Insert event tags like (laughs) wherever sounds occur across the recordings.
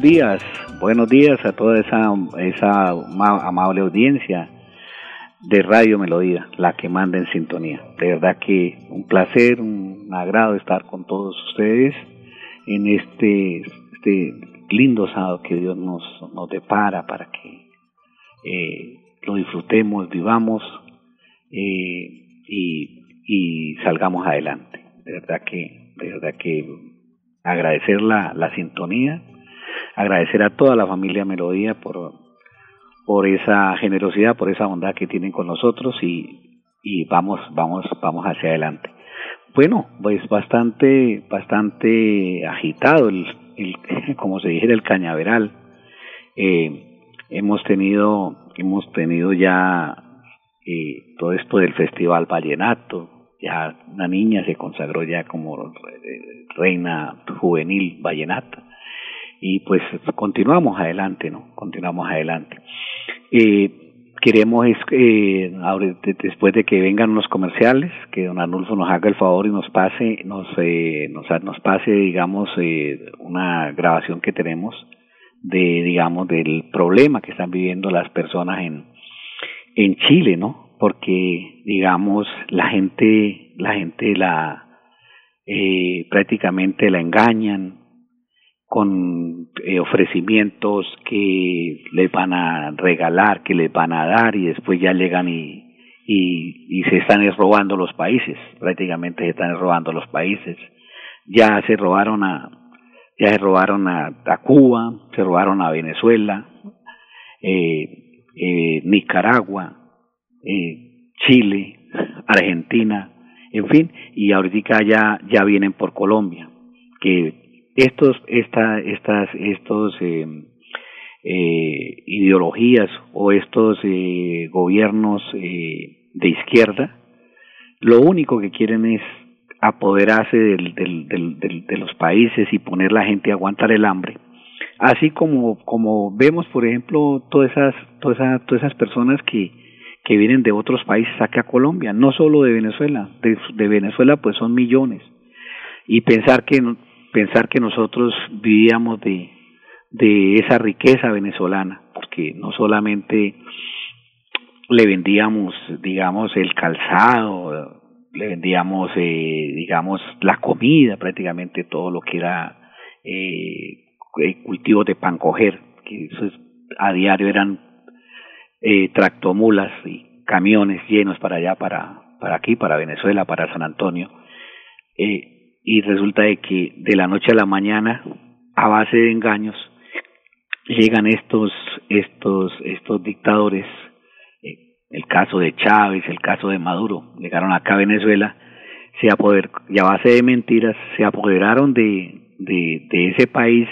Buenos días, buenos días a toda esa, esa ma- amable audiencia de Radio Melodía, la que manda en sintonía. De verdad que un placer, un agrado estar con todos ustedes en este, este lindo sábado que Dios nos, nos depara para que eh, lo disfrutemos, vivamos eh, y, y salgamos adelante. De verdad que, de verdad que agradecer la, la sintonía, agradecer a toda la familia Melodía por, por esa generosidad, por esa bondad que tienen con nosotros y, y vamos, vamos, vamos hacia adelante. Bueno, pues bastante, bastante agitado el, (laughs) como se dijera el cañaveral. Eh, hemos tenido, hemos tenido ya eh, todo esto del Festival Vallenato, ya una niña se consagró ya como eh, reina juvenil vallenata y pues continuamos adelante, ¿no? Continuamos adelante. Eh, queremos, eh, ahora, de- después de que vengan los comerciales, que don Arnulfo nos haga el favor y nos pase, nos, eh, nos, nos pase, digamos, eh, una grabación que tenemos de, digamos, del problema que están viviendo las personas en, en Chile, ¿no? Porque, digamos, la gente, la gente la, eh, prácticamente la engañan, con eh, ofrecimientos que les van a regalar, que les van a dar y después ya llegan y, y, y se están es robando los países, prácticamente se están robando los países. Ya se robaron a, ya se robaron a, a Cuba, se robaron a Venezuela, eh, eh, Nicaragua, eh, Chile, Argentina, en fin, y ahorita ya, ya vienen por Colombia, que estos, esta, estas, estos eh, eh, ideologías o estos eh, gobiernos eh, de izquierda, lo único que quieren es apoderarse del, del, del, de los países y poner la gente a aguantar el hambre. Así como, como vemos, por ejemplo, todas esas, todas esas, todas esas personas que, que vienen de otros países acá a Colombia, no solo de Venezuela, de Venezuela pues son millones. Y pensar que pensar que nosotros vivíamos de, de esa riqueza venezolana, porque no solamente le vendíamos, digamos, el calzado, le vendíamos, eh, digamos, la comida, prácticamente todo lo que era eh, cultivos de pan coger, que eso es, a diario eran eh, tractomulas y camiones llenos para allá, para, para aquí, para Venezuela, para San Antonio. Eh, y resulta de que de la noche a la mañana, a base de engaños, llegan estos, estos, estos dictadores, eh, el caso de Chávez, el caso de Maduro, llegaron acá a Venezuela, se apoder, y a base de mentiras, se apoderaron de, de, ese país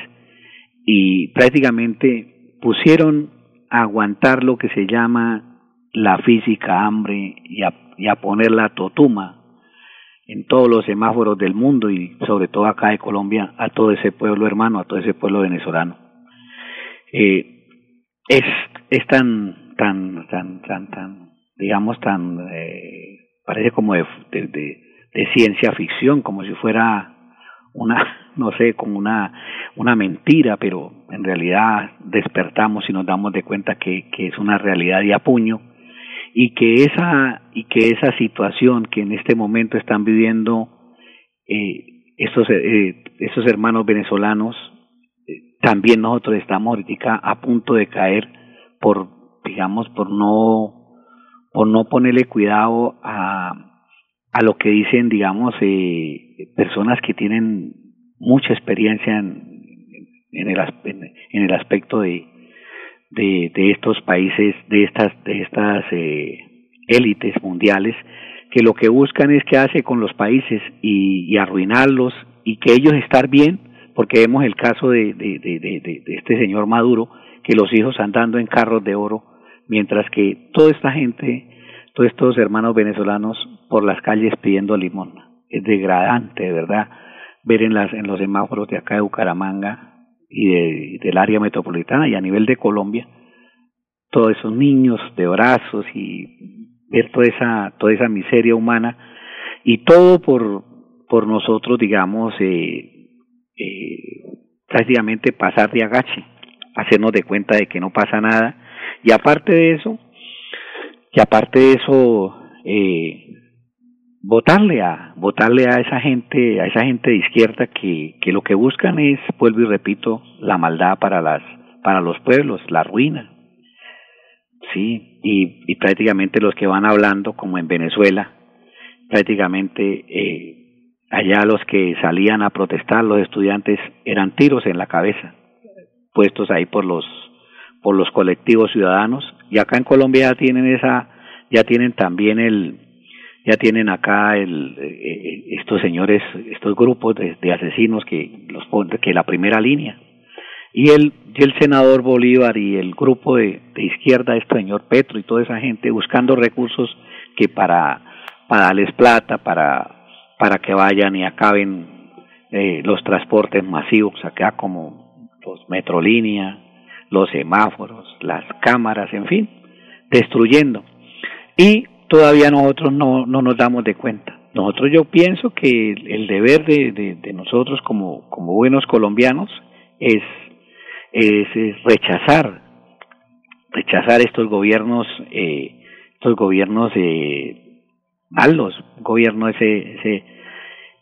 y prácticamente pusieron a aguantar lo que se llama la física hambre y a, y a poner la totuma en todos los semáforos del mundo y sobre todo acá de Colombia a todo ese pueblo hermano, a todo ese pueblo venezolano. Eh, es, es tan, tan, tan, tan, tan, digamos, tan, eh, parece como de, ciencia ficción, como si fuera una, (laughs) no sé, como una, una mentira, pero en realidad despertamos y nos damos de cuenta que, es una realidad de apuño y que esa y que esa situación que en este momento están viviendo eh, estos eh, hermanos venezolanos eh, también nosotros estamos ahorita a punto de caer por digamos por no por no ponerle cuidado a a lo que dicen digamos eh, personas que tienen mucha experiencia en, en el en el aspecto de de, de estos países, de estas, de estas eh, élites mundiales, que lo que buscan es qué hace con los países y, arruinarlos y que ellos estar bien, porque vemos el caso de, de, de, de, este señor Maduro, que los hijos andando en carros de oro, mientras que toda esta gente, todos estos hermanos venezolanos por las calles pidiendo limón. Es degradante, ¿verdad? Ver en, las, en los semáforos de acá de Bucaramanga y de, del área metropolitana y a nivel de Colombia, todos esos niños de brazos y ver toda esa, toda esa miseria humana y todo por, por nosotros, digamos, eh, eh, prácticamente pasar de agache, hacernos de cuenta de que no pasa nada. Y aparte de eso, y aparte de eso, eh, votarle a votarle a esa gente a esa gente de izquierda que, que lo que buscan es vuelvo y repito la maldad para las para los pueblos la ruina. Sí y, y prácticamente los que van hablando como en Venezuela prácticamente eh, allá los que salían a protestar los estudiantes eran tiros en la cabeza puestos ahí por los por los colectivos ciudadanos. Y acá en Colombia ya tienen esa ya tienen también el ya tienen acá el, eh, eh, estos señores, estos grupos de, de, asesinos que los que la primera línea. Y el, y el senador Bolívar y el grupo de, de izquierda, este señor Petro y toda esa gente buscando recursos que para, para darles plata, para, para que vayan y acaben eh, los transportes masivos acá como los metrolínea, los semáforos, las cámaras, en fin, destruyendo. Y todavía nosotros no, no nos damos de cuenta. Nosotros yo pienso que el, deber de, nosotros como, buenos colombianos es rechazar, rechazar estos gobiernos, eh, estos gobiernos eh, malos, gobierno ese, ese,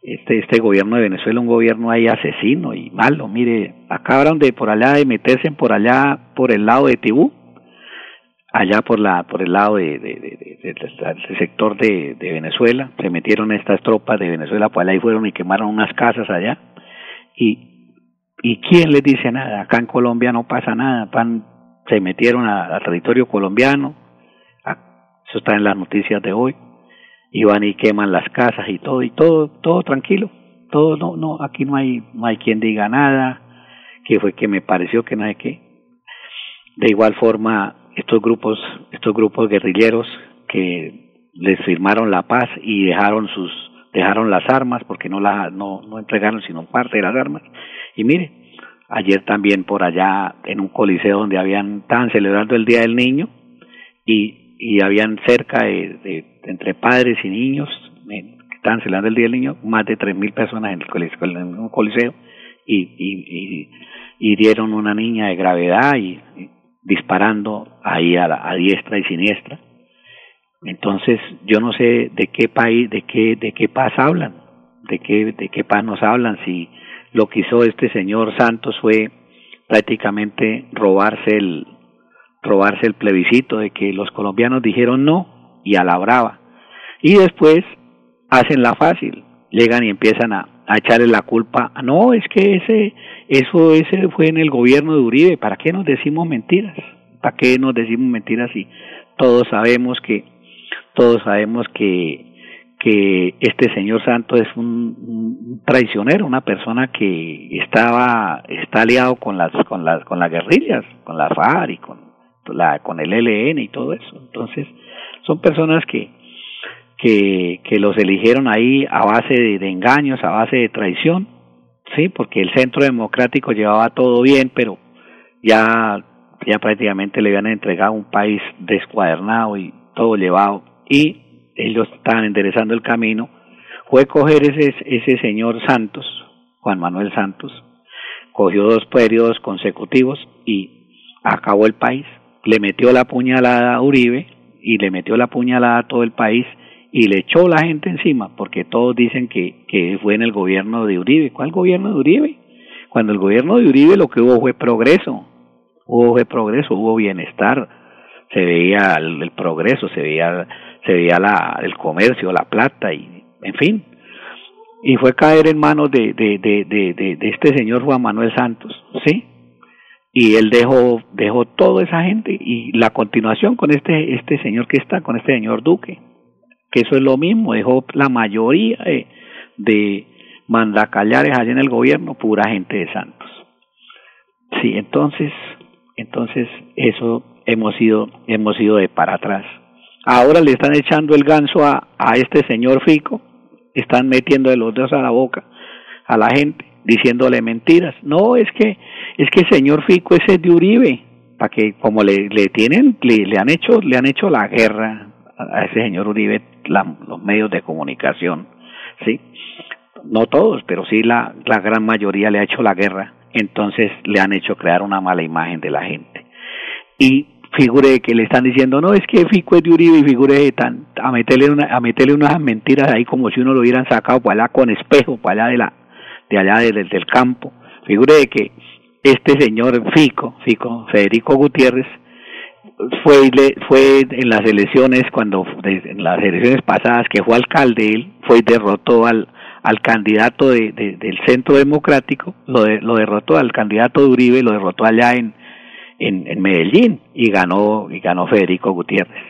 este, este gobierno de Venezuela, un gobierno ahí asesino y malo. Mire, acabaron de por allá de meterse por allá, por el lado de Tibú, allá por la por el lado de, de, de, del sector de, Venezuela se metieron estas tropas de Venezuela pues ahí fueron y quemaron unas casas allá. Y y quién les dice nada acá en Colombia no pasa nada pan se metieron a, a territorio colombiano. A, eso está en las noticias de hoy. Y van y queman las casas y todo y todo todo tranquilo. Todo no no aquí no hay no hay quien diga nada que fue que me pareció que no hay que de igual forma estos grupos, estos grupos guerrilleros que les firmaron la paz y dejaron sus, dejaron las armas porque no la, no, no entregaron sino parte de las armas. Y mire, ayer también por allá en un coliseo donde habían, estaban celebrando el Día del Niño y, y habían cerca de, entre padres y niños, que estaban celebrando el Día del Niño, más de tres mil personas en el coliseo, en un coliseo y, y, y, y dieron una niña de gravedad y, disparando ahí a, la, a diestra y siniestra. Entonces, yo no sé de qué país, de qué, de qué paz hablan, de qué, de qué paz nos hablan, si lo que hizo este señor Santos fue prácticamente robarse el, robarse el plebiscito de que los colombianos dijeron no y a la brava. Y después hacen la fácil, llegan y empiezan a, a echarle la culpa. No, es que ese, eso ese fue en el gobierno de Uribe. ¿Para qué nos decimos mentiras? ¿Para qué nos decimos mentiras si todos sabemos que, todos sabemos que, que este señor Santos es un, traicionero, una persona que estaba está aliado con las con las con las guerrillas, con la FARC y con la con el LN y todo eso. Entonces, son personas que que, que los eligieron ahí a base de, engaños, a base de traición, sí, porque el Centro Democrático llevaba todo bien, pero ya ya prácticamente le habían entregado un país descuadernado y todo llevado. Y ellos estaban enderezando el camino. Fue coger ese ese señor Santos Juan Manuel Santos cogió dos periodos consecutivos y acabó el país. Le metió la puñalada a Uribe y le metió la puñalada a todo el país y le echó la gente encima porque todos dicen que, que fue en el gobierno de Uribe. ¿cuál gobierno de Uribe? cuando el gobierno de Uribe lo que hubo fue progreso. Hubo progreso, hubo bienestar, se veía el, progreso, se veía, se veía la, el comercio, la plata y, en fin, y fue caer en manos de, de, de, de, de este señor Juan Manuel Santos, ¿sí? Y él dejó, dejó toda esa gente y la continuación con este, este señor que está, con este señor Duque, que eso es lo mismo, dejó la mayoría de, de mandacallares allá en el gobierno, pura gente de Santos. Sí, entonces, entonces, eso hemos ido, hemos ido de para atrás. Ahora le están echando el ganso a, a este señor Fico, están metiendo los dedos a la boca a la gente, diciéndole mentiras. No, es que, es que el señor Fico ese es de Uribe, para que como le, le tienen, le, han hecho, le han hecho la guerra a ese señor Uribe, los medios de comunicación, sí, no todos, pero sí la, la gran mayoría le ha hecho la guerra entonces le han hecho crear una mala imagen de la gente. Y figure que le están diciendo, no, es que Fico es de Uribe y figure tan, a meterle, una, a meterle unas mentiras ahí como si uno lo hubieran sacado para allá con espejo, para allá de, la, de allá del, del campo. Figure que este señor Fico, Fico, Federico Gutiérrez, fue, fue en las elecciones, cuando, en las elecciones pasadas que fue alcalde, él fue y derrotó al, al candidato de, del Centro Democrático, lo, lo derrotó al candidato de Uribe, lo derrotó allá en, en, Medellín y ganó, y ganó Federico Gutiérrez.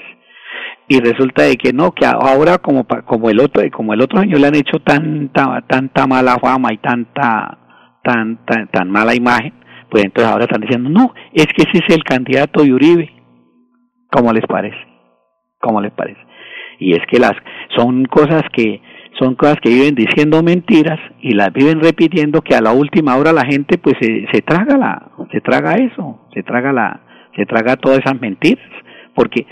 Y resulta de que no, que ahora como, como el otro, como el otro año le han hecho tanta, tanta mala fama y tanta, tan, tan, tan mala imagen, pues entonces ahora están diciendo, no, es que ese es el candidato de Uribe. ¿Cómo les parece? ¿Cómo les parece? Y es que las, son cosas que, son cosas que viven diciendo mentiras y las viven repitiendo que a la última hora la gente pues se, se traga la se traga eso se traga la se traga todas esas mentiras porque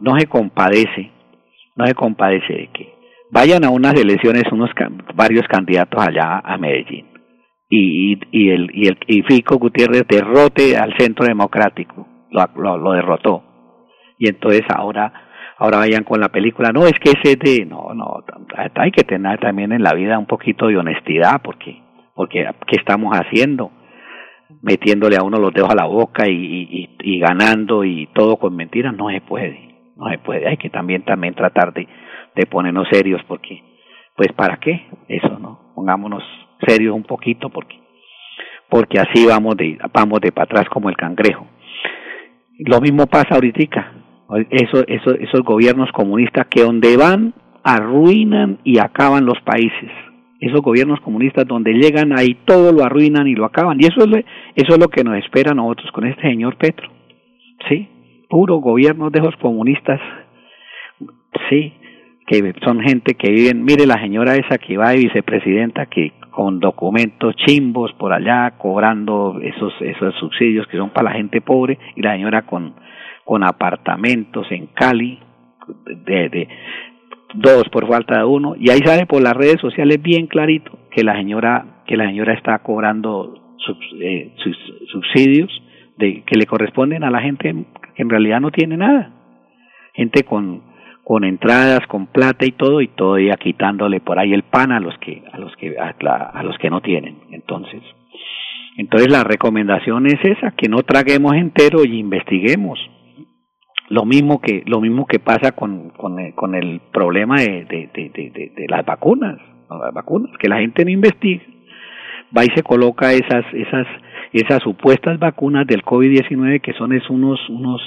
no se compadece no se compadece de que vayan a unas elecciones unos varios candidatos allá a Medellín y, y, el y el y Fico Gutiérrez derrote al Centro Democrático lo, lo, lo derrotó y entonces ahora ahora vayan con la película, no, es que ese de, no, no, hay que tener también en la vida un poquito de honestidad, porque, porque, ¿qué estamos haciendo? Metiéndole a uno los dedos a la boca y, ganando y todo con mentiras, no se puede, no se puede, hay que también, también tratar de, de ponernos serios, porque, pues, ¿para qué? Eso, ¿no? Pongámonos serios un poquito, porque, porque así vamos de, vamos de para atrás como el cangrejo. Lo mismo pasa ahorita, eso, eso, esos gobiernos comunistas que donde van arruinan y acaban los países. Esos gobiernos comunistas donde llegan ahí todo lo arruinan y lo acaban. Y eso es, eso es lo que nos espera a nosotros con este señor Petro. Sí, puro gobierno de esos comunistas. Sí, que son gente que viven, mire la señora esa que va de vicepresidenta que con documentos chimbos por allá cobrando esos esos subsidios que son para la gente pobre y la señora con con apartamentos en Cali, de, dos por falta de uno, y ahí sale por las redes sociales bien clarito que la señora, que la señora está cobrando eh, sus subsidios de, que le corresponden a la gente que en realidad no tiene nada. Gente con, con entradas, con plata y todo, y todavía quitándole por ahí el pan a los que, a los que, a, a los que no tienen. Entonces, entonces la recomendación es esa, que no traguemos entero y investiguemos lo mismo que lo mismo que pasa con con, el, con el problema de, de, de, de, las vacunas vacunas que la gente no investiga va y se coloca esas esas esas supuestas vacunas del COVID-19 que son es unos unos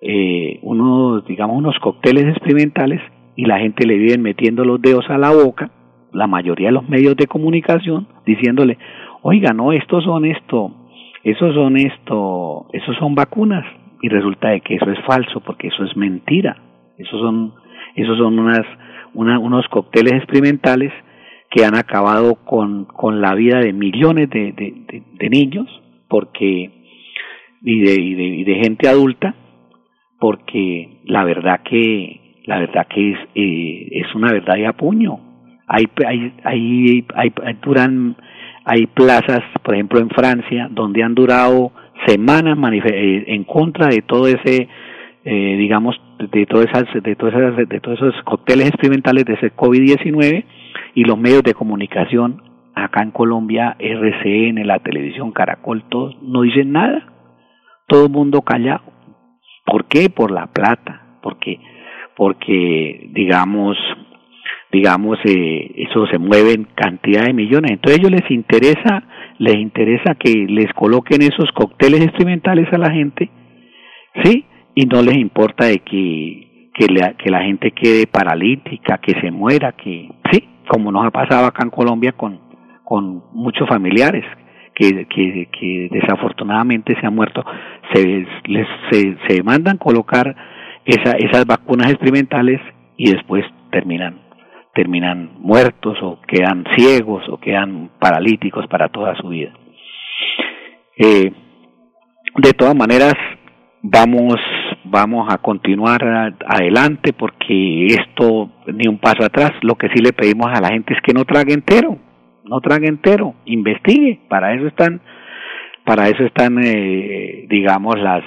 eh, unos digamos unos cócteles experimentales y la gente le viven metiendo los dedos a la boca, la mayoría de los medios de comunicación, diciéndole, oiga, no, estos son esto, esos son esto, esos son vacunas, y resulta de que eso es falso, porque eso es mentira, esos son, esos son unas, unos cócteles experimentales que han acabado con, con la vida de millones de, de, de, niños, porque, y de, y de gente adulta, porque la verdad que la verdad que es eh, es una verdad de puño. Hay hay hay hay, duran hay plazas por ejemplo en Francia donde han durado semanas eh, en contra de todo ese eh, digamos de todas esas de todas esas, de todos esos cócteles experimentales de ese COVID-19 y los medios de comunicación acá en Colombia RCN la televisión Caracol todos no dicen nada. Todo el mundo callado ¿Por qué? Por la plata, porque porque digamos digamos eh, eso se mueve en cantidad de millones. Entonces ellos les interesa les interesa que les coloquen esos cócteles experimentales a la gente sí y no les importa de que que la, gente quede paralítica que se muera que sí como nos ha pasado acá en Colombia con con muchos familiares que, que, que desafortunadamente se han muerto, se, les, se, se mandan colocar esa, esas vacunas experimentales y después terminan terminan muertos o quedan ciegos o quedan paralíticos para toda su vida. Eh, de todas maneras, vamos, vamos a continuar adelante porque esto ni un paso atrás. Lo que sí le pedimos a la gente es que no trague entero, no trague entero, investigue, para eso están, para eso están, eh, digamos, las,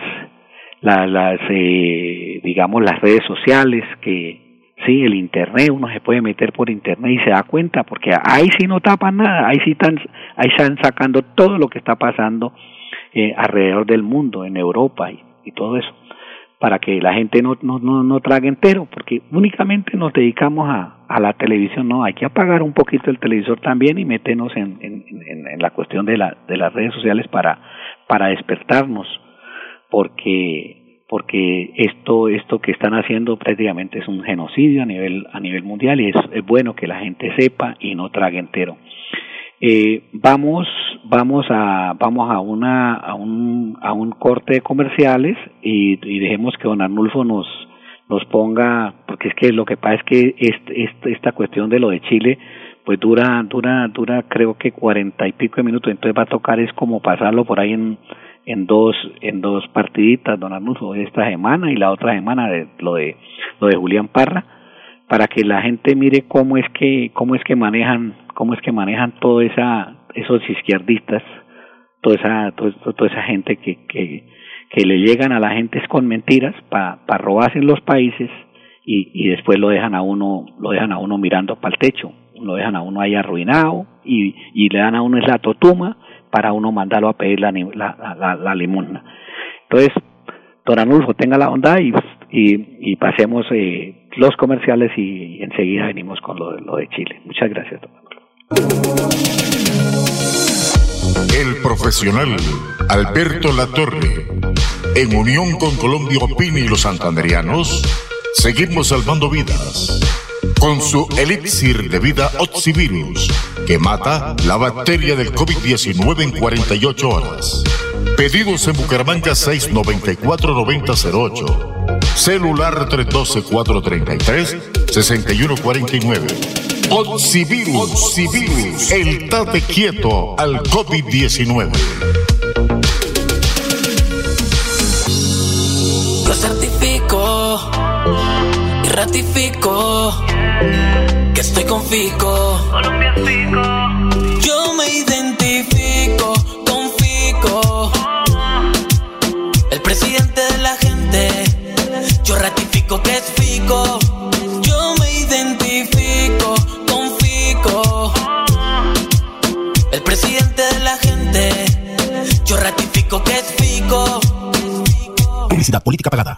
las, eh, digamos, las redes sociales que, sí, el internet, uno se puede meter por internet y se da cuenta, porque ahí sí no tapan nada, ahí sí están, ahí están sacando todo lo que está pasando eh, alrededor del mundo, en Europa y, todo eso para que la gente no, no, no, no trague entero, porque únicamente nos dedicamos a, a la televisión, no, hay que apagar un poquito el televisor también y meternos en, en, en, la cuestión de, la, de las redes sociales para, para despertarnos, porque, porque esto, esto que están haciendo prácticamente es un genocidio a nivel, a nivel mundial y es, es bueno que la gente sepa y no trague entero. Eh, vamos vamos a vamos a una a un a un corte de comerciales y, dejemos que don Arnulfo nos nos ponga porque es que lo que pasa es que este, esta cuestión de lo de Chile pues dura dura dura creo que cuarenta y pico de minutos entonces va a tocar es como pasarlo por ahí en en dos en dos partiditas don Arnulfo esta semana y la otra semana de lo de lo de Julián Parra para que la gente mire cómo es que cómo es que manejan cómo es que manejan toda esa esos izquierdistas toda esa toda, esa gente que, que que le llegan a la gente con mentiras para pa robarse en los países y, y después lo dejan a uno lo dejan a uno mirando para el techo lo dejan a uno ahí arruinado y, y le dan a uno es la totuma para uno mandarlo a pedir la, la, la, la limosna entonces don Anulfo tenga la onda y, y, y pasemos eh, los comerciales y, enseguida venimos con lo, lo, de Chile. Muchas gracias. El profesional Alberto Latorre, en unión con Colombia Opini y los santanderianos, seguimos salvando vidas con su elixir de vida Oxivirus, que mata la bacteria del COVID-19 en 48 horas. Pedidos en Bucaramanga 694-9008. Celular 312-433-6149. Oxivirus, el tate quieto al COVID-19. Lo certifico y ratifico estoy con Fico. Colombia Fico. Yo me identifico con Fico. El presidente de la gente. Yo ratifico que es Fico. Yo me identifico con Fico. El presidente de la gente. Yo ratifico que es Fico. Publicidad política pagada.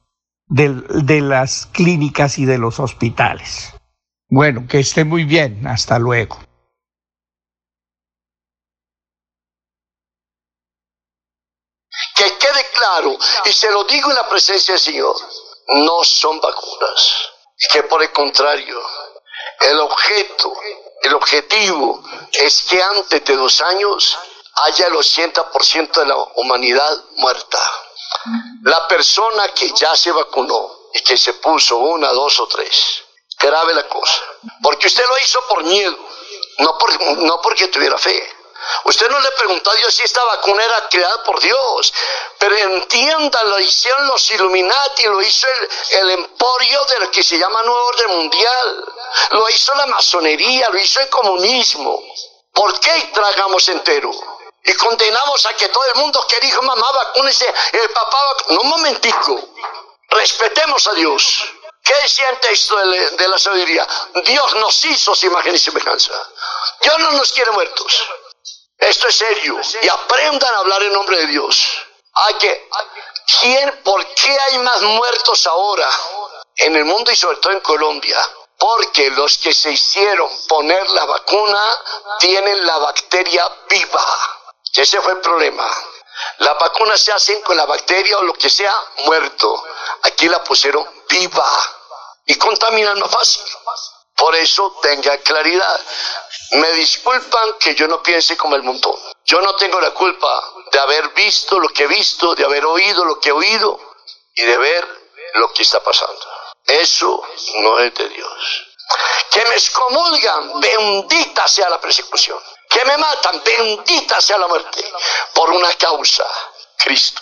de, las clínicas y de los hospitales. Bueno, que esté muy bien. Hasta luego. Que quede claro, y se lo digo en la presencia del Señor, no son vacunas. Que por el contrario, el objeto, el objetivo es que antes de dos años haya el 80% de la humanidad muerta. La persona que ya se vacunó y que se puso una, dos o tres, grave la cosa. Porque usted lo hizo por miedo, no, por, no porque tuviera fe. Usted no le preguntó a Dios si esta vacuna era creada por Dios, pero entienda, lo hicieron los Illuminati, lo hizo el, el emporio de lo que se llama Nuevo Orden Mundial, lo hizo la masonería, lo hizo el comunismo. ¿Por qué tragamos entero? Y condenamos a que todo el mundo que dijo mamá vacúnese, el papá No, un momentico. Respetemos a Dios. ¿Qué decía el texto de, la sabiduría? Dios nos hizo su imagen y semejanza. Dios no nos quiere muertos. Esto es serio. Y aprendan a hablar en nombre de Dios. Hay que, ¿quién, ¿Por qué hay más muertos ahora en el mundo y sobre todo en Colombia? Porque los que se hicieron poner la vacuna tienen la bacteria viva. Ese fue el problema. Las vacunas se hacen con la bacteria o lo que sea muerto. Aquí la pusieron viva y contaminan más fácil. Por eso tenga claridad. Me disculpan que yo no piense como el montón. Yo no tengo la culpa de haber visto lo que he visto, de haber oído lo que he oído y de ver lo que está pasando. Eso no es de Dios. Que me excomulgan, bendita sea la persecución que me matan, bendita sea la muerte, por una causa, Cristo.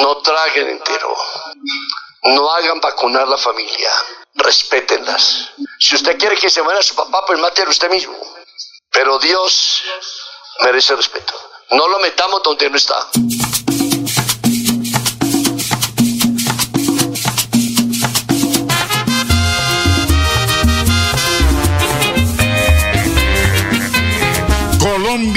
No traguen entero, no hagan vacunar la familia, respétenlas. Si usted quiere que se muera su papá, pues mátelo usted mismo. Pero Dios merece respeto. No lo metamos donde no está.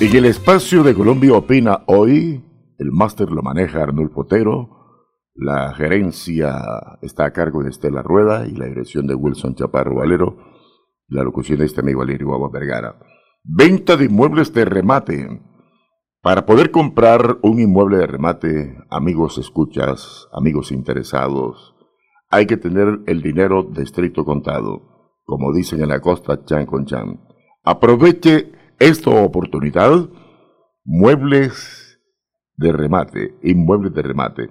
En el espacio de Colombia Opina hoy, el máster lo maneja Arnulfo Potero, la gerencia está a cargo de Estela Rueda y la dirección de Wilson Chaparro Valero, la locución de este amigo Valerio Guava Vergara. Venta de inmuebles de remate. Para poder comprar un inmueble de remate, amigos escuchas, amigos interesados, hay que tener el dinero de estricto contado, como dicen en la costa chan con chan. Aproveche esta oportunidad, muebles de remate, inmuebles de remate.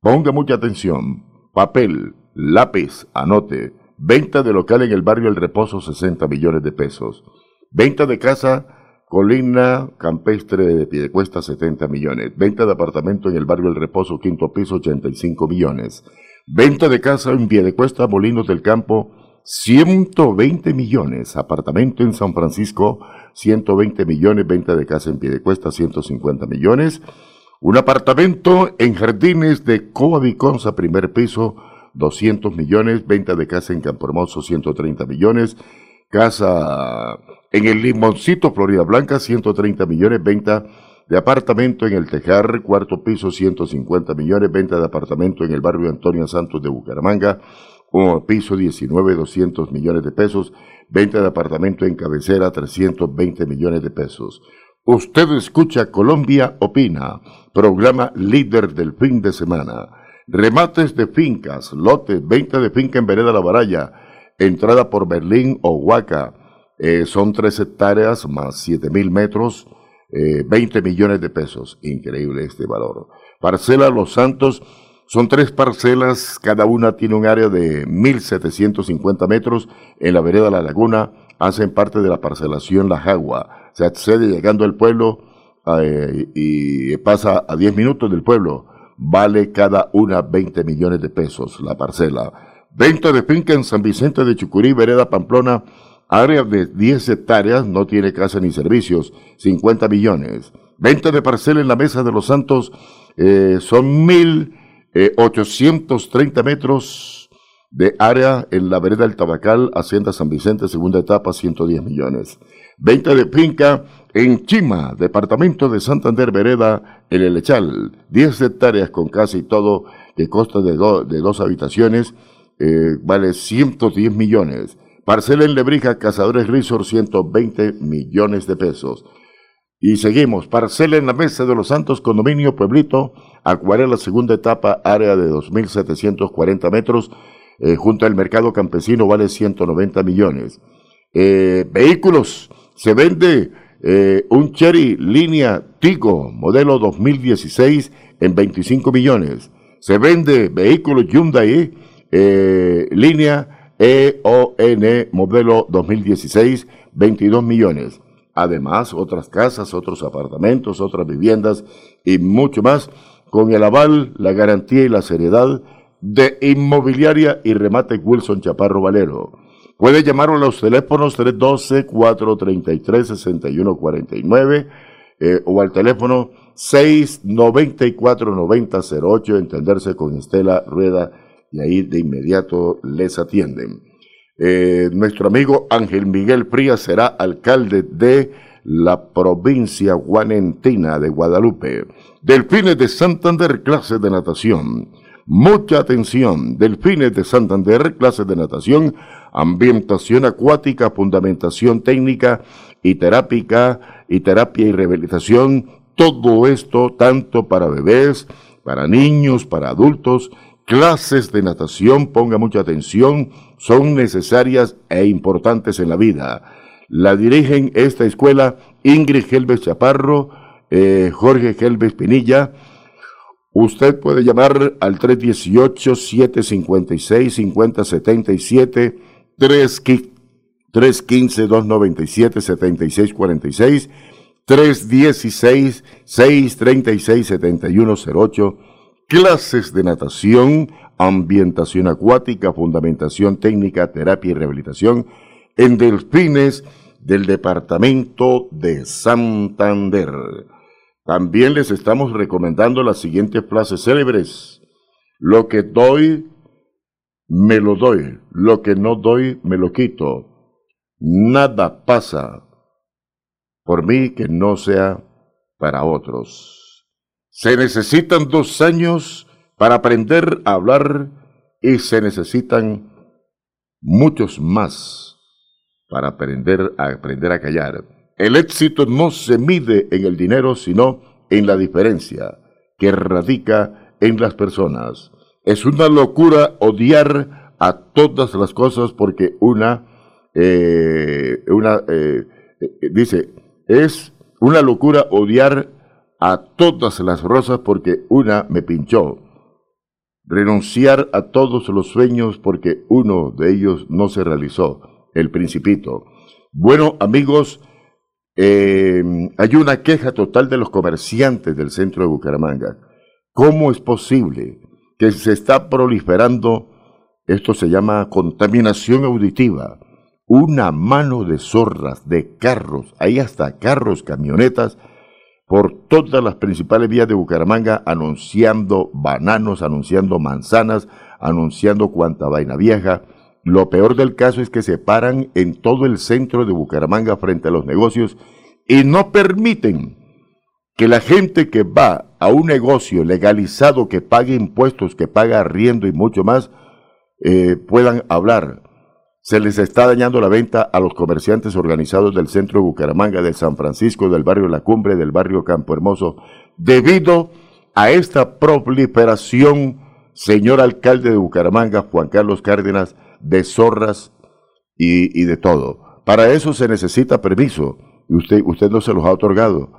Ponga mucha atención. Papel, lápiz, anote. Venta de local en el barrio El Reposo, 60 millones de pesos. Venta de casa, colina campestre de Piedecuesta, 70 millones. Venta de apartamento en el barrio El Reposo, quinto piso, 85 millones. Venta de casa en Piedecuesta, Molinos del Campo, 120 millones. Apartamento en San Francisco, 120 millones, venta de casa en pie de cuesta, 150 millones. Un apartamento en Jardines de Coaviconza, primer piso, 200 millones, venta de casa en Campo Hermoso, 130 millones, casa en el Limoncito, Florida Blanca, 130 millones, venta de apartamento en el Tejar, cuarto piso, 150 millones, venta de apartamento en el barrio Antonio Santos de Bucaramanga, un piso 19, 200 millones de pesos, venta de apartamento en cabecera, 320 millones de pesos. Usted escucha Colombia Opina, programa líder del fin de semana. Remates de fincas, lotes, venta de finca en Vereda La Baraya, entrada por Berlín o Huaca. Eh, son tres hectáreas más siete mil metros, 20 eh, millones de pesos. Increíble este valor. Parcela Los Santos, son tres parcelas, cada una tiene un área de 1.750 metros en la vereda La Laguna, hacen parte de la parcelación La Jagua. Se accede llegando al pueblo eh, y pasa a 10 minutos del pueblo. Vale cada una 20 millones de pesos la parcela. Venta de finca en San Vicente de Chucurí, vereda Pamplona, área de 10 hectáreas, no tiene casa ni servicios, 50 millones. Venta de parcela en la Mesa de los Santos, eh, son mil 830 eh, metros de área en la vereda del Tabacal, Hacienda San Vicente, segunda etapa, 110 millones. Venta de finca en Chima, departamento de Santander Vereda, en el Echal. 10 hectáreas con casi todo, que consta de, de dos habitaciones, eh, vale 110 millones. Parcela en Lebrija, Cazadores Resort, 120 millones de pesos. Y seguimos, parcela en la Mesa de los Santos, Condominio Pueblito, Acuarela, segunda etapa, área de 2.740 metros, eh, junto al mercado campesino, vale 190 millones. Eh, vehículos, se vende eh, un Cherry línea Tigo, modelo 2016, en 25 millones. Se vende vehículos Hyundai, línea EON, modelo 2016, 22 millones. Además, otras casas, otros apartamentos, otras viviendas y mucho más, con el aval, la garantía y la seriedad de Inmobiliaria y Remate Wilson Chaparro Valero. Puede llamarlo a los teléfonos 312-433-6149 eh, o al teléfono 694-9008, entenderse con Estela Rueda y ahí de inmediato les atienden. Eh, nuestro amigo Ángel Miguel Frías será alcalde de la provincia guanentina de Guadalupe. Delfines de Santander, clases de natación. Mucha atención. Delfines de Santander, clases de natación, ambientación acuática, fundamentación técnica y terápica y terapia y rehabilitación. Todo esto tanto para bebés, para niños, para adultos clases de natación, ponga mucha atención, son necesarias e importantes en la vida. La dirigen esta escuela Ingrid Helves Chaparro, eh, Jorge Helves Pinilla. Usted puede llamar al 318-756-5077, 315-297-7646, 316-636-7108 clases de natación, ambientación acuática, fundamentación técnica, terapia y rehabilitación en delfines del departamento de Santander. También les estamos recomendando las siguientes frases célebres. Lo que doy, me lo doy. Lo que no doy, me lo quito. Nada pasa por mí que no sea para otros. Se necesitan dos años para aprender a hablar y se necesitan muchos más para aprender a aprender a callar. El éxito no se mide en el dinero, sino en la diferencia que radica en las personas. Es una locura odiar a todas las cosas porque una, eh, una eh, eh, dice, es una locura odiar a todas las rosas porque una me pinchó. Renunciar a todos los sueños porque uno de ellos no se realizó, el principito. Bueno, amigos, eh, hay una queja total de los comerciantes del centro de Bucaramanga. ¿Cómo es posible que se está proliferando, esto se llama contaminación auditiva, una mano de zorras, de carros, hay hasta carros, camionetas, por todas las principales vías de Bucaramanga anunciando bananos, anunciando manzanas, anunciando cuanta vaina vieja. Lo peor del caso es que se paran en todo el centro de Bucaramanga frente a los negocios y no permiten que la gente que va a un negocio legalizado, que pague impuestos, que paga arriendo y mucho más, eh, puedan hablar se les está dañando la venta a los comerciantes organizados del centro de Bucaramanga, de San Francisco, del barrio La Cumbre, del barrio Campo Hermoso, debido a esta proliferación, señor alcalde de Bucaramanga, Juan Carlos Cárdenas, de zorras y, de todo. Para eso se necesita permiso y usted, usted no se los ha otorgado.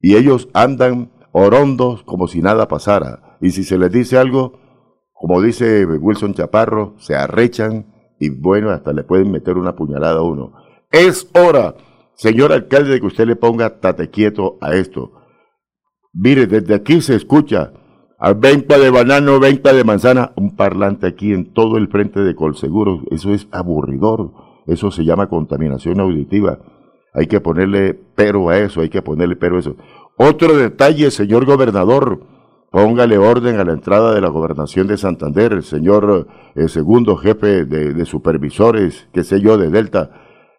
Y ellos andan orondos como si nada pasara. Y si se les dice algo, como dice Wilson Chaparro, se arrechan y bueno, hasta le pueden meter una puñalada a uno. Es hora, señor alcalde, de que usted le ponga tate quieto a esto. Mire, desde aquí se escucha a venta de banano, venta de manzana, un parlante aquí en todo el frente de Colseguros. Eso es aburridor. Eso se llama contaminación auditiva. Hay que ponerle pero a eso, hay que ponerle pero a eso. Otro detalle, señor gobernador, Póngale orden a la entrada de la gobernación de Santander, el señor el segundo jefe de, supervisores, qué sé yo, de Delta.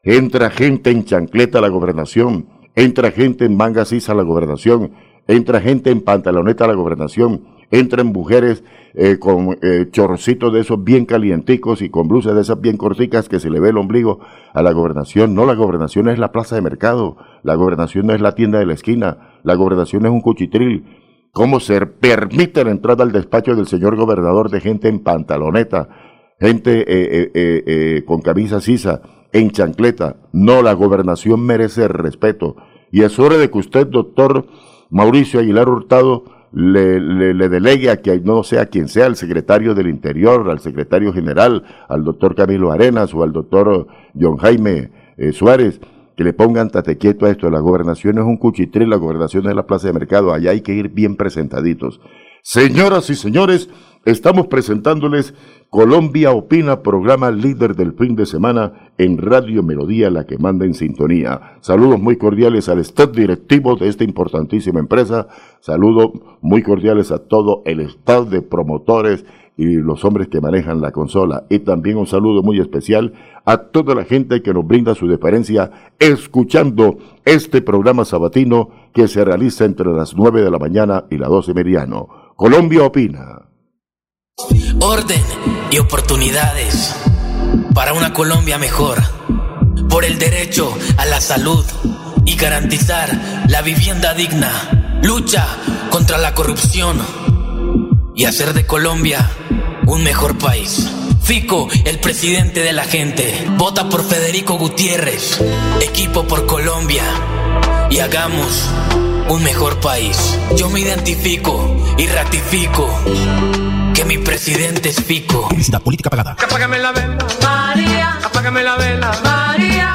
Entra gente en chancleta a la gobernación. entra gente en manga a la gobernación, entra gente en pantaloneta a la gobernación, entran mujeres eh, con eh, chorrocitos de esos bien calienticos y con blusas de esas bien corticas que se le ve el ombligo a la gobernación. No, la gobernación es la plaza de mercado, la gobernación no es la tienda de la esquina, la gobernación es un cuchitril. ¿Cómo se permite la entrada al despacho del señor gobernador de gente en pantaloneta, gente eh, con camisa sisa, en chancleta? No, la gobernación merece respeto. Y es hora de que usted, doctor Mauricio Aguilar Hurtado, le, le, delegue a que no sea quien sea, el secretario del Interior, al secretario general, al doctor Camilo Arenas o al doctor John Jaime eh, Suárez, que le pongan tate quieto a esto. La gobernación es un cuchitril, la gobernación es la plaza de mercado, allá hay que ir bien presentaditos. Señoras y señores, estamos presentándoles Colombia Opina, programa líder del fin de semana en Radio Melodía, la que manda en sintonía. Saludos muy cordiales al staff directivo de esta importantísima empresa. Saludos muy cordiales a todo el staff de promotores y los hombres que manejan la consola. Y también un saludo muy especial a toda la gente que nos brinda su deferencia escuchando este programa sabatino que se realiza entre las 9 de la mañana y las 12 meridiano. Colombia Opina. Orden y oportunidades para una Colombia mejor. Por el derecho a la salud y garantizar la vivienda digna. Lucha contra la corrupción y hacer de Colombia un mejor país. Fico, el presidente de la gente. Vota por Federico Gutiérrez. Equipo por Colombia. Y hagamos un mejor país. Yo me identifico y ratifico que mi presidente es Fico. Publicidad política pagada. Apágame la vela, María. Apágame la vela, María.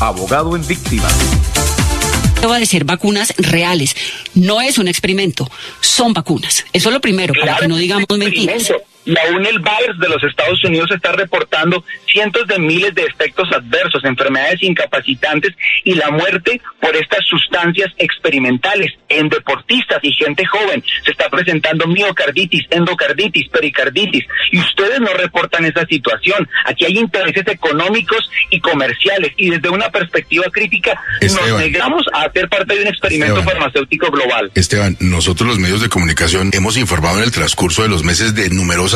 abogado en víctima. Va a ser vacunas reales. No es un experimento, son vacunas. Eso es lo primero, para que no digamos mentiras. La UNEL Virus de los Estados Unidos está reportando cientos de miles de efectos adversos, enfermedades incapacitantes y la muerte por estas sustancias experimentales en deportistas y gente joven. Se está presentando miocarditis, endocarditis, pericarditis y ustedes no reportan esa situación. Aquí hay intereses económicos y comerciales y desde una perspectiva crítica nos negamos a hacer parte de un experimento farmacéutico global. Esteban, nosotros los medios de comunicación hemos informado en el transcurso de los meses de numerosas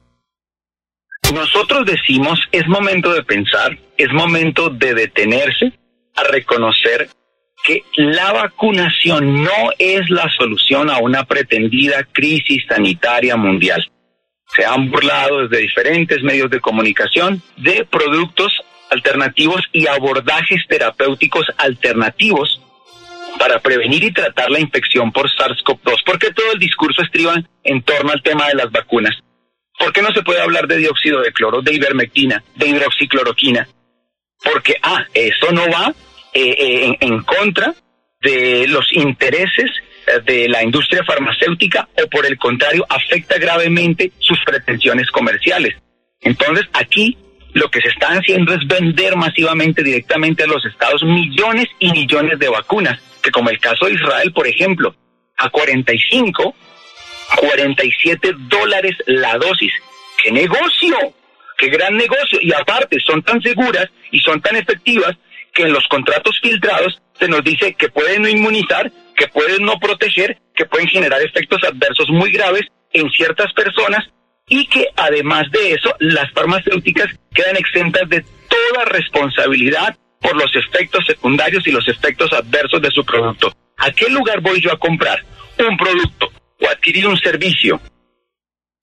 Nosotros decimos, es momento de pensar, es momento de detenerse a reconocer que la vacunación no es la solución a una pretendida crisis sanitaria mundial. Se han burlado desde diferentes medios de comunicación de productos alternativos y abordajes terapéuticos alternativos para prevenir y tratar la infección por SARS-CoV-2, porque todo el discurso estriba en torno al tema de las vacunas. ¿Por qué no se puede hablar de dióxido de cloro, de ivermectina, de hidroxicloroquina? Porque, ah, eso no va eh, eh, en, contra de los intereses eh, de la industria farmacéutica o por el contrario afecta gravemente sus pretensiones comerciales. Entonces aquí lo que se está haciendo es vender masivamente directamente a los estados millones y millones de vacunas, que como el caso de Israel, por ejemplo, a 45, 47 dólares la dosis. ¡Qué negocio! ¡Qué gran negocio! Y aparte, son tan seguras y son tan efectivas que en los contratos filtrados se nos dice que pueden no inmunizar, que pueden no proteger, que pueden generar efectos adversos muy graves en ciertas personas y que además de eso las farmacéuticas quedan exentas de toda responsabilidad por los efectos secundarios y los efectos adversos de su producto. ¿A qué lugar voy yo a comprar un producto o adquirir un servicio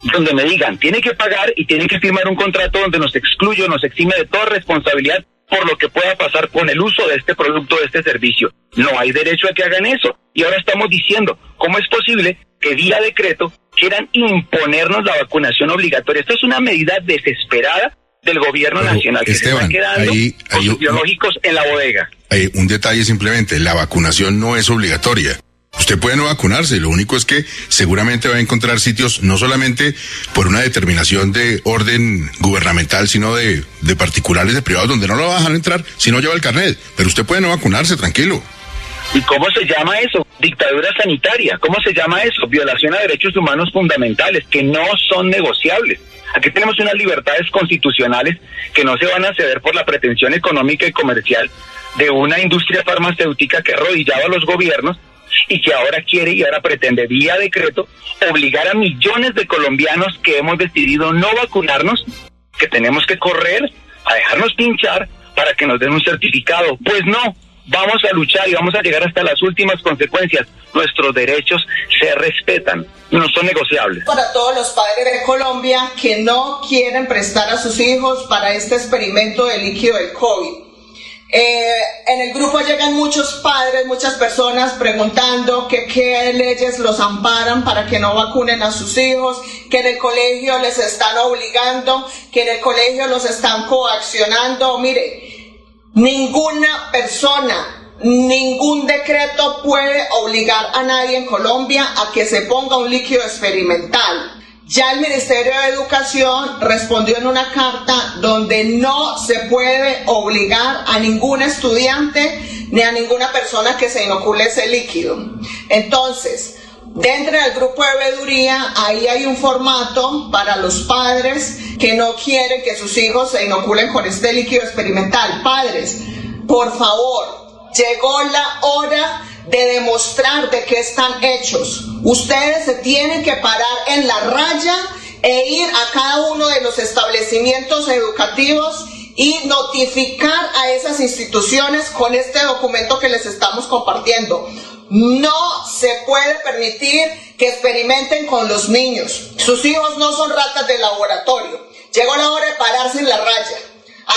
donde me digan, tiene que pagar y tiene que firmar un contrato donde nos excluye o nos exime de toda responsabilidad por lo que pueda pasar con el uso de este producto, de este servicio. No hay derecho a que hagan eso. Y ahora estamos diciendo, ¿cómo es posible que vía decreto quieran imponernos la vacunación obligatoria? Esto es una medida desesperada del gobierno nacional que se está quedando con biológicos en la bodega. Hay un detalle simplemente, la vacunación no es obligatoria. Usted puede no vacunarse, lo único es que seguramente va a encontrar sitios no solamente por una determinación de orden gubernamental, sino de, de particulares, de privados, donde no lo va a entrar si no lleva el carnet. Pero usted puede no vacunarse, tranquilo. ¿Y cómo se llama eso? Dictadura sanitaria. ¿Cómo se llama eso? Violación a derechos humanos fundamentales que no son negociables. Aquí tenemos unas libertades constitucionales que no se van a ceder por la pretensión económica y comercial de una industria farmacéutica que arrodillaba a los gobiernos y que ahora quiere y ahora pretende vía decreto obligar a millones de colombianos que hemos decidido no vacunarnos, que tenemos que correr a dejarnos pinchar para que nos den un certificado. Pues no, vamos a luchar y vamos a llegar hasta las últimas consecuencias. Nuestros derechos se respetan, no son negociables. Para todos los padres de Colombia que no quieren prestar a sus hijos para este experimento de líquido del COVID eh, en el grupo llegan muchos padres, muchas personas preguntando qué leyes los amparan para que no vacunen a sus hijos, que en el colegio les están obligando, que en el colegio los están coaccionando. Mire, ninguna persona, ningún decreto puede obligar a nadie en Colombia a que se ponga un líquido experimental. Ya el Ministerio de Educación respondió en una carta donde no se puede obligar a ningún estudiante ni a ninguna persona que se inocule ese líquido. Entonces, dentro del grupo de veeduría, ahí hay un formato para los padres que no quieren que sus hijos se inoculen con este líquido experimental. Padres, por favor, llegó la hora de demostrar de qué están hechos. Ustedes se tienen que parar en la raya e ir a cada uno de los establecimientos educativos y notificar a esas instituciones con este documento que les estamos compartiendo. No se puede permitir que experimenten con los niños. Sus hijos no son ratas de laboratorio. Llegó la hora de pararse en la raya.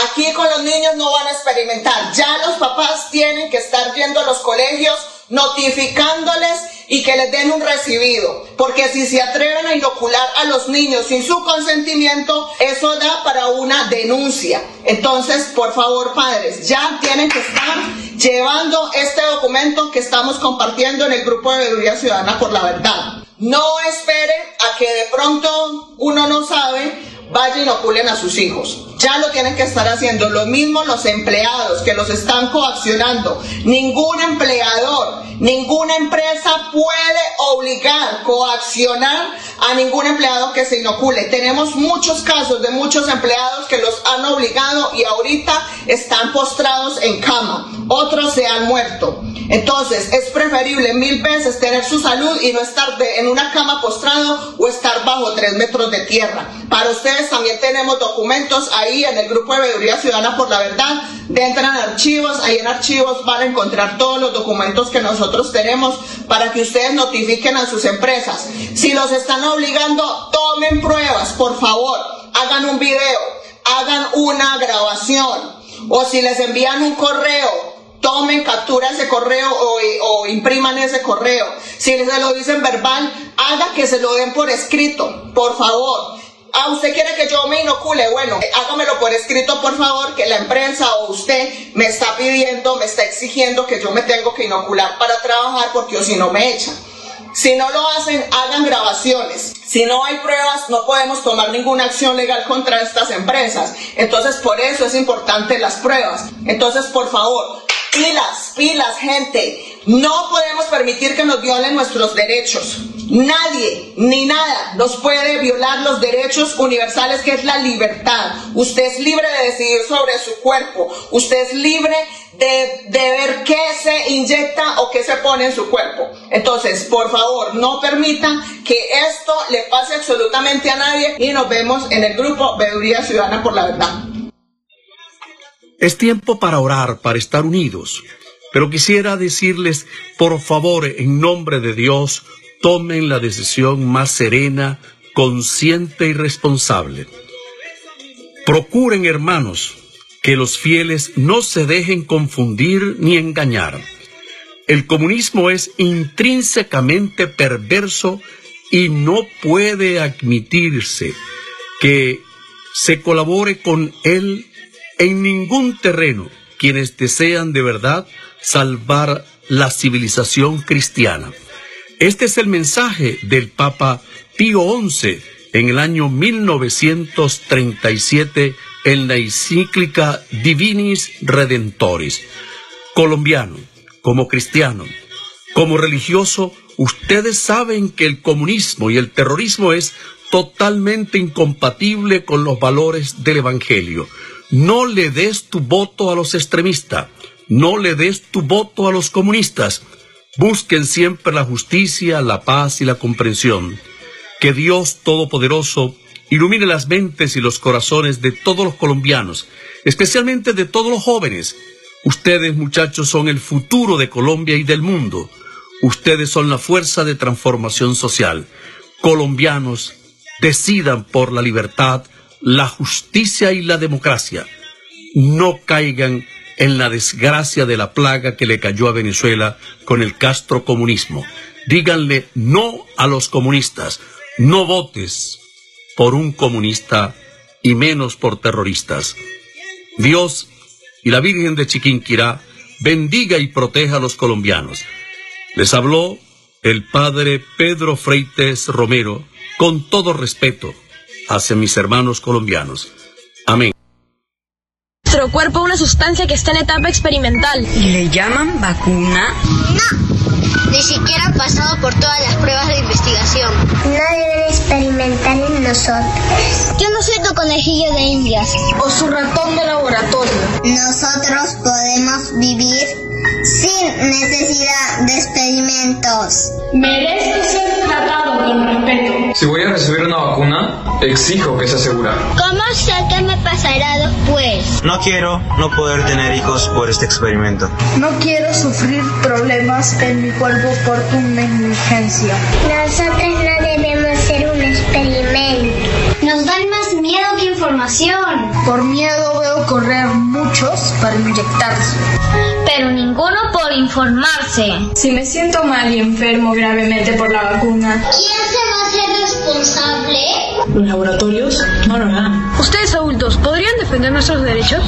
Aquí con los niños no van a experimentar. Ya los papás tienen que estar yendo a los colegios notificándoles y que les den un recibido. Porque si se atreven a inocular a los niños sin su consentimiento, eso da para una denuncia. Entonces, por favor, padres, ya tienen que estar llevando este documento que estamos compartiendo en el grupo de Veeduría Ciudadana por la Verdad. No espere a que de pronto uno no sabe, vaya y inoculen a sus hijos. Ya lo tienen que estar haciendo. Lo mismo los empleados que los están coaccionando. Ningún empleador, ninguna empresa puede obligar, coaccionar a ningún empleado que se inocule. Tenemos muchos casos de muchos empleados que los han obligado y ahorita están postrados en cama. Otros se han muerto. Entonces, es preferible mil veces tener su salud y no estar en una cama postrado o estar bajo tres metros de tierra. Para ustedes también tenemos documentos ahí en el grupo de Veeduría Ciudadana por la Verdad. Entran archivos, ahí en archivos van a encontrar todos los documentos que nosotros tenemos para que ustedes notifiquen a sus empresas. Si los están obligando, tomen pruebas, por favor. Hagan un video, hagan una grabación. O si les envían un correo, tomen captura ese correo o, impriman ese correo. Si se lo dicen verbal, haga que se lo den por escrito, por favor. Ah, usted quiere que yo me inocule, bueno, hágamelo por escrito, por favor, que la empresa o usted me está pidiendo, me está exigiendo que yo me tengo que inocular para trabajar porque o si no me echan. Si no lo hacen, hagan grabaciones. Si no hay pruebas, no podemos tomar ninguna acción legal contra estas empresas. Entonces, por eso es importante las pruebas. Entonces, por favor, pilas, pilas, gente. No podemos permitir que nos violen nuestros derechos. Nadie ni nada nos puede violar los derechos universales que es la libertad. Usted es libre de decidir sobre su cuerpo. Usted es libre de, de, ver qué se inyecta o qué se pone en su cuerpo. Entonces, por favor, no permitan que esto le pase absolutamente a nadie y nos vemos en el grupo Veeduría Ciudadana por la Verdad. Es tiempo para orar, para estar unidos. Pero quisiera decirles, por favor, en nombre de Dios, tomen la decisión más serena, consciente y responsable. Procuren, hermanos, que los fieles no se dejen confundir ni engañar. El comunismo es intrínsecamente perverso y no puede admitirse que se colabore con él en ningún terreno quienes desean de verdad salvar la civilización cristiana. Este es el mensaje del Papa Pío XI en el año 1937 en la encíclica Divinis Redentoris. Colombiano, como cristiano, como religioso, ustedes saben que el comunismo y el terrorismo es totalmente incompatible con los valores del Evangelio. No le des tu voto a los extremistas, no le des tu voto a los comunistas. Busquen siempre la justicia, la paz y la comprensión. Que Dios Todopoderoso ilumine las mentes y los corazones de todos los colombianos, especialmente de todos los jóvenes. Ustedes, muchachos, son el futuro de Colombia y del mundo. Ustedes son la fuerza de transformación social. Colombianos, decidan por la libertad, la justicia y la democracia. No caigan en la desgracia de la plaga que le cayó a Venezuela con el Castro comunismo. Díganle no a los comunistas. No votes por un comunista y menos por terroristas. Dios y la Virgen de Chiquinquirá bendiga y proteja a los colombianos. Les habló el padre Pedro Freites Romero con todo respeto hacia mis hermanos colombianos. Amén. Nuestro cuerpo es una sustancia que está en etapa experimental. ¿Y le llaman vacuna? No, ni siquiera ha pasado por todas las pruebas de investigación. No deben experimentar en nosotros. Yo no soy tu conejillo de indias. O su ratón de laboratorio. Nosotros podemos vivir sin necesidad de experimentos. Merezco ser tratado con respeto. Si voy a recibir una vacuna, exijo que sea segura. ¿Cómo sé qué me pasará después? No quiero no poder tener hijos por este experimento. No quiero sufrir problemas en mi cuerpo por tu negligencia. Nosotros no debemos ser un experimento. Nos dan más miedo que información. Por miedo veo correr muchos para inyectarse. Pero ninguno por informarse. Si me siento mal y enfermo gravemente por la vacuna. ¿Quién se va a hacer responsable? ¿Los laboratorios? No lo harán. Ustedes adultos, ¿podrían defender nuestros derechos?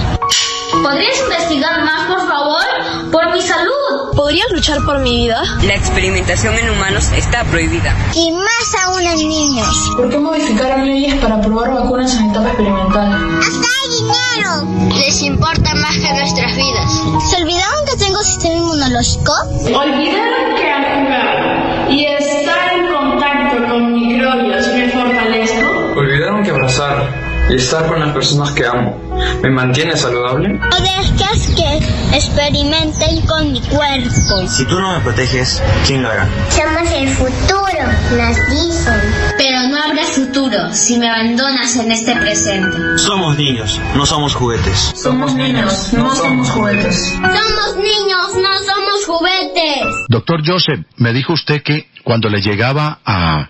¿Podrías investigar más, por favor? Por mi salud. ¿Podrías luchar por mi vida? La experimentación en humanos está prohibida. Y más aún en niños. ¿Por qué modificaron leyes para probar vacunas en etapa experimental? ¡Hasta hay dinero! Les importa más que nuestras vidas. ¿Se olvidaron que tengo sistema inmunológico? Olvidaron que al jugar y estar en contacto con microbios me fortalezco. Olvidaron que abrazar estar con las personas que amo me mantiene saludable. No dejes que experimenten con mi cuerpo. Si tú no me proteges, ¿quién lo hará? Somos el futuro, nos dicen. Pero no habrá futuro si me abandonas en este presente. Somos niños, no somos juguetes. Somos niños, no somos juguetes. Somos niños, no somos juguetes. Doctor Joseph, me dijo usted que cuando le llegaba a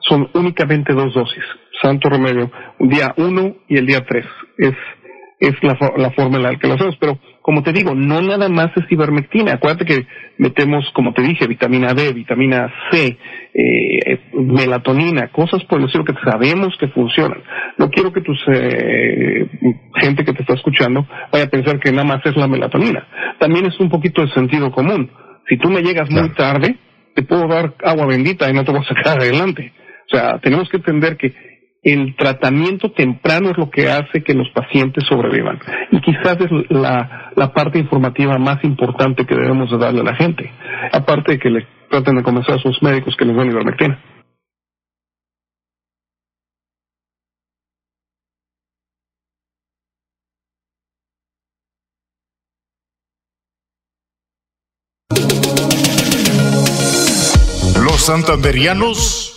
son únicamente dos dosis. Santo remedio, día uno y el día tres. Es, es la, la forma en la que lo hacemos. Pero, como te digo, no nada más es ivermectina. Acuérdate que metemos, como te dije, vitamina D, vitamina C, eh, melatonina, cosas por el estilo que sabemos que funcionan. No quiero que tus eh, gente que te está escuchando vaya a pensar que nada más es la melatonina. También es un poquito de sentido común. Si tú me llegas muy tarde, te puedo dar agua bendita y no te voy a sacar (laughs) adelante. O sea, tenemos que entender que el tratamiento temprano es lo que hace que los pacientes sobrevivan. Y quizás es la, la parte informativa más importante que debemos de darle a la gente. Aparte de que le traten de convencer a sus médicos que les den ivermectina. Los santanderianos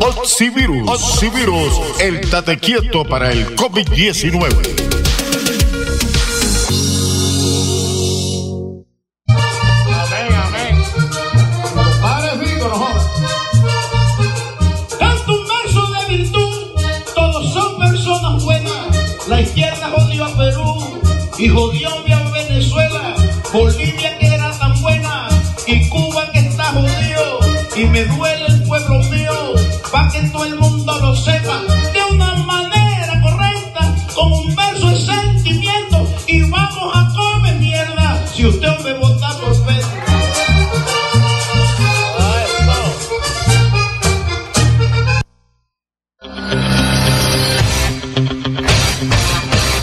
Oxivirus. Oxivirus, el tate quieto para el COVID-19. Amén, amén. Padre Fico, no jodas. Canto un verso de virtud, todos son personas buenas. La izquierda jodió a Perú y jodió a Venezuela. Bolivia que era tan buena y Cuba que está jodido. Y me duele pa' que todo el mundo lo sepa.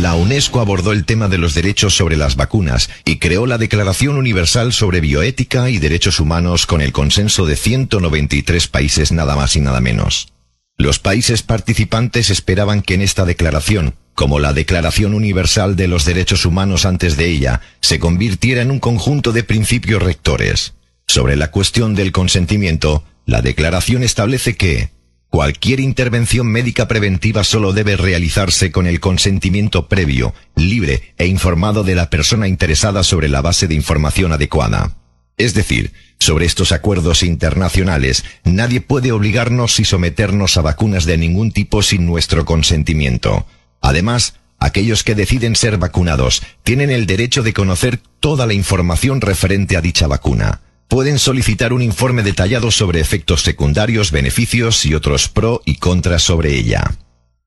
La UNESCO abordó el tema de los derechos sobre las vacunas y creó la Declaración Universal sobre Bioética y Derechos Humanos con el consenso de 193 países nada más y nada menos. Los países participantes esperaban que en esta declaración, como la Declaración Universal de los Derechos Humanos antes de ella, se convirtiera en un conjunto de principios rectores. Sobre la cuestión del consentimiento, la declaración establece que Cualquier intervención médica preventiva solo debe realizarse con el consentimiento previo, libre e informado de la persona interesada sobre la base de información adecuada. Es decir, sobre estos acuerdos internacionales, nadie puede obligarnos y someternos a vacunas de ningún tipo sin nuestro consentimiento. Además, aquellos que deciden ser vacunados tienen el derecho de conocer toda la información referente a dicha vacuna pueden solicitar un informe detallado sobre efectos secundarios, beneficios y otros pro y contras sobre ella.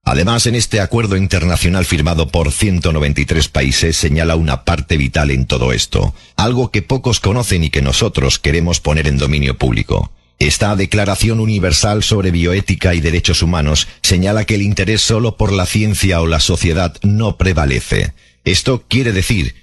Además, en este acuerdo internacional firmado por 193 países señala una parte vital en todo esto, algo que pocos conocen y que nosotros queremos poner en dominio público. Esta Declaración Universal sobre Bioética y Derechos Humanos señala que el interés solo por la ciencia o la sociedad no prevalece. Esto quiere decir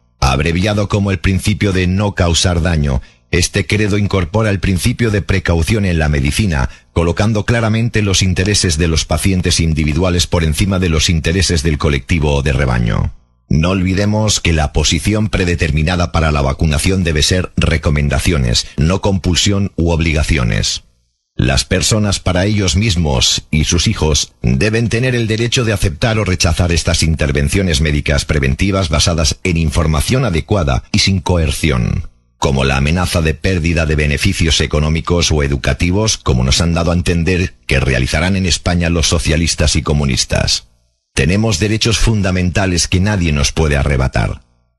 abreviado como el principio de no causar daño. Este credo incorpora el principio de precaución en la medicina, colocando claramente los intereses de los pacientes individuales por encima de los intereses del colectivo o de rebaño. No olvidemos que la posición predeterminada para la vacunación debe ser recomendaciones, no compulsión u obligaciones. Las personas para ellos mismos y sus hijos deben tener el derecho de aceptar o rechazar estas intervenciones médicas preventivas basadas en información adecuada y sin coerción como la amenaza de pérdida de beneficios económicos o educativos, como nos han dado a entender que realizarán en España los socialistas y comunistas. Tenemos derechos fundamentales que nadie nos puede arrebatar.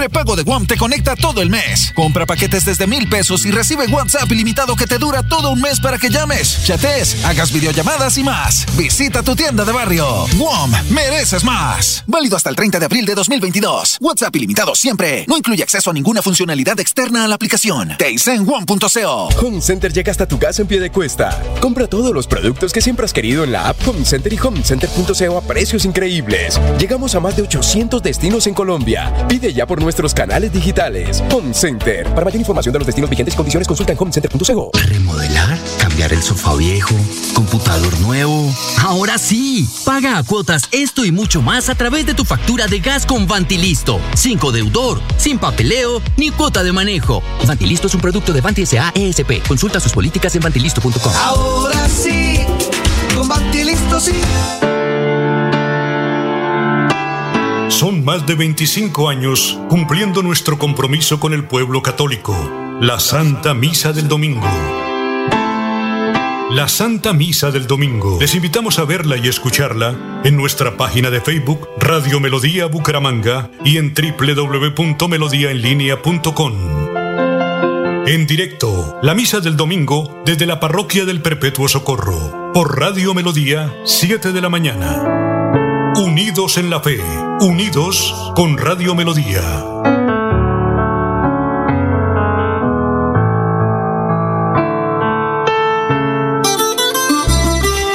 Prepago de Guam te conecta todo el mes. Compra paquetes desde mil pesos y recibe WhatsApp ilimitado que te dura todo un mes para que llames, chatees, hagas videollamadas y más. Visita tu tienda de barrio. Guam, mereces más. Válido hasta el 30 de abril de 2022. WhatsApp ilimitado siempre. No incluye acceso a ninguna funcionalidad externa a la aplicación. Guam.co. Home Center llega hasta tu casa en pie de cuesta. Compra todos los productos que siempre has querido en la app Home Center y homecenter.co a precios increíbles. Llegamos a más de 800 destinos en Colombia. Pide ya por nuestro nuestros canales digitales. Home Center. Para mayor información de los destinos vigentes y condiciones, consulta en homecenter.co. Remodelar, cambiar el sofá viejo, computador nuevo. Ahora sí, paga a cuotas esto y mucho más a través de tu factura de gas con Vantilisto. Sin deudor, sin papeleo ni cuota de manejo. Vantilisto es un producto de Vanti S.A. ESP. Consulta sus políticas en vantilisto.com. Ahora sí, con Vantilisto sí. Son más de 25 años cumpliendo nuestro compromiso con el pueblo católico, la Santa Misa del Domingo. La Santa Misa del Domingo. Les invitamos a verla y escucharla en nuestra página de Facebook Radio Melodía Bucaramanga y en www.melodiaenlinea.com. En directo, la Misa del Domingo desde la Parroquia del Perpetuo Socorro, por Radio Melodía, 7 de la mañana. Unidos en la fe, unidos con Radio Melodía.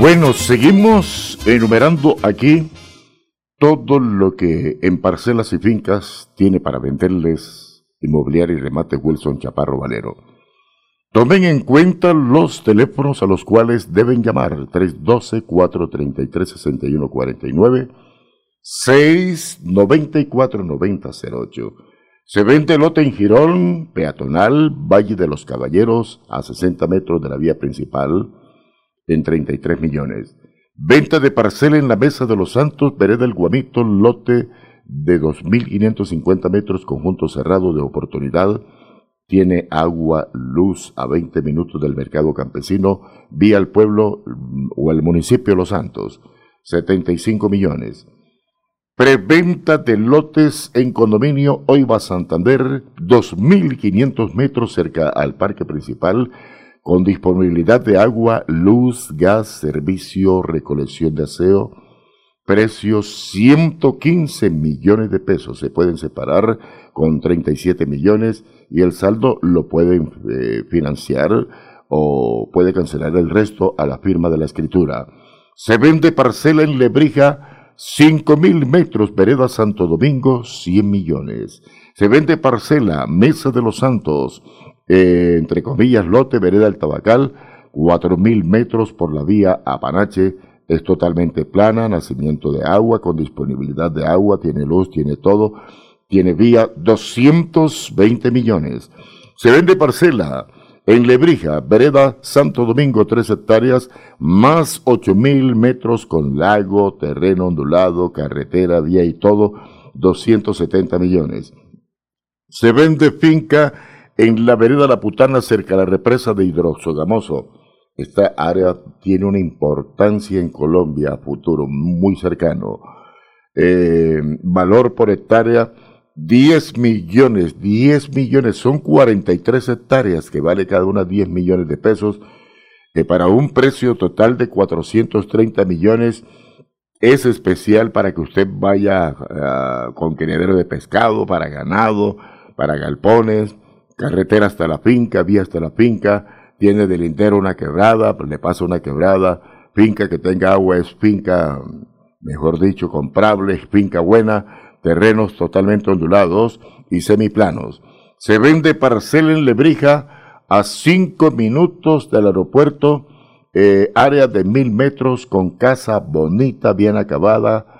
Bueno, seguimos enumerando aquí todo lo que en parcelas y fincas tiene para venderles Inmobiliaria y Remate Wilson Chaparro Valero. Tomen en cuenta los teléfonos a los cuales deben llamar 312-433-6149 694-9008. Se vende lote en Girón, peatonal, Valle de los Caballeros, a 60 metros de la vía principal, en 33 millones. Venta de parcela en la Mesa de los Santos, Vereda el Guamito, lote de 2.550 metros, conjunto cerrado de oportunidad. Tiene agua, luz a 20 minutos del mercado campesino, vía al pueblo mm, o el municipio Los Santos. 75 millones. Preventa de lotes en condominio Oiva Santander, 2.500 metros cerca al parque principal, con disponibilidad de agua, luz, gas, servicio, recolección de aseo. Precios 115 millones de pesos. Se pueden separar con 37 millones y el saldo lo pueden eh, financiar o puede cancelar el resto a la firma de la escritura. Se vende parcela en Lebrija Cinco mil metros, Vereda Santo Domingo, 100 millones. Se vende parcela, Mesa de los Santos, eh, entre comillas, lote, Vereda El Tabacal, cuatro mil metros por la vía Apanache. Es totalmente plana, nacimiento de agua, con disponibilidad de agua, tiene luz, tiene todo. Tiene vía 220 millones. Se vende parcela, en Lebrija, vereda Santo Domingo, tres hectáreas, más ocho mil metros con lago, terreno ondulado, carretera, vía y todo, 270 millones. Se vende finca en la vereda La Putana, cerca de la represa de Hidroxogamoso. Esta área tiene una importancia en Colombia futuro, muy cercano. Eh, valor por hectárea 10 millones, 10 millones, son 43 hectáreas que vale cada una 10 millones de pesos, que para un precio total de 430 millones es especial para que usted vaya uh, con criadero de pescado, para ganado, para galpones, carretera hasta la finca, vía hasta la finca, tiene lindero una quebrada, le pasa una quebrada, finca que tenga agua es finca, mejor dicho, comprable, es finca buena, terrenos totalmente ondulados y semiplanos. Se vende parcela en Lebrija a cinco minutos del aeropuerto, eh, área de mil metros con casa bonita, bien acabada.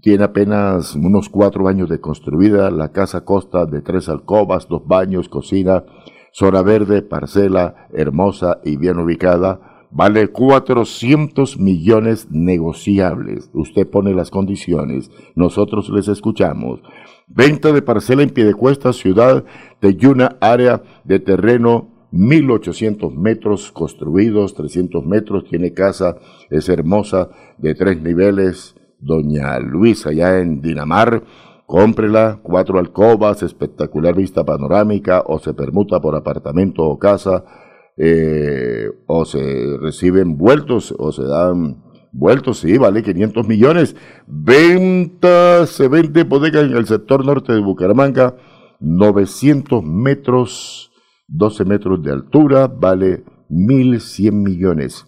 Tiene apenas unos cuatro años de construida. La casa consta de tres alcobas, dos baños, cocina, zona verde, parcela hermosa y bien ubicada vale 400 millones negociables. Usted pone las condiciones, nosotros les escuchamos. Venta de parcela en Piedecuesta, ciudad de Yuna, área de terreno 1800 metros construidos, 300 metros, tiene casa, es hermosa, de tres niveles, Doña Luisa, allá en Dinamar. Cómprela, cuatro alcobas, espectacular vista panorámica, o se permuta por apartamento o casa, eh, o se reciben vueltos o se dan vueltos, sí, vale 500 millones. Venta, se vende bodega en el sector norte de Bucaramanga, 900 metros, 12 metros de altura, vale 1.100 millones.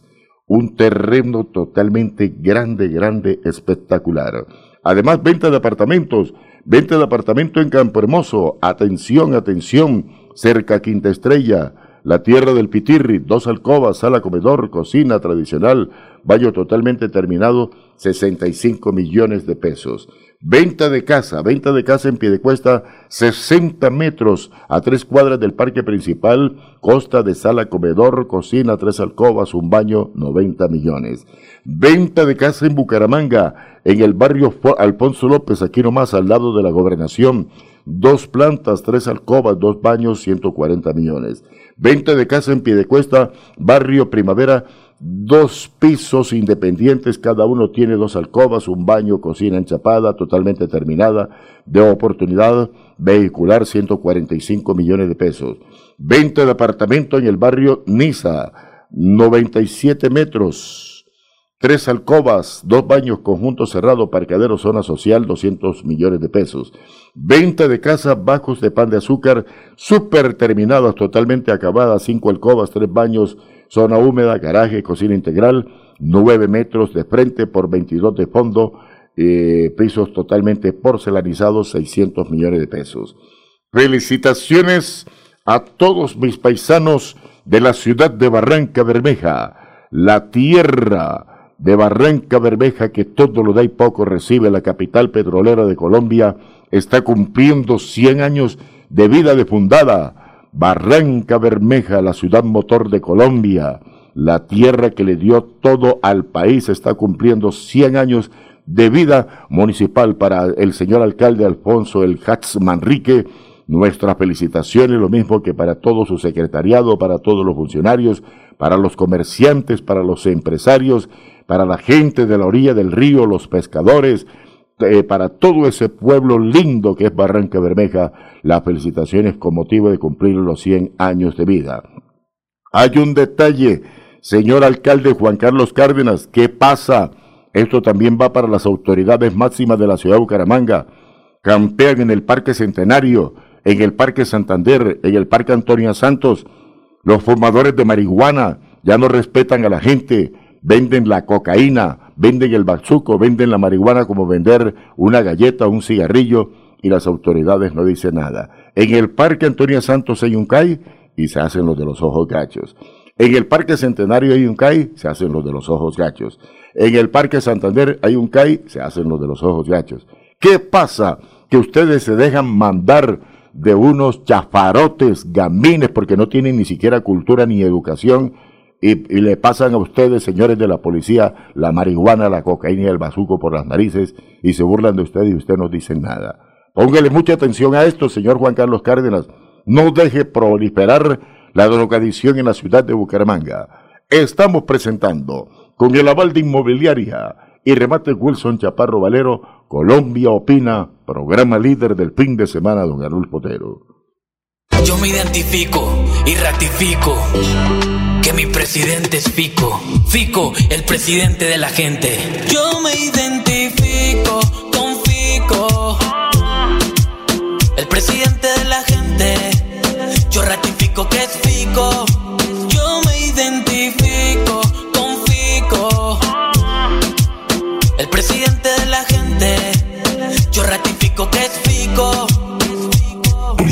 Un terreno totalmente grande, grande, espectacular. Además, venta de apartamentos, venta de apartamento en Campo Hermoso, atención, atención, cerca Quinta Estrella, la tierra del Pitirri, dos alcobas, sala comedor, cocina tradicional, baño totalmente terminado, 65 millones de pesos. Venta de casa, venta de casa en Piedecuesta, 60 metros a tres cuadras del parque principal, costa de sala comedor, cocina, tres alcobas, un baño, 90 millones. Venta de casa en Bucaramanga, en el barrio Alfonso López, aquí nomás al lado de la gobernación, dos plantas, tres alcobas, dos baños, 140 millones. Venta de casa en Piedecuesta, barrio Primavera, dos pisos independientes, cada uno tiene dos alcobas, un baño, cocina enchapada, totalmente terminada, de oportunidad vehicular, 145 millones de pesos. Venta de apartamento en el barrio Niza, 97 metros, Tres alcobas, dos baños, conjunto cerrado, parqueadero, zona social, 200 millones de pesos. Venta de casa, bajos de pan de azúcar, super terminadas, totalmente acabadas, cinco alcobas, tres baños, zona húmeda, garaje, cocina integral, nueve metros de frente por 22 de fondo, eh, pisos totalmente porcelanizados, 600 millones de pesos. Felicitaciones a todos mis paisanos de la ciudad de Barranca Bermeja, la tierra de Barranca Bermeja, que todo lo da y poco recibe, la capital petrolera de Colombia, está cumpliendo 100 años de vida de fundada. Barranca Bermeja, la ciudad motor de Colombia, la tierra que le dio todo al país, está cumpliendo 100 años de vida municipal para el señor alcalde Alfonso El Hatz Manrique. Nuestras felicitaciones, lo mismo que para todo su secretariado, para todos los funcionarios, para los comerciantes, para los empresarios, para la gente de la orilla del río, los pescadores, eh, para todo ese pueblo lindo que es Barranca Bermeja, las felicitaciones con motivo de cumplir los 100 años de vida. Hay un detalle, señor alcalde Juan Carlos Cárdenas, ¿qué pasa? Esto también va para las autoridades máximas de la ciudad de Bucaramanga. Campean en el Parque Centenario, en el Parque Santander, en el Parque Antonio Santos. Los formadores de marihuana ya no respetan a la gente, venden la cocaína, venden el bazuco, venden la marihuana como vender una galleta o un cigarrillo y las autoridades no dicen nada. En el Parque Antonio Santos hay un CAI y se hacen los de los ojos gachos. En el Parque Centenario hay un CAI, se hacen los de los ojos gachos. En el Parque Santander hay un CAI, se hacen los de los ojos gachos. ¿Qué pasa? Que ustedes se dejan mandar de unos chafarotes gamines porque no tienen ni siquiera cultura ni educación y, le pasan a ustedes, señores de la policía, la marihuana, la cocaína y el bazuco por las narices y se burlan de usted y usted no dice nada. Póngale mucha atención a esto, señor Juan Carlos Cárdenas. No deje proliferar la drogadicción en la ciudad de Bucaramanga. Estamos presentando con el aval de Inmobiliaria y remate Wilson Chaparro Valero, Colombia Opina, programa líder del fin de semana, don Arnulfo Potero. Yo me identifico y ratifico que mi presidente es Fico. Fico, el presidente de la gente. Yo me identifico con Fico, el presidente de la gente. Yo ratifico que es Fico.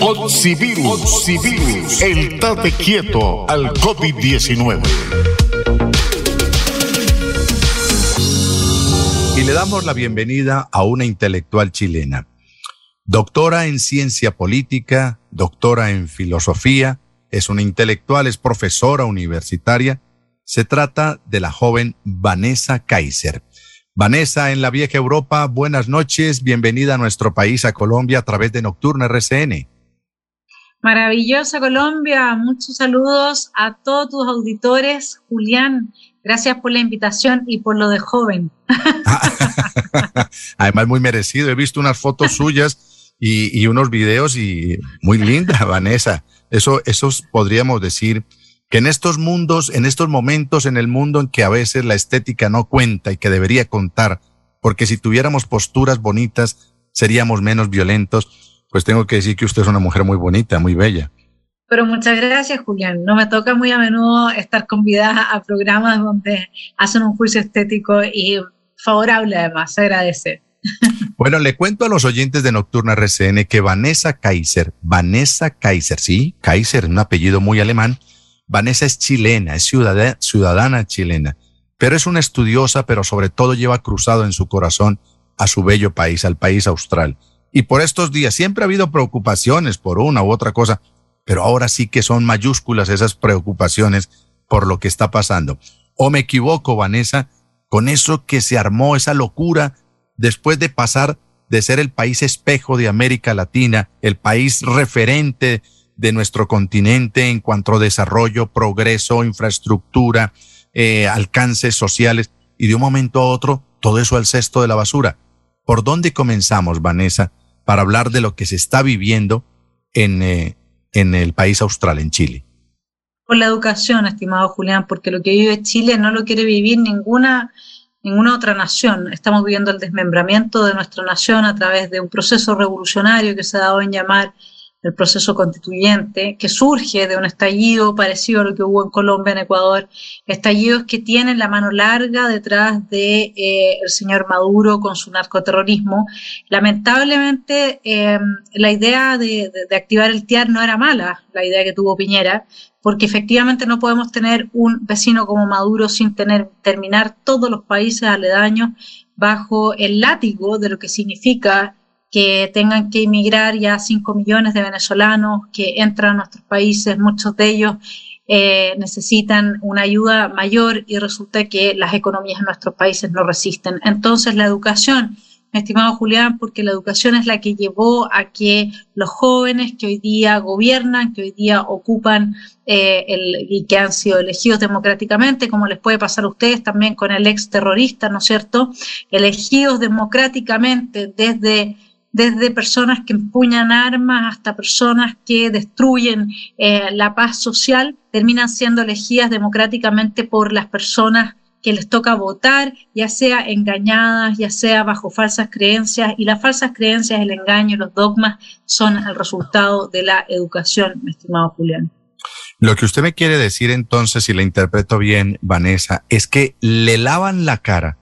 Oxivirus, el tate quieto al COVID-19. Y le damos la bienvenida a una intelectual chilena, doctora en ciencia política, doctora en filosofía, es una intelectual, es profesora universitaria. Se trata de la joven Vanessa Kaiser. Vanessa, en la vieja Europa, buenas noches, bienvenida a nuestro país, a Colombia, a través de Nocturna RCN. Maravillosa Colombia, muchos saludos a todos tus auditores. Julián, gracias por la invitación y por lo de joven. (laughs) Además, muy merecido. He visto unas fotos suyas y, unos videos y muy linda, (laughs) Vanessa. Eso, esos podríamos decir que en estos mundos, en estos momentos en el mundo en que a veces la estética no cuenta y que debería contar, porque si tuviéramos posturas bonitas seríamos menos violentos, pues tengo que decir que usted es una mujer muy bonita, muy bella. Pero muchas gracias, Julián. No me toca muy a menudo estar convidada a programas donde hacen un juicio estético y favorable además, se agradece. Bueno, le cuento a los oyentes de Nocturna RCN que Vanessa Kaiser, Vanessa Kaiser, sí, Kaiser, un apellido muy alemán, Vanessa es chilena, es ciudadana, ciudadana chilena, pero es una estudiosa, pero sobre todo lleva cruzado en su corazón a su bello país, al país austral. Y por estos días siempre ha habido preocupaciones por una u otra cosa, pero ahora sí que son mayúsculas esas preocupaciones por lo que está pasando. ¿O me equivoco, Vanessa, con eso que se armó esa locura después de pasar de ser el país espejo de América Latina, el país referente de nuestro continente en cuanto a desarrollo, progreso, infraestructura, eh, alcances sociales, y de un momento a otro todo eso al cesto de la basura. ¿Por dónde comenzamos, Vanessa, para hablar de lo que se está viviendo en, eh, en el país austral, en Chile? Por la educación, estimado Julián, porque lo que vive Chile no lo quiere vivir ninguna ninguna otra nación. Estamos viviendo el desmembramiento de nuestra nación a través de un proceso revolucionario que se ha dado en llamar el proceso constituyente, que surge de un estallido parecido a lo que hubo en Colombia, en Ecuador, estallidos que tienen la mano larga detrás de eh, el señor Maduro con su narcoterrorismo. Lamentablemente, eh, la idea de, de, activar el TIAR no era mala, la idea que tuvo Piñera, porque efectivamente no podemos tener un vecino como Maduro sin tener, terminar todos los países aledaños bajo el látigo de lo que significa que tengan que emigrar ya 5 millones de venezolanos que entran a nuestros países, muchos de ellos eh, necesitan una ayuda mayor y resulta que las economías en nuestros países no resisten. Entonces la educación, estimado Julián, porque la educación es la que llevó a que los jóvenes que hoy día gobiernan, que hoy día ocupan eh, el, y que han sido elegidos democráticamente, como les puede pasar a ustedes también con el ex terrorista, ¿no es cierto? Elegidos democráticamente desde desde personas que empuñan armas hasta personas que destruyen eh, la paz social, terminan siendo elegidas democráticamente por las personas que les toca votar, ya sea engañadas, ya sea bajo falsas creencias, y las falsas creencias, el engaño, los dogmas son el resultado de la educación, mi estimado Julián. Lo que usted me quiere decir entonces, si le interpreto bien, Vanessa, es que le lavan la cara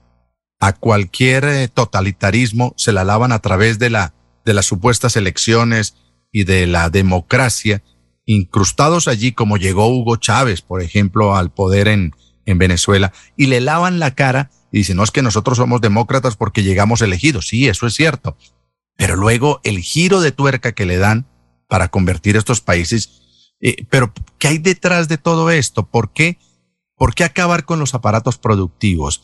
a cualquier eh, totalitarismo se la lavan a través de la de las supuestas elecciones y de la democracia incrustados allí como llegó Hugo Chávez, por ejemplo, al poder en, en Venezuela y le lavan la cara y dicen, no es que nosotros somos demócratas porque llegamos elegidos. Sí, eso es cierto. Pero luego el giro de tuerca que le dan para convertir estos países. Eh, pero, ¿qué hay detrás de todo esto? ¿Por qué? ¿Por qué acabar con los aparatos productivos?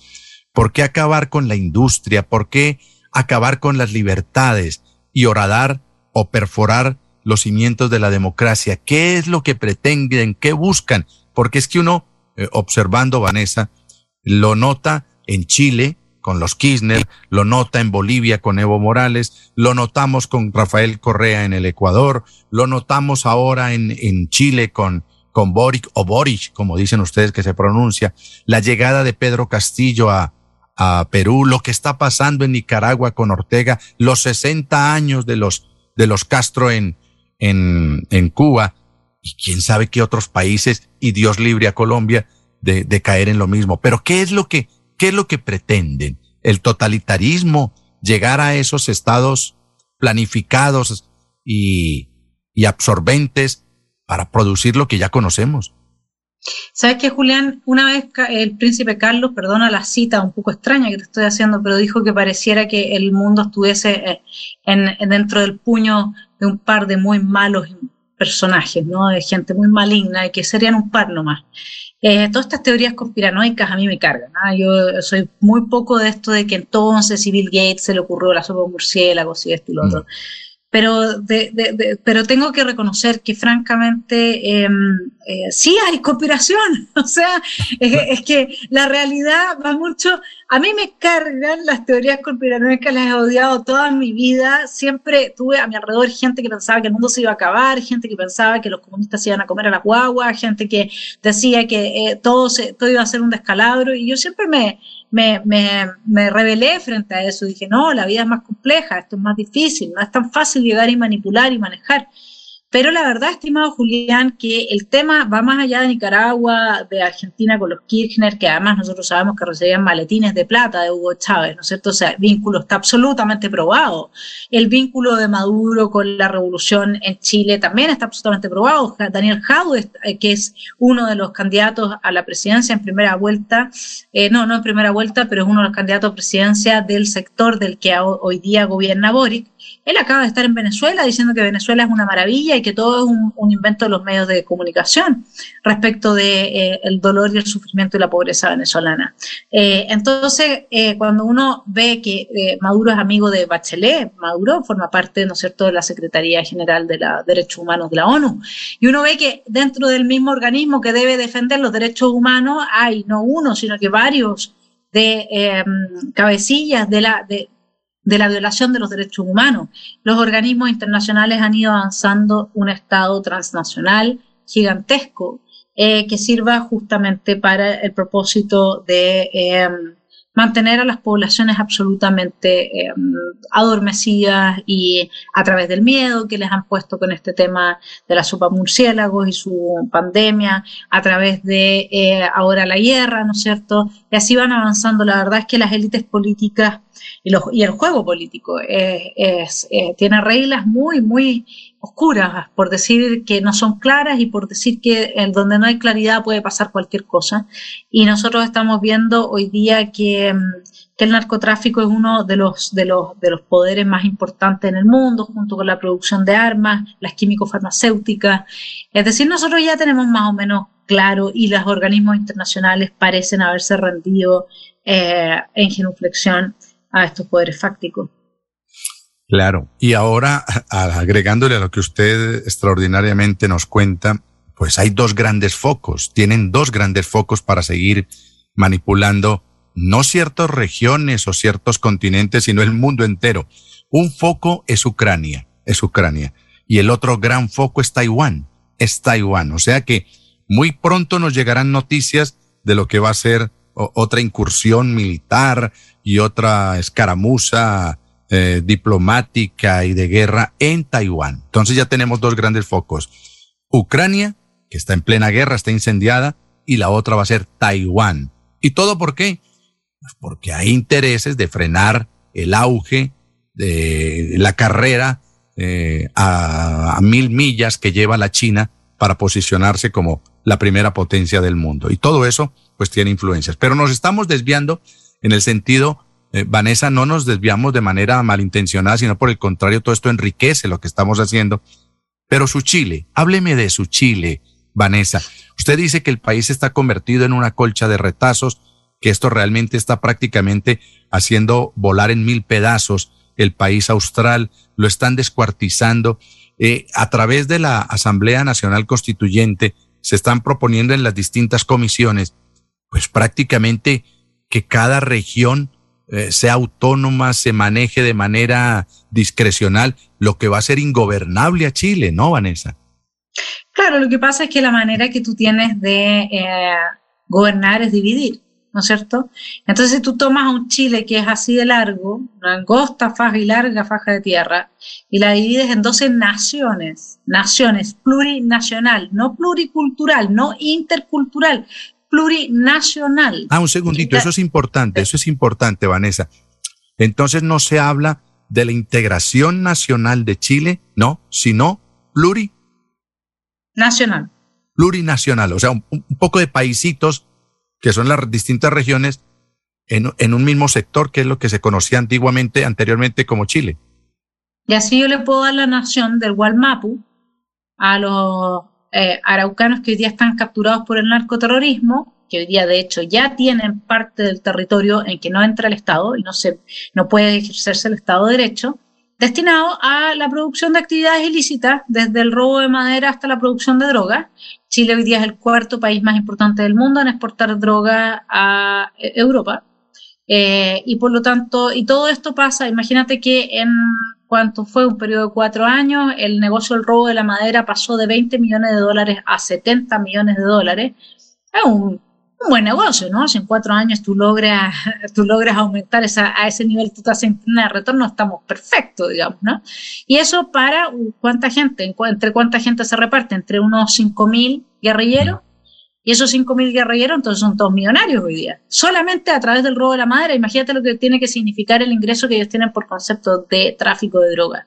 ¿Por qué acabar con la industria? ¿Por qué acabar con las libertades y horadar o perforar los cimientos de la democracia? ¿Qué es lo que pretenden? ¿Qué buscan? Porque es que uno, eh, observando Vanessa, lo nota en Chile con los Kirchner, lo nota en Bolivia con Evo Morales, lo notamos con Rafael Correa en el Ecuador, lo notamos ahora en, Chile con, con Boric o Boric, como dicen ustedes que se pronuncia, la llegada de Pedro Castillo a, a Perú, lo que está pasando en Nicaragua con Ortega, los 60 años de los, de los Castro en, en, en Cuba, y quién sabe qué otros países, y Dios libre a Colombia de, de caer en lo mismo. Pero ¿qué es lo que, qué es lo que pretenden? El totalitarismo, llegar a esos estados planificados y, y absorbentes para producir lo que ya conocemos. ¿Sabes qué, Julián? Una vez el príncipe Carlos, perdona la cita un poco extraña que te estoy haciendo, pero dijo que pareciera que el mundo estuviese eh, en, dentro del puño de un par de muy malos personajes, ¿no? De gente muy maligna y que serían un par nomás. Eh, todas estas teorías conspiranoicas a mí me cargan. ¿no? Yo soy muy poco de esto de que entonces Bill Gates se le ocurrió la sopa murciélagos y esto y lo otro. Pero, de, pero tengo que reconocer que francamente em, eh, sí hay cooperación. (laughs) O sea, es, que la realidad va mucho. A mí me cargan las teorías conspiranoicas, las he odiado toda mi vida. Siempre tuve a mi alrededor gente que pensaba que el mundo se iba a acabar, gente que pensaba que los comunistas se iban a comer a la guagua, gente que decía que eh, todo, se, todo iba a ser un descalabro. Y yo siempre me, me, me, me rebelé frente a eso. Dije, no, la vida es más compleja, esto es más difícil, no es tan fácil llegar y manipular y manejar. Pero la verdad, estimado Julián, que el tema va más allá de Nicaragua, de Argentina con los Kirchner, que además nosotros sabemos que recibían maletines de plata de Hugo Chávez, ¿no es cierto? O sea, el vínculo está absolutamente probado. El vínculo de Maduro con la revolución en Chile también está absolutamente probado. Daniel Jadue, eh, que es uno de los candidatos a la presidencia en primera vuelta, eh, no, no en primera vuelta, pero es uno de los candidatos a presidencia del sector del que hoy día gobierna Boric, él acaba de estar en Venezuela diciendo que Venezuela es una maravilla y que todo es un, invento de los medios de comunicación respecto de eh, el dolor y el sufrimiento y la pobreza venezolana. Eh, entonces, eh, cuando uno ve que Maduro es amigo de Bachelet, Maduro forma parte, ¿no es de la Secretaría General de los Derechos Humanos de la ONU, y uno ve que dentro del mismo organismo que debe defender los derechos humanos hay no uno, sino que varios de cabecillas de la, de, de la violación de los derechos humanos. Los organismos internacionales han ido avanzando un Estado transnacional gigantesco eh, que sirva justamente para el propósito de, em, mantener a las poblaciones absolutamente eh, adormecidas y a través del miedo que les han puesto con este tema de la sopa murciélagos y su pandemia, a través de eh, ahora la guerra, ¿no es cierto? Y así van avanzando. La verdad es que las élites políticas y, los, y el juego político es, eh, tiene reglas muy, muy oscuras, por decir que no son claras y por decir que en donde no hay claridad puede pasar cualquier cosa. Y nosotros estamos viendo hoy día que, mm, que el narcotráfico es uno de los, de, los, de los poderes más importantes en el mundo, junto con la producción de armas, las químico-farmacéuticas. Es decir, nosotros ya tenemos más o menos claro y los organismos internacionales parecen haberse rendido eh, en genuflexión a estos poderes fácticos. Claro. Y ahora, (laughs) agregándole a lo que usted extraordinariamente nos cuenta, pues hay dos grandes focos, tienen dos grandes focos para seguir manipulando no ciertas regiones o ciertos continentes, sino el mundo entero. Un foco es Ucrania, es Ucrania, y el otro gran foco es Taiwán, es Taiwán. O sea que muy pronto nos llegarán noticias de lo que va a ser otra incursión militar y otra escaramuza eh, diplomática y de guerra en Taiwán. Entonces ya tenemos dos grandes focos. Ucrania, que está en plena guerra, está incendiada, y la otra va a ser Taiwán. ¿Y todo por qué? Pues porque hay intereses de frenar el auge de la carrera eh, a, a mil millas que lleva la China para posicionarse como la primera potencia del mundo. Y todo eso pues tiene influencias. Pero nos estamos desviando en el sentido eh, Vanessa, no nos desviamos de manera malintencionada, sino por el contrario, todo esto enriquece lo que estamos haciendo. Pero su Chile, hábleme de su Chile, Vanessa. Usted dice que el país está convertido en una colcha de retazos, que esto realmente está prácticamente haciendo volar en mil pedazos el país austral, lo están descuartizando. Eh, a través de la Asamblea Nacional Constituyente se están proponiendo en las distintas comisiones, pues prácticamente que cada región eh, sea autónoma, se maneje de manera discrecional, lo que va a ser ingobernable a Chile, ¿no, Vanessa? Claro, lo que pasa es que la manera que tú tienes de eh, gobernar es dividir, ¿no es cierto? Entonces, si tú tomas un Chile que es así de largo, una angosta faja y larga faja de tierra, y la divides en 12 naciones, naciones plurinacional, no pluricultural, no intercultural, plurinacional. Ah, un segundito, eso es importante, eso es importante, Vanessa. Entonces no se habla de la integración nacional de Chile, no, sino pluri. Nacional. Plurinacional, o sea, un, poco de paisitos que son las distintas regiones en, en, un mismo sector, que es lo que se conocía antiguamente, anteriormente como Chile. Y así yo le puedo dar la nación del Gualmapu a los eh, araucanos que hoy día están capturados por el narcoterrorismo, que hoy día de hecho ya tienen parte del territorio en que no entra el Estado y no, se, no puede ejercerse el Estado de Derecho, destinado a la producción de actividades ilícitas, desde el robo de madera hasta la producción de drogas. Chile hoy día es el cuarto país más importante del mundo en exportar droga a eh, Europa. Eh, y por lo tanto, y todo esto pasa, imagínate que en cuanto fue un periodo de cuatro años, el negocio del robo de la madera pasó de 20 millones de dólares a 70 millones de dólares. Es un, buen negocio, ¿no? Si en cuatro años tú logras, tú logras aumentar esa, a ese nivel tu tasa de retorno, estamos perfectos, digamos, ¿no? Y eso para cuánta gente, entre cuánta gente se reparte, entre unos 5.000 guerrilleros y esos 5.000 guerrilleros entonces son todos millonarios hoy día. Solamente a través del robo de la madera, imagínate lo que tiene que significar el ingreso que ellos tienen por concepto de tráfico de drogas.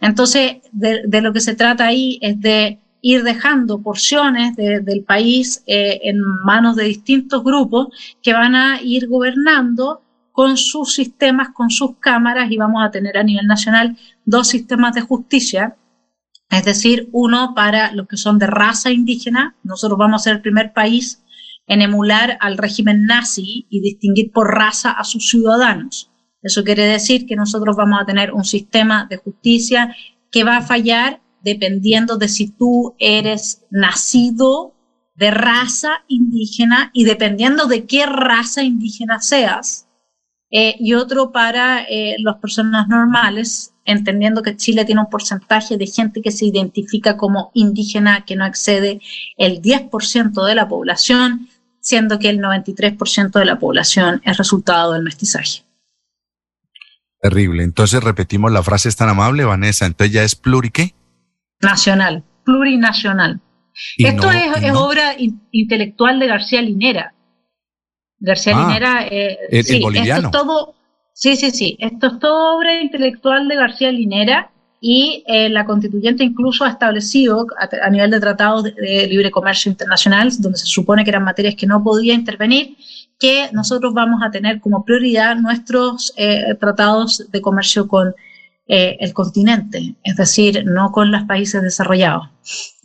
Entonces, de, lo que se trata ahí es de ir dejando porciones del país eh, en manos de distintos grupos que van a ir gobernando con sus sistemas, con sus cámaras y vamos a tener a nivel nacional dos sistemas de justicia es decir, uno para los que son de raza indígena. Nosotros vamos a ser el primer país en emular al régimen nazi y distinguir por raza a sus ciudadanos. Eso quiere decir que nosotros vamos a tener un sistema de justicia que va a fallar dependiendo de si tú eres nacido de raza indígena y dependiendo de qué raza indígena seas. Eh, y otro para eh, las personas normales, entendiendo que Chile tiene un porcentaje de gente que se identifica como indígena que no excede el 10% de la población, siendo que el 93% de la población es resultado del mestizaje. Terrible. Entonces repetimos la frase es tan amable, Vanessa. Entonces ya es pluri qué? Nacional, plurinacional. Esto es, obra intelectual de García Linera. García Ah, Linera, eh, el- boliviano. Esto es todo, sí, sí, sí. Esto es todo obra intelectual de García Linera y eh, la constituyente incluso ha establecido a, nivel de tratados de, libre comercio internacional, donde se supone que eran materias que no podía intervenir, que nosotros vamos a tener como prioridad nuestros eh, tratados de comercio con eh, el continente, es decir, no con los países desarrollados.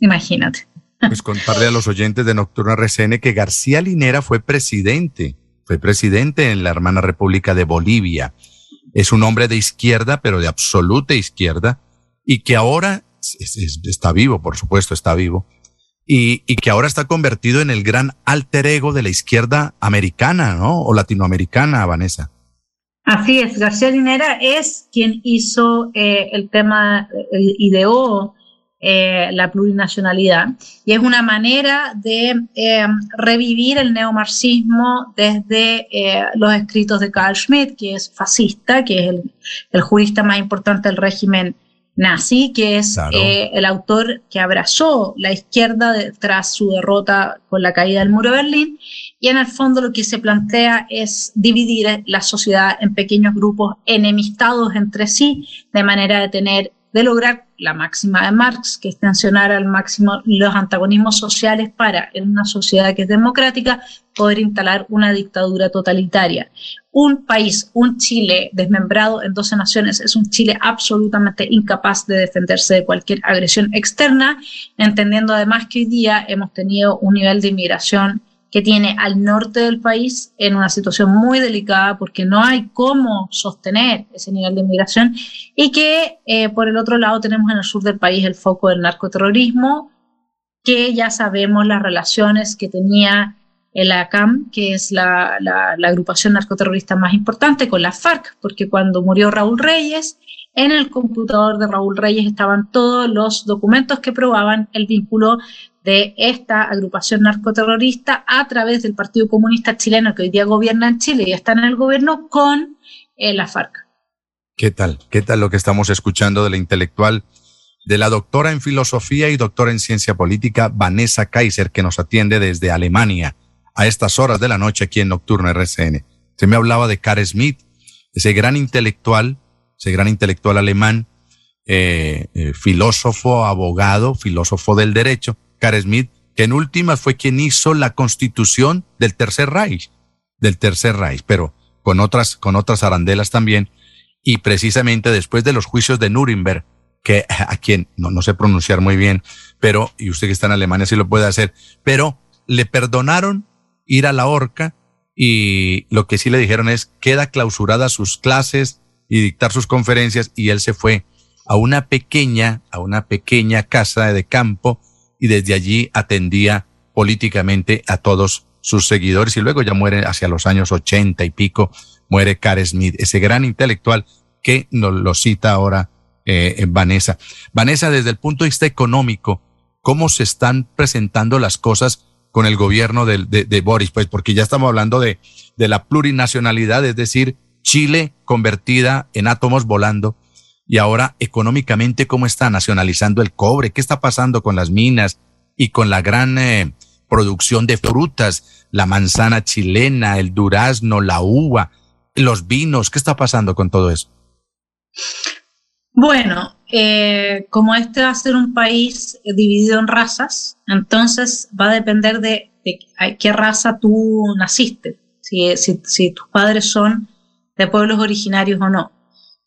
Imagínate. Pues contarle a los oyentes de Nocturno RCN que García Linera fue presidente, fue presidente en la hermana República de Bolivia. Es un hombre de izquierda, pero de absoluta izquierda, y que ahora es- es- está vivo, por supuesto, está vivo, y, que ahora está convertido en el gran alter ego de la izquierda americana, ¿no? O latinoamericana, Vanessa. Así es, García Linera es quien hizo eh, el tema, eh, ideó eh, la plurinacionalidad y es una manera de eh, revivir el neomarxismo desde eh, los escritos de Carl Schmitt, que es fascista, que es el, el jurista más importante del régimen nazi, que es Claro. el autor que abrazó la izquierda de- tras su derrota con la caída del muro de Berlín y en el fondo lo que se plantea es dividir la sociedad en pequeños grupos enemistados entre sí, de manera de tener, de lograr la máxima de Marx, que es tensionar al máximo los antagonismos sociales para, en una sociedad que es democrática, poder instalar una dictadura totalitaria. Un país, un Chile desmembrado en 12 naciones, es un Chile absolutamente incapaz de defenderse de cualquier agresión externa, entendiendo además que hoy día hemos tenido un nivel de inmigración que tiene al norte del país en una situación muy delicada porque no hay cómo sostener ese nivel de inmigración y que eh, por el otro lado tenemos en el sur del país el foco del narcoterrorismo, que ya sabemos las relaciones que tenía el ACAM, que es la, la- la agrupación narcoterrorista más importante, con la FARC, porque cuando murió Raúl Reyes, en el computador de Raúl Reyes estaban todos los documentos que probaban el vínculo de esta agrupación narcoterrorista a través del Partido Comunista Chileno que hoy día gobierna en Chile y está en el gobierno con eh, la FARC. ¿Qué tal? ¿Qué tal lo que estamos escuchando de la intelectual, de la doctora en filosofía y doctora en ciencia política, Vanessa Kaiser, que nos atiende desde Alemania a estas horas de la noche aquí en Nocturno RCN? Se me hablaba de Carl Smith, ese gran intelectual, ese gran intelectual alemán, eh, eh, filósofo, abogado, filósofo del derecho, Carl Smith, que en últimas fue quien hizo la constitución del Tercer Reich, del Tercer Reich, pero con otras, con otras arandelas también y precisamente después de los juicios de Nuremberg, que (laughs) a quien no, no sé pronunciar muy bien, pero, y usted que está en Alemania sí lo puede hacer, pero le perdonaron ir a la horca y lo que sí le dijeron es queda clausurada sus clases y dictar sus conferencias y él se fue a una pequeña, a una pequeña casa de campo y desde allí atendía políticamente a todos sus seguidores y luego ya muere hacia los años ochenta y pico, muere Carl Smith, ese gran intelectual que nos lo cita ahora eh, Vanessa. Vanessa, desde el punto de vista económico, ¿cómo se están presentando las cosas con el gobierno de, de- de Boris? Pues porque ya estamos hablando de, de la plurinacionalidad, es decir, Chile convertida en átomos volando. Y ahora, económicamente, ¿cómo está nacionalizando el cobre? ¿Qué está pasando con las minas y con la gran eh, producción de frutas? La manzana chilena, el durazno, la uva, los vinos. ¿Qué está pasando con todo eso? Bueno, eh, como este va a ser un país eh, dividido en razas, entonces va a depender de, de qué raza tú naciste, si, si, si tus padres son de pueblos originarios o no.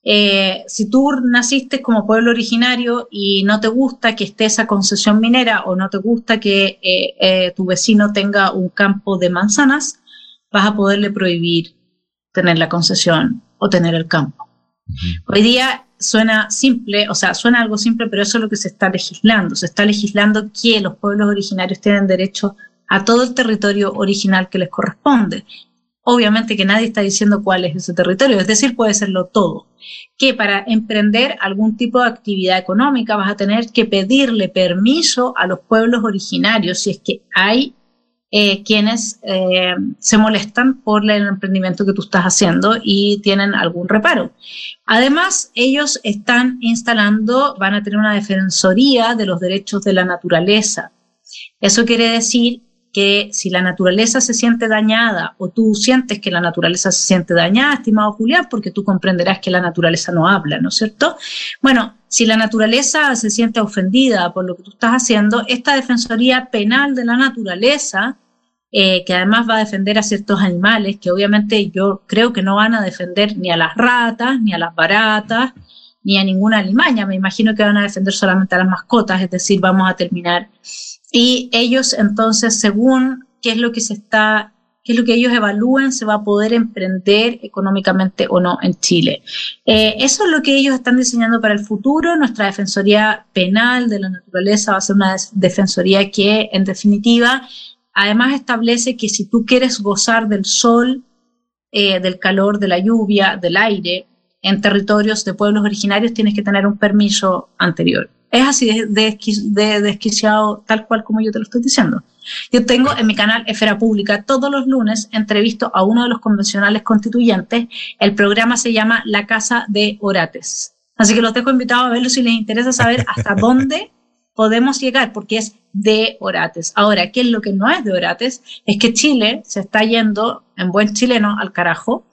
Eh, si tú naciste como pueblo originario y no te gusta que esté esa concesión minera o no te gusta que eh, eh, tu vecino tenga un campo de manzanas, vas a poderle prohibir tener la concesión o tener el campo. Hoy día suena simple, o sea, suena algo simple, pero eso es lo que se está legislando. Se está legislando que los pueblos originarios tienen derecho a todo el territorio original que les corresponde. Obviamente que nadie está diciendo cuál es ese territorio, es decir, puede serlo todo. Que para emprender algún tipo de actividad económica vas a tener que pedirle permiso a los pueblos originarios si es que hay eh, quienes eh, se molestan por el emprendimiento que tú estás haciendo y tienen algún reparo. Además, ellos están instalando, van a tener una defensoría de los derechos de la naturaleza. Eso quiere decir que si la naturaleza se siente dañada o tú sientes que la naturaleza se siente dañada, estimado Julián, porque tú comprenderás que la naturaleza no habla, ¿no es cierto? Bueno, si la naturaleza se siente ofendida por lo que tú estás haciendo, esta Defensoría Penal de la Naturaleza, eh, que además va a defender a ciertos animales, que obviamente yo creo que no van a defender ni a las ratas, ni a las baratas, ni a ninguna alimaña, me imagino que van a defender solamente a las mascotas, es decir, vamos a terminar y ellos entonces, según qué es lo que se está, qué es lo que ellos evalúen, se va a poder emprender económicamente o no en Chile. Eh, eso es lo que ellos están diseñando para el futuro. Nuestra Defensoría Penal de la Naturaleza va a ser una defensoría que, en definitiva, además establece que si tú quieres gozar del sol, eh, del calor, de la lluvia, del aire, en territorios de pueblos originarios, tienes que tener un permiso anterior. Es así de, desquiciado, tal cual como yo te lo estoy diciendo. Yo tengo en mi canal Esfera Pública todos los lunes entrevisto a uno de los convencionales constituyentes. El programa se llama La Casa de Orates. Así que los dejo invitados a verlo si les interesa saber hasta (laughs) dónde podemos llegar, porque es de Orates. Ahora, ¿qué es lo que no es de Orates? Es que Chile se está yendo, en buen chileno, al carajo,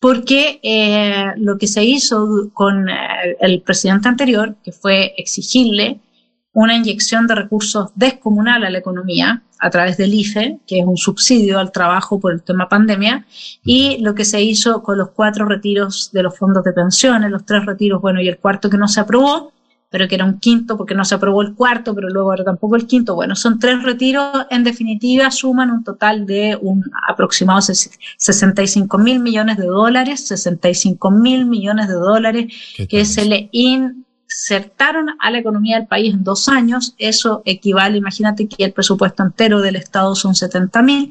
porque eh, lo que se hizo con eh, el presidente anterior, que fue exigirle una inyección de recursos descomunal a la economía a través del IFE, que es un subsidio al trabajo por el tema pandemia, y lo que se hizo con los cuatro retiros de los fondos de pensiones, los tres retiros, bueno, y el cuarto que no se aprobó, pero que era un quinto porque no se aprobó el cuarto, pero luego era tampoco el quinto. Bueno, son tres retiros, en definitiva suman un total de un aproximado 65 mil millones de dólares, 65 mil millones de dólares que se le insertaron a la economía del país en dos años. Eso equivale, imagínate que el presupuesto entero del Estado son 70 mil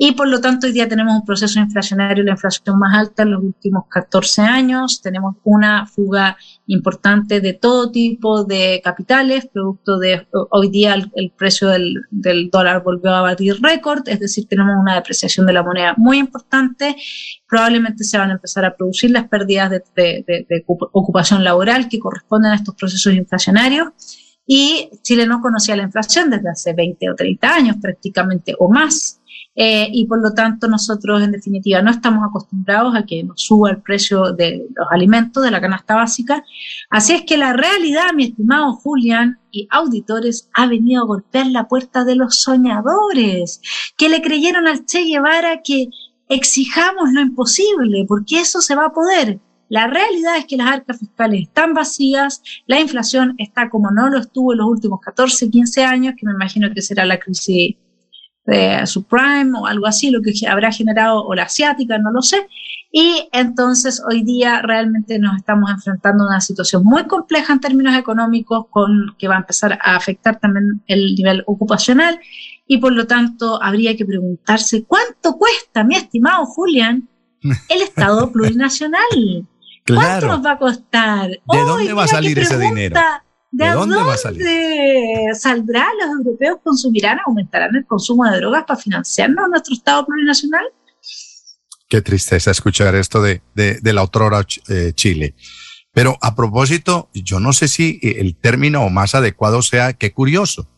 y por lo tanto hoy día tenemos un proceso inflacionario, la inflación más alta en los últimos 14 años, tenemos una fuga importante de todo tipo de capitales, producto de hoy día el, precio del, dólar volvió a batir récord, es decir, tenemos una depreciación de la moneda muy importante, probablemente se van a empezar a producir las pérdidas de, de ocupación laboral que corresponden a estos procesos inflacionarios. Y Chile no conocía la inflación desde hace 20 o 30 años prácticamente o más. Eh, y por lo tanto nosotros en definitiva no estamos acostumbrados a que nos suba el precio de los alimentos, de la canasta básica. Así es que la realidad, mi estimado Julián y auditores, ha venido a golpear la puerta de los soñadores, que le creyeron al Che Guevara que exijamos lo imposible, porque eso se va a poder. La realidad es que las arcas fiscales están vacías, la inflación está como no lo estuvo en los últimos 14, 15 años, que me imagino que será la crisis de subprime o algo así, lo que habrá generado, o la asiática, no lo sé. Y entonces hoy día realmente nos estamos enfrentando a una situación muy compleja en términos económicos, con, que va a empezar a afectar también el nivel ocupacional. Y por lo tanto, habría que preguntarse cuánto cuesta, mi estimado Julián, el Estado (laughs) plurinacional. ¿Cuánto nos va a costar? ¿De dónde va a salir ese dinero? ¿De, dónde, va a salir? ¿Saldrá? ¿Los europeos consumirán, aumentarán el consumo de drogas para financiarnos nuestro Estado plurinacional? Qué tristeza escuchar esto de, de, la otrora eh, Chile. Pero a propósito, yo no sé si el término más adecuado sea qué curioso.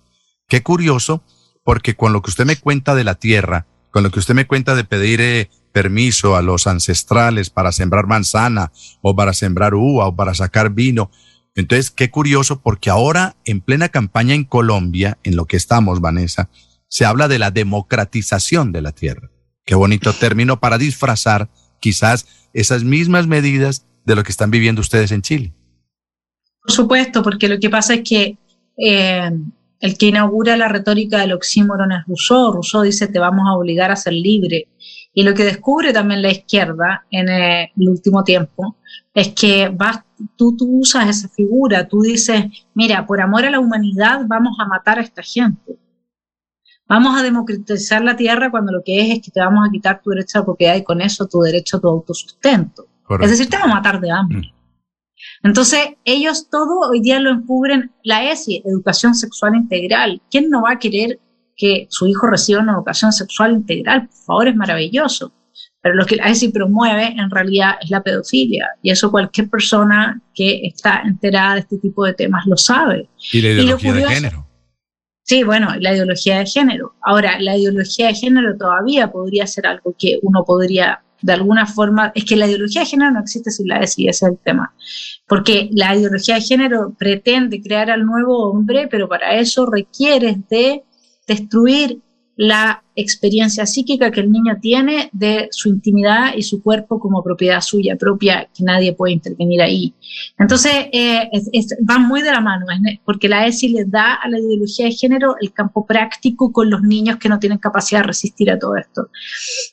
Qué curioso, porque con lo que usted me cuenta de la tierra, con lo que usted me cuenta de pedir eh, permiso a los ancestrales para sembrar manzana o para sembrar uva o para sacar vino, entonces, qué curioso, porque ahora en plena campaña en Colombia, en lo que estamos, Vanessa, se habla de la democratización de la tierra. Qué bonito término para disfrazar quizás esas mismas medidas de lo que están viviendo ustedes en Chile. Por supuesto, porque lo que pasa es que eh, el que inaugura la retórica del oxímoron es Rousseau. Rousseau dice te vamos a obligar a ser libre. Y lo que descubre también la izquierda en eh, el último tiempo es que vas, tú, tú usas esa figura, tú dices, mira, por amor a la humanidad vamos a matar a esta gente. Vamos a democratizar la tierra cuando lo que es es que te vamos a quitar tu derecho a propiedad y con eso tu derecho a tu autosustento. Es decir, te vamos a matar de hambre. Mm. Entonces, ellos todo hoy día lo encubren la ESI, Educación Sexual Integral. ¿Quién no va a querer que su hijo reciba una educación sexual integral, por favor, es maravilloso. Pero lo que la ESI promueve en realidad es la pedofilia. Y eso cualquier persona que está enterada de este tipo de temas lo sabe. Y la ideología de género. Sí, bueno, la ideología de género. Ahora, la ideología de género todavía podría ser algo que uno podría, de alguna forma, es que la ideología de género no existe sin la ESI, ese es el tema. Porque la ideología de género pretende crear al nuevo hombre, pero para eso requiere de destruir la experiencia psíquica que el niño tiene de su intimidad y su cuerpo como propiedad suya propia, que nadie puede intervenir ahí. Entonces, eh, muy de la mano, porque la ESI les da a la ideología de género el campo práctico con los niños que no tienen capacidad de resistir a todo esto.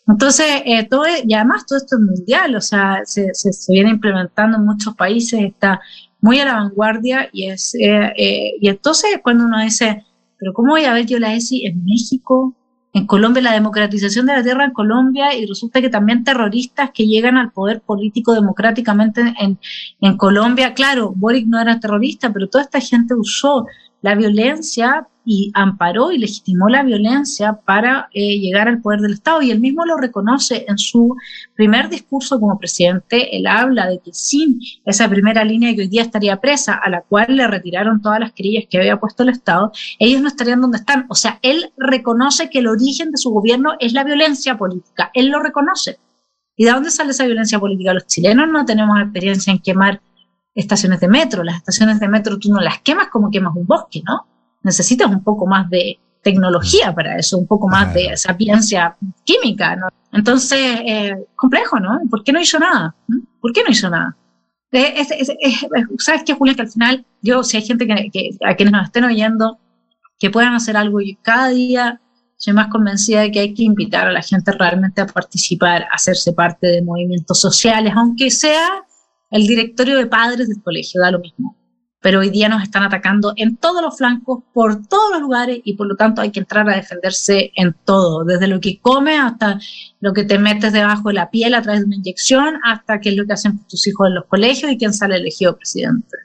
Entonces, eh, todo, y además todo esto es mundial, o sea, se, viene implementando en muchos países, está muy a la vanguardia y es, eh, y entonces cuando uno dice, pero ¿cómo voy a ver yo la ESI en México, en Colombia, la democratización de la tierra en Colombia, y resulta que también terroristas que llegan al poder político democráticamente en, en Colombia, claro, Boric no era terrorista, pero toda esta gente usó la violencia y amparó y legitimó la violencia para eh, llegar al poder del Estado. Y él mismo lo reconoce en su primer discurso como presidente. Él habla de que sin esa primera línea que hoy día estaría presa, a la cual le retiraron todas las querellas que había puesto el Estado, ellos no estarían donde están. O sea, él reconoce que el origen de su gobierno es la violencia política. Él lo reconoce. ¿Y de dónde sale esa violencia política? Los chilenos no tenemos experiencia en quemar estaciones de metro. Las estaciones de metro tú no las quemas como quemas un bosque, ¿no? Necesitas un poco más de tecnología para eso, un poco más de sapiencia química, ¿no? Entonces, eh, complejo, ¿no? ¿Por qué no hizo nada? ¿Mm? ¿Por qué no hizo nada? ¿Sabes qué, Julián? Que al final, yo, si hay gente que, a quienes nos estén oyendo, que puedan hacer algo y cada día soy más convencida de que hay que invitar a la gente realmente a participar, a hacerse parte de movimientos sociales, aunque sea el directorio de padres del colegio, da lo mismo. Pero hoy día nos están atacando en todos los flancos, por todos los lugares, y por lo tanto hay que entrar a defenderse en todo, desde lo que comes hasta lo que te metes debajo de la piel a través de una inyección, hasta qué es lo que hacen tus hijos en los colegios y quién sale elegido presidente.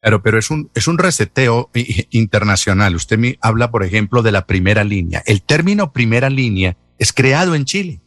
Claro, pero es un, es un reseteo internacional. Usted me habla, por ejemplo, de la primera línea. El término primera línea es creado en Chile.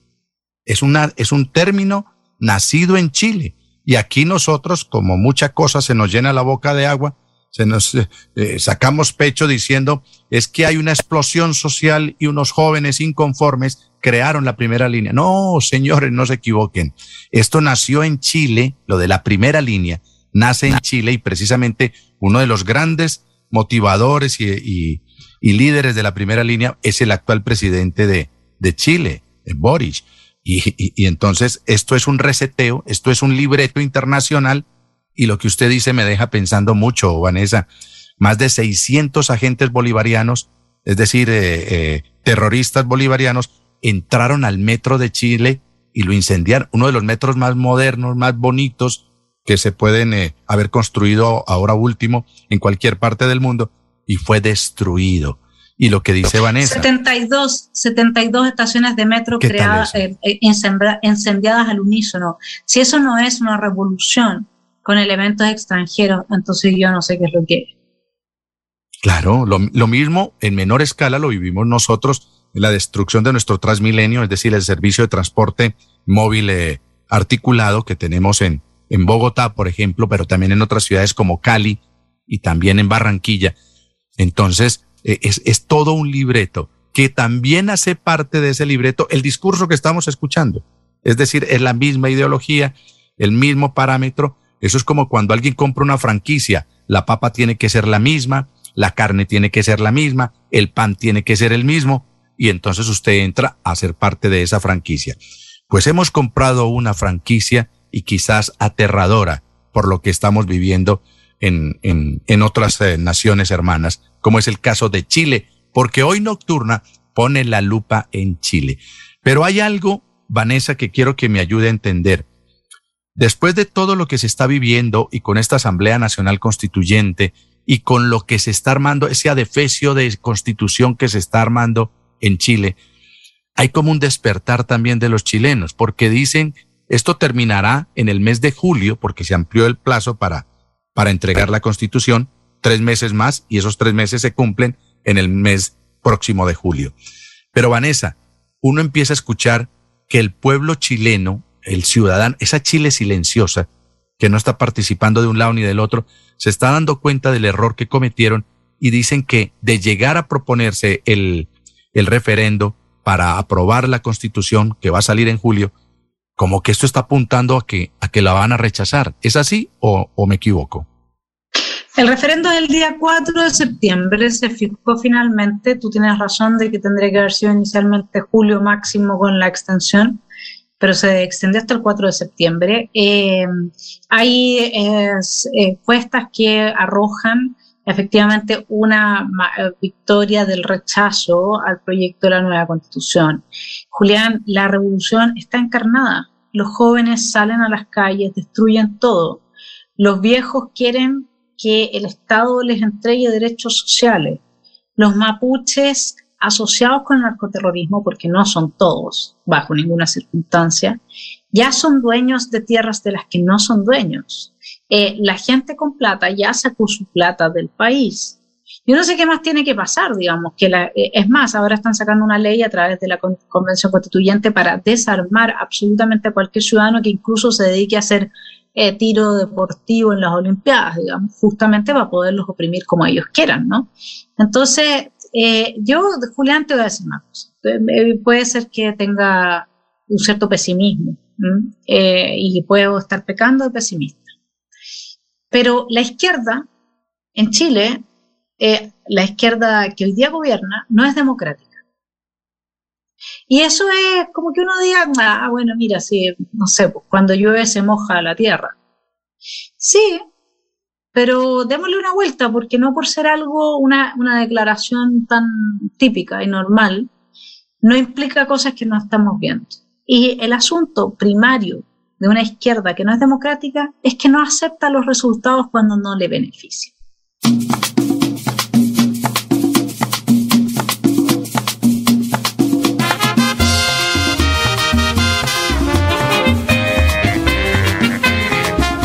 Es, una, es un término nacido en Chile. Y aquí nosotros, como mucha cosa se nos llena la boca de agua, se nos eh, eh, sacamos pecho diciendo es que hay una explosión social y unos jóvenes inconformes crearon la primera línea. No, señores, no se equivoquen. Esto nació en Chile, lo de la primera línea, nace en Chile y precisamente uno de los grandes motivadores y, líderes de la primera línea es el actual presidente de, de Chile, Boris. Y, entonces esto es un reseteo, esto es un libreto internacional y lo que usted dice me deja pensando mucho, Vanessa. Más de 600 agentes bolivarianos, es decir, eh, eh, terroristas bolivarianos, entraron al metro de Chile y lo incendiaron. Uno de los metros más modernos, más bonitos que se pueden eh, haber construido ahora último en cualquier parte del mundo y fue destruido y lo que dice Vanessa. 72, 72 estaciones de metro creadas, eh, eh, incendiadas al unísono. Si eso no es una revolución con elementos extranjeros, entonces yo no sé qué es lo que es. Claro, lo, mismo en menor escala lo vivimos nosotros en la destrucción de nuestro Transmilenio, es decir, el servicio de transporte móvil eh, articulado que tenemos en, en Bogotá, por ejemplo, pero también en otras ciudades como Cali y también en Barranquilla. Entonces, eh, es, es todo un libreto que también hace parte de ese libreto el discurso que estamos escuchando. Es decir, es la misma ideología, el mismo parámetro. Eso es como cuando alguien compra una franquicia. La papa tiene que ser la misma, la carne tiene que ser la misma, el pan tiene que ser el mismo, y entonces usted entra a ser parte de esa franquicia. Pues hemos comprado una franquicia y quizás aterradora por lo que estamos viviendo en, en, en otras eh, naciones hermanas, como es el caso de Chile, porque hoy Nocturna pone la lupa en Chile. Pero hay algo, Vanessa, que quiero que me ayude a entender. Después de todo lo que se está viviendo y con esta Asamblea Nacional Constituyente y con lo que se está armando, ese adefesio de constitución que se está armando en Chile, hay como un despertar también de los chilenos, porque dicen, esto terminará en el mes de julio, porque se amplió el plazo para para entregar la constitución, tres meses más y esos tres meses se cumplen en el mes próximo de julio. Pero Vanessa, uno empieza a escuchar que el pueblo chileno, el ciudadano, esa Chile silenciosa, que no está participando de un lado ni del otro, se está dando cuenta del error que cometieron y dicen que de llegar a proponerse el, el referendo para aprobar la constitución que va a salir en julio, como que esto está apuntando a que, a que la van a rechazar. ¿Es así o, me equivoco? El referendo del día 4 de septiembre se fijó finalmente, tú tienes razón de que tendría que haber sido inicialmente julio máximo con la extensión, pero se extendió hasta el 4 de septiembre. Eh, hay eh, encuestas que arrojan efectivamente una victoria del rechazo al proyecto de la nueva constitución. Julián, la revolución está encarnada. Los jóvenes salen a las calles, destruyen todo. Los viejos quieren que el Estado les entregue derechos sociales. Los mapuches asociados con el narcoterrorismo, porque no son todos, bajo ninguna circunstancia, ya son dueños de tierras de las que no son dueños. Eh, la gente con plata ya sacó su plata del país. Yo no sé qué más tiene que pasar, digamos, que la, eh, es más, ahora están sacando una ley a través de la Convención Constituyente para desarmar absolutamente a cualquier ciudadano que incluso se dedique a hacer eh, tiro deportivo en las Olimpiadas, digamos, justamente para poderlos oprimir como ellos quieran, ¿no? Entonces, yo, Julián, te voy a decir una cosa. Puede ser que tenga un cierto pesimismo y puedo estar pecando de pesimista. Pero la izquierda en Chile, la izquierda que hoy día gobierna, no es democrática. Y eso es como que uno diga, ah, bueno, mira, si, no sé, pues, cuando llueve se moja la tierra. Sí, pero démosle una vuelta, porque no por ser algo, una, una declaración tan típica y normal, no implica cosas que no estamos viendo. Y el asunto primario de una izquierda que no es democrática es que no acepta los resultados cuando no le benefician.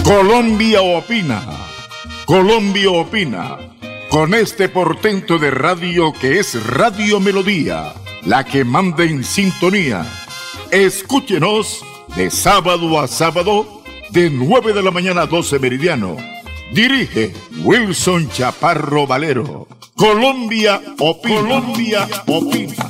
Colombia opina. Colombia opina. Con este portento de radio que es Radio Melodía, la que manda en sintonía. Escúchenos de sábado a sábado, de 9 de la mañana a 12 meridiano. Dirige Wilson Chaparro Valero. Colombia opina. Colombia opina.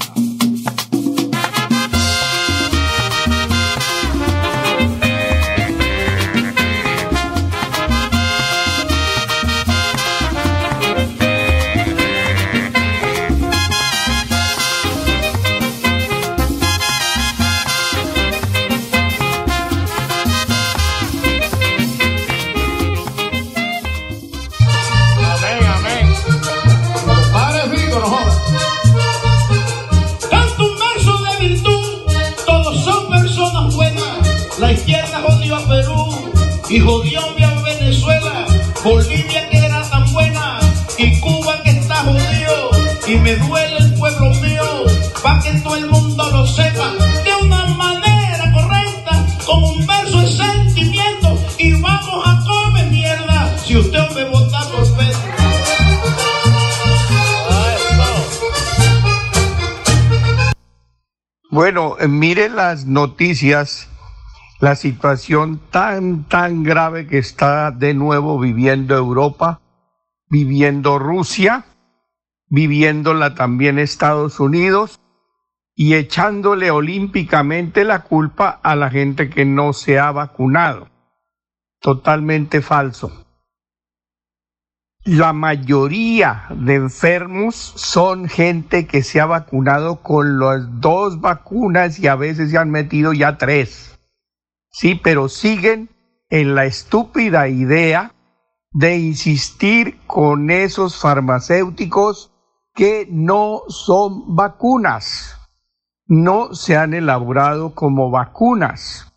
Y jodió a Venezuela, Bolivia que era tan buena y Cuba que está jodido y me duele el pueblo mío, pa' que todo el mundo lo sepa de una manera correcta, con un verso de sentimiento y vamos a comer mierda si usted me vota por Pedro. Bueno, eh, mire las noticias la situación tan, tan grave que está de nuevo viviendo Europa, viviendo Rusia, viviéndola también Estados Unidos y echándole olímpicamente la culpa a la gente que no se ha vacunado. Totalmente falso. La mayoría de enfermos son gente que se ha vacunado con las dos vacunas y a veces se han metido ya tres. Sí, pero siguen en la estúpida idea de insistir con esos farmacéuticos que no son vacunas, no se han elaborado como vacunas,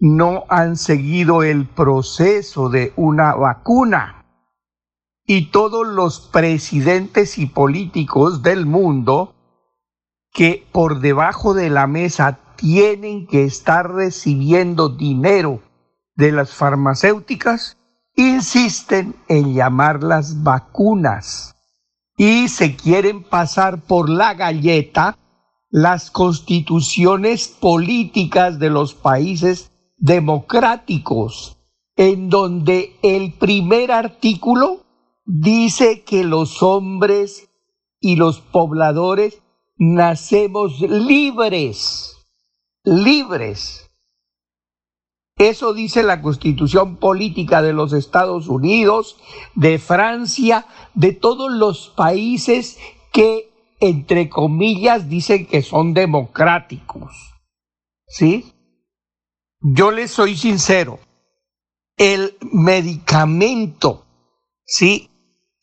no han seguido el proceso de una vacuna. Y todos los presidentes y políticos del mundo que por debajo de la mesa tienen que estar recibiendo dinero de las farmacéuticas, insisten en llamarlas vacunas. y se quieren pasar por la galleta las constituciones políticas de los países democráticos, en donde el primer artículo dice que los hombres y los pobladores nacemos libres, libres. Eso dice la constitución política de los Estados Unidos, de Francia, de todos los países que, entre comillas, dicen que son democráticos. ¿Sí? Yo les soy sincero, el medicamento, ¿sí?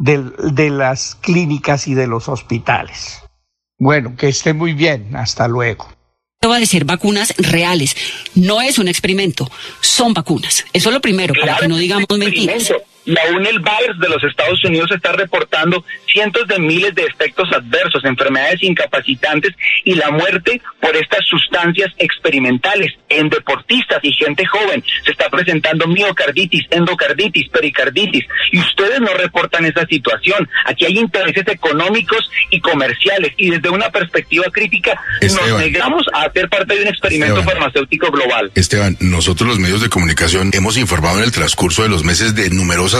de, de las clínicas y de los hospitales. Bueno, que esté muy bien. Hasta luego va a ser vacunas reales. No es un experimento, son vacunas. Eso es lo primero, para que no digamos mentiras. Y aún el virus de los Estados Unidos está reportando cientos de miles de efectos adversos, enfermedades incapacitantes y la muerte por estas sustancias experimentales en deportistas y gente joven. Se está presentando miocarditis, endocarditis, pericarditis y ustedes no reportan esa situación. Aquí hay intereses económicos y comerciales y desde una perspectiva crítica nos negamos a hacer parte de un experimento farmacéutico global. Esteban, nosotros los medios de comunicación hemos informado en el transcurso de los meses de numerosas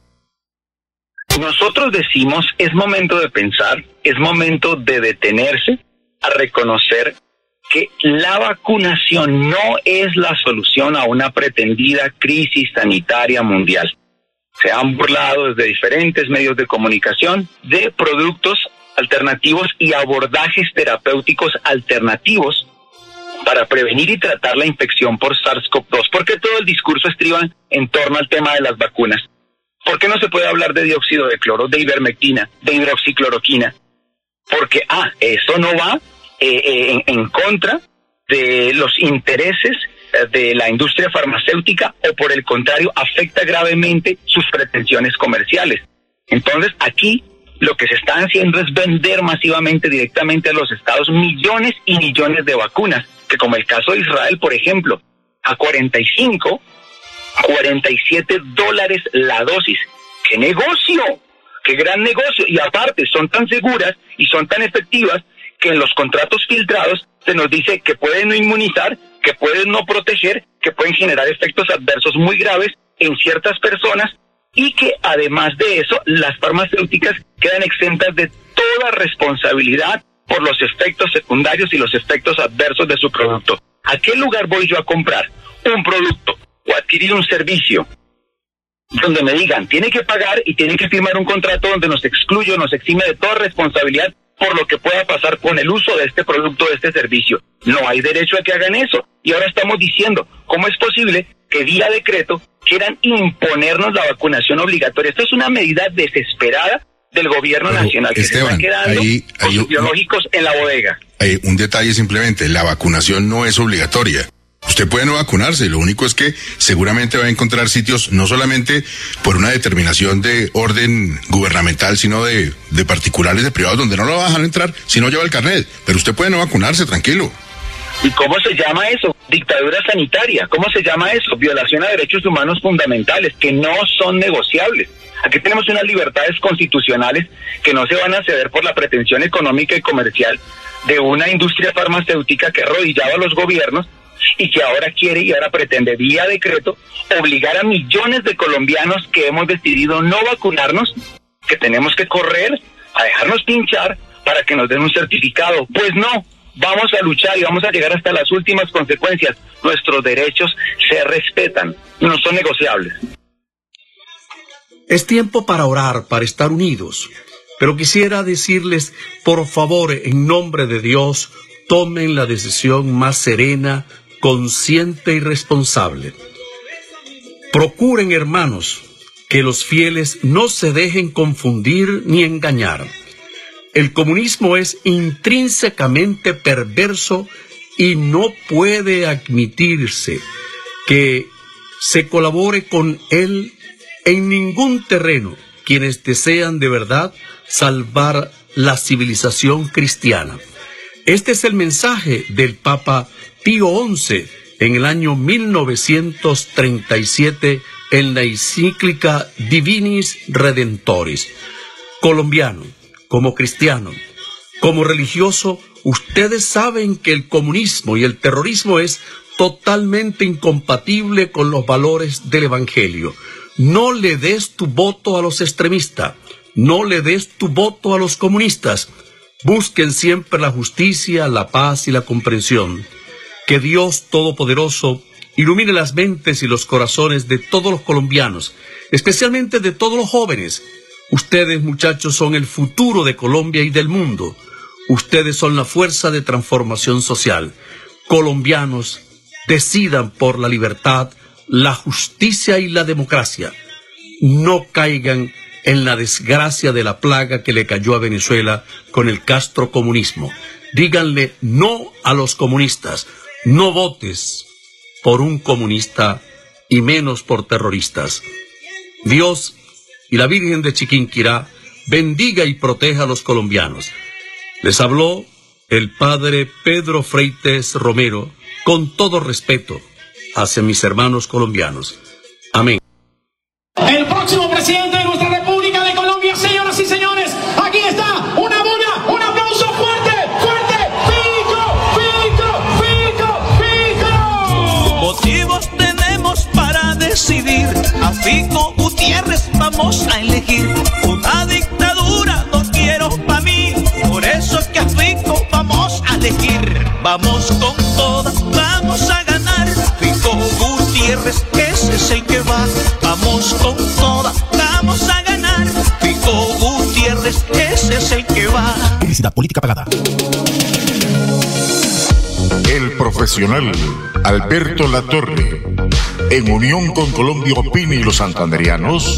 Nosotros decimos, es momento de pensar, es momento de detenerse a reconocer que la vacunación no es la solución a una pretendida crisis sanitaria mundial. Se han burlado desde diferentes medios de comunicación de productos alternativos y abordajes terapéuticos alternativos para prevenir y tratar la infección por SARS-CoV-2, porque todo el discurso estriba en torno al tema de las vacunas. ¿Por qué no se puede hablar de dióxido de cloro, de ivermectina, de hidroxicloroquina? Porque, ah, eso no va eh, eh, en, contra de los intereses eh, de la industria farmacéutica o por el contrario afecta gravemente sus pretensiones comerciales. Entonces aquí lo que se está haciendo es vender masivamente directamente a los estados millones y millones de vacunas, que como el caso de Israel, por ejemplo, a 45 47 dólares la dosis. ¡Qué negocio! ¡Qué gran negocio! Y aparte, son tan seguras y son tan efectivas que en los contratos filtrados se nos dice que pueden no inmunizar, que pueden no proteger, que pueden generar efectos adversos muy graves en ciertas personas y que además de eso las farmacéuticas quedan exentas de toda responsabilidad por los efectos secundarios y los efectos adversos de su producto. ¿A qué lugar voy yo a comprar un producto o adquirir un servicio donde me digan, tiene que pagar y tiene que firmar un contrato donde nos excluye, nos exime de toda responsabilidad por lo que pueda pasar con el uso de este producto, de este servicio. No hay derecho a que hagan eso. Y ahora estamos diciendo, ¿cómo es posible que vía decreto quieran imponernos la vacunación obligatoria? Esto es una medida desesperada del gobierno nacional que se está quedando con biológicos en la bodega. Hay un detalle simplemente, la vacunación no es obligatoria. Usted puede no vacunarse, lo único es que seguramente va a encontrar sitios no solamente por una determinación de orden gubernamental, sino de, de particulares, de privados, donde no lo va a dejar entrar si no lleva el carnet. Pero usted puede no vacunarse, tranquilo. ¿Y cómo se llama eso? Dictadura sanitaria. ¿Cómo se llama eso? Violación a derechos humanos fundamentales que no son negociables. Aquí tenemos unas libertades constitucionales que no se van a ceder por la pretensión económica y comercial de una industria farmacéutica que arrodillaba a los gobiernos y que ahora quiere y ahora pretende vía decreto obligar a millones de colombianos que hemos decidido no vacunarnos, que tenemos que correr a dejarnos pinchar para que nos den un certificado. Pues no, vamos a luchar y vamos a llegar hasta las últimas consecuencias. Nuestros derechos se respetan, no son negociables. Es tiempo para orar, para estar unidos. Pero quisiera decirles, por favor, en nombre de Dios, tomen la decisión más serena, consciente y responsable. Procuren, hermanos, que los fieles no se dejen confundir ni engañar. El comunismo es intrínsecamente perverso y no puede admitirse que se colabore con él en ningún terreno quienes desean de verdad salvar la civilización cristiana. Este es el mensaje del Papa Pío XI en el año 1937 en la encíclica Divinis Redentoris. Colombiano, como cristiano, como religioso, ustedes saben que el comunismo y el terrorismo es totalmente incompatible con los valores del Evangelio. No le des tu voto a los extremistas, no le des tu voto a los comunistas. Busquen siempre la justicia, la paz y la comprensión. Que Dios Todopoderoso ilumine las mentes y los corazones de todos los colombianos, especialmente de todos los jóvenes. Ustedes, muchachos, son el futuro de Colombia y del mundo. Ustedes son la fuerza de transformación social. Colombianos, decidan por la libertad, la justicia y la democracia. No caigan en la desgracia de la plaga que le cayó a Venezuela con el Castro comunismo. Díganle no a los comunistas, no votes por un comunista y menos por terroristas. Dios y la Virgen de Chiquinquirá bendiga y proteja a los colombianos. Les habló el padre Pedro Freites Romero con todo respeto hacia mis hermanos colombianos. Amén. Vamos a elegir, una dictadura no quiero para mí, por eso es que a Fico vamos a elegir, vamos con todas, vamos a ganar, Fico Gutiérrez, ese es el que va, vamos con toda, vamos a ganar, Fico Gutiérrez, ese es el que va. Publicidad política pagada. El profesional Alberto Latorre, en unión con Colombia Opini y los santanderianos,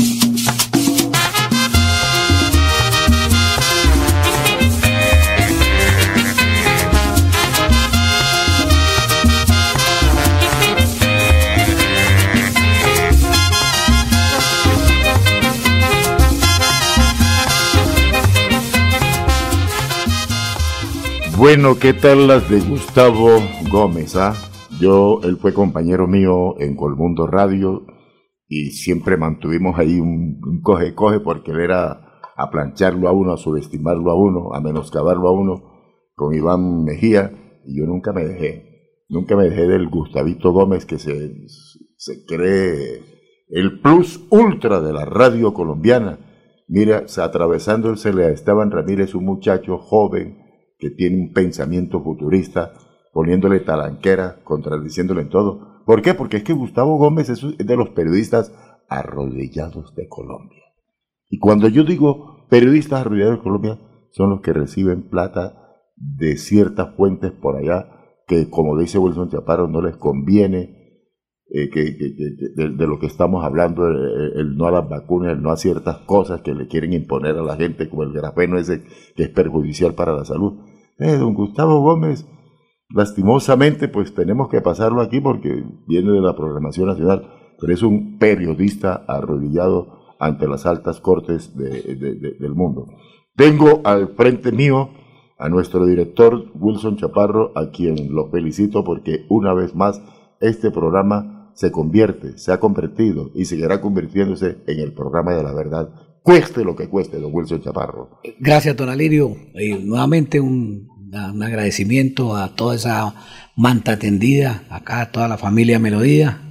Bueno, ¿qué tal las de Gustavo Gómez? Ah? Yo, él fue compañero mío en Colmundo Radio y siempre mantuvimos ahí un coge-coge porque él era a plancharlo a uno, a subestimarlo a uno, a menoscabarlo a uno con Iván Mejía y yo nunca me dejé, nunca me dejé del Gustavito Gómez que se, se cree el plus ultra de la radio colombiana. Mira, atravesando el a Esteban Ramírez, un muchacho joven, que tiene un pensamiento futurista, poniéndole talanquera, contradiciéndole en todo. ¿Por qué? Porque es que Gustavo Gómez es de los periodistas arrodillados de Colombia. Y cuando yo digo periodistas arrodillados de Colombia, son los que reciben plata de ciertas fuentes por allá, que como dice Wilson Chaparro, no les conviene eh, que, de, lo que estamos hablando, el, no a las vacunas, el no a ciertas cosas que le quieren imponer a la gente, como el grafeno ese que es perjudicial para la salud. Eh, don Gustavo Gómez, lastimosamente, pues tenemos que pasarlo aquí porque viene de la programación nacional, pero es un periodista arrodillado ante las altas cortes del mundo. Tengo al frente mío a nuestro director Wilson Chaparro, a quien lo felicito porque una vez más este programa se convierte, se ha convertido y seguirá convirtiéndose en el programa de la verdad cueste lo que cueste, don Wilson Chaparro. Gracias, don Alirio. Y nuevamente un, agradecimiento a toda esa manta tendida, acá a toda la familia Melodía,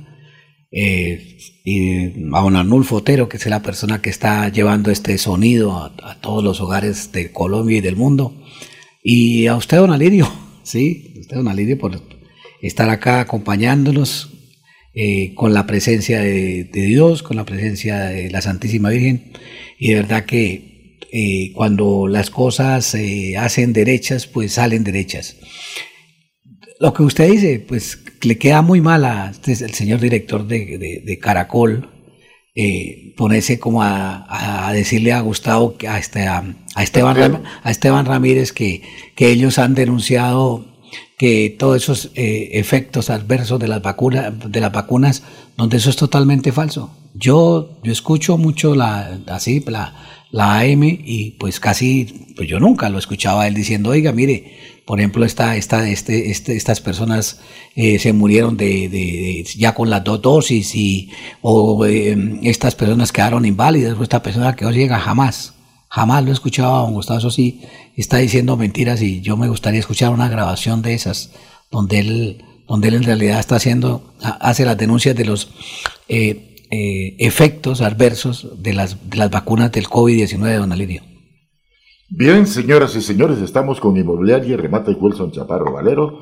eh, y a don Arnulfo Otero, que es la persona que está llevando este sonido a, todos los hogares de Colombia y del mundo. Y a usted, don Alirio, (laughs) sí, a usted, don Alirio, por estar acá acompañándonos eh, con la presencia de, Dios, con la presencia de la Santísima Virgen. Y de verdad que eh, cuando las cosas se hacen derechas, pues salen derechas. Lo que usted dice, pues le queda muy mal a este señor director de, Caracol, eh, ponerse como a, decirle a Gustavo, a, este, a, Esteban, a Esteban Ramírez, que, que ellos han denunciado que todos esos eh, efectos adversos de las, vacunas, de las vacunas, donde eso es totalmente falso. Yo, yo escucho mucho la, así, la, la AM y pues casi, pues yo nunca lo escuchaba él diciendo, oiga, mire, por ejemplo, esta, esta, este, este, estas personas eh, se murieron de, de, ya con las dos dosis y, o eh, estas personas quedaron inválidas o esta persona que no llega jamás. Jamás lo he escuchado a don Gustavo, eso sí, está diciendo mentiras y yo me gustaría escuchar una grabación de esas, donde él, donde él en realidad está haciendo, hace las denuncias de los eh, eh, efectos adversos de las, de las vacunas del COVID-19, don Alirio. Bien, señoras y señores, estamos con Inmobiliaria Remate Wilson Chaparro Valero.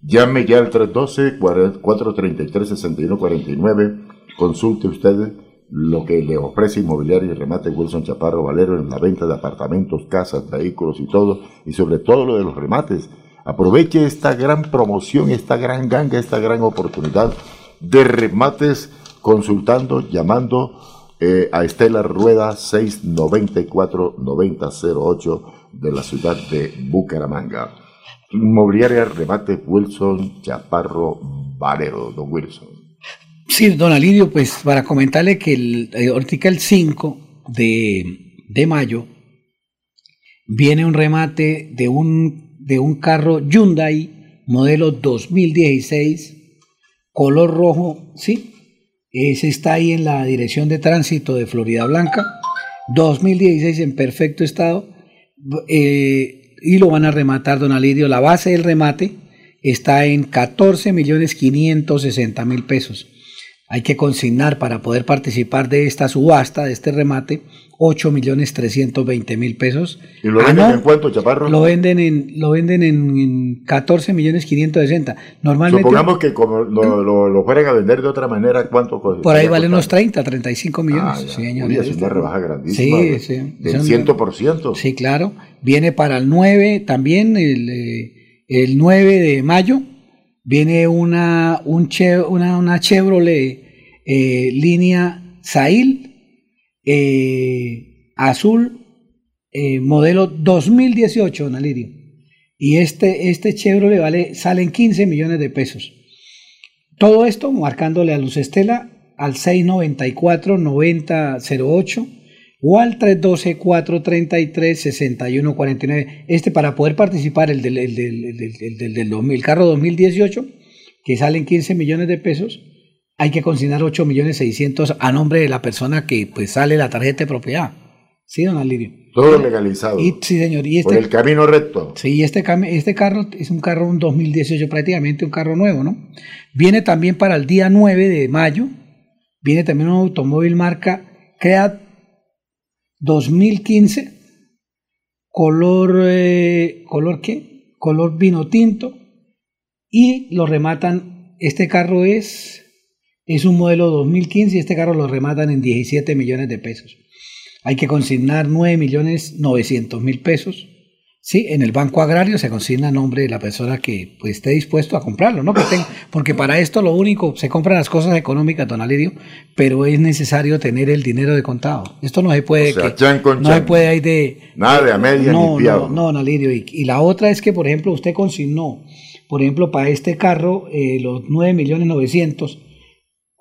Llame ya al 312-433-6149. Consulte usted lo que le ofrece Inmobiliaria Remate Wilson Chaparro Valero en la venta de apartamentos, casas, vehículos y todo, y sobre todo lo de los remates. Aproveche esta gran promoción, esta gran ganga, esta gran oportunidad de remates consultando, llamando eh, a Estela Rueda 694-9008 de la ciudad de Bucaramanga. Inmobiliaria Remate Wilson Chaparro Valero, don Wilson. Sí, don Alidio, pues para comentarle que el, eh, el 5 de, mayo viene un remate de un, de un carro Hyundai modelo 2016, color rojo, ¿sí? Ese está ahí en la dirección de tránsito de Florida Blanca, 2016 en perfecto estado, eh, y lo van a rematar, don Alidio. La base del remate está en 14 millones 560 mil pesos. Hay que consignar para poder participar de esta subasta, de este remate, 8 millones 320 mil pesos. ¿Y lo venden en cuánto, Chaparro? Lo venden en, lo venden en, en 14 millones 560. Normalmente. Supongamos que como lo, lo, lo fueran a vender de otra manera, ¿cuánto cuesta? Por ahí valen unos 30, 35 millones. Ah, sí, señor. Uy, es una rebaja grandísima. Sí, sí. Del Son- 100%. Sí, claro. Viene para el 9 también, el, eh, el 9 de mayo, viene una, un che- una, una Chevrolet eh, línea Sail eh, azul, eh, modelo 2018, don Alirio. Y este, este Chevrolet vale, sale en 15 millones de pesos. Todo esto marcándole a Luz Estela al 694-9008 o al 312-433-6149. Este para poder participar, el del, el del, el del, el del- del 2000, el carro 2018, que salen 15 millones de pesos, hay que consignar 8 millones 600 a nombre de la persona que pues sale la tarjeta de propiedad. ¿Sí, don Alirio? Todo legalizado. Y, sí, señor. Y este, Por el camino recto. Sí, este, este carro es un carro un 2018, prácticamente un carro nuevo, ¿no? Viene también para el día 9 de mayo, viene también un automóvil marca Creat 2015, color, eh, ¿color qué? Color vino tinto, y lo rematan, este carro es, es un modelo 2015 y este carro lo rematan en 17 millones de pesos. Hay que consignar 9 millones 900 mil pesos. Sí, en el Banco Agrario se consigna a nombre de la persona que pues, esté dispuesto a comprarlo, ¿no? Porque para esto lo único, se compran las cosas económicas, don Alirio, pero es necesario tener el dinero de contado. Esto no se puede, O sea, que- chan con no se puede ahí de... Nada de a media no, ni no, no, don Alirio. Y, y la otra es que, por ejemplo, usted consignó, por ejemplo, para este carro, eh, los 9 millones 900,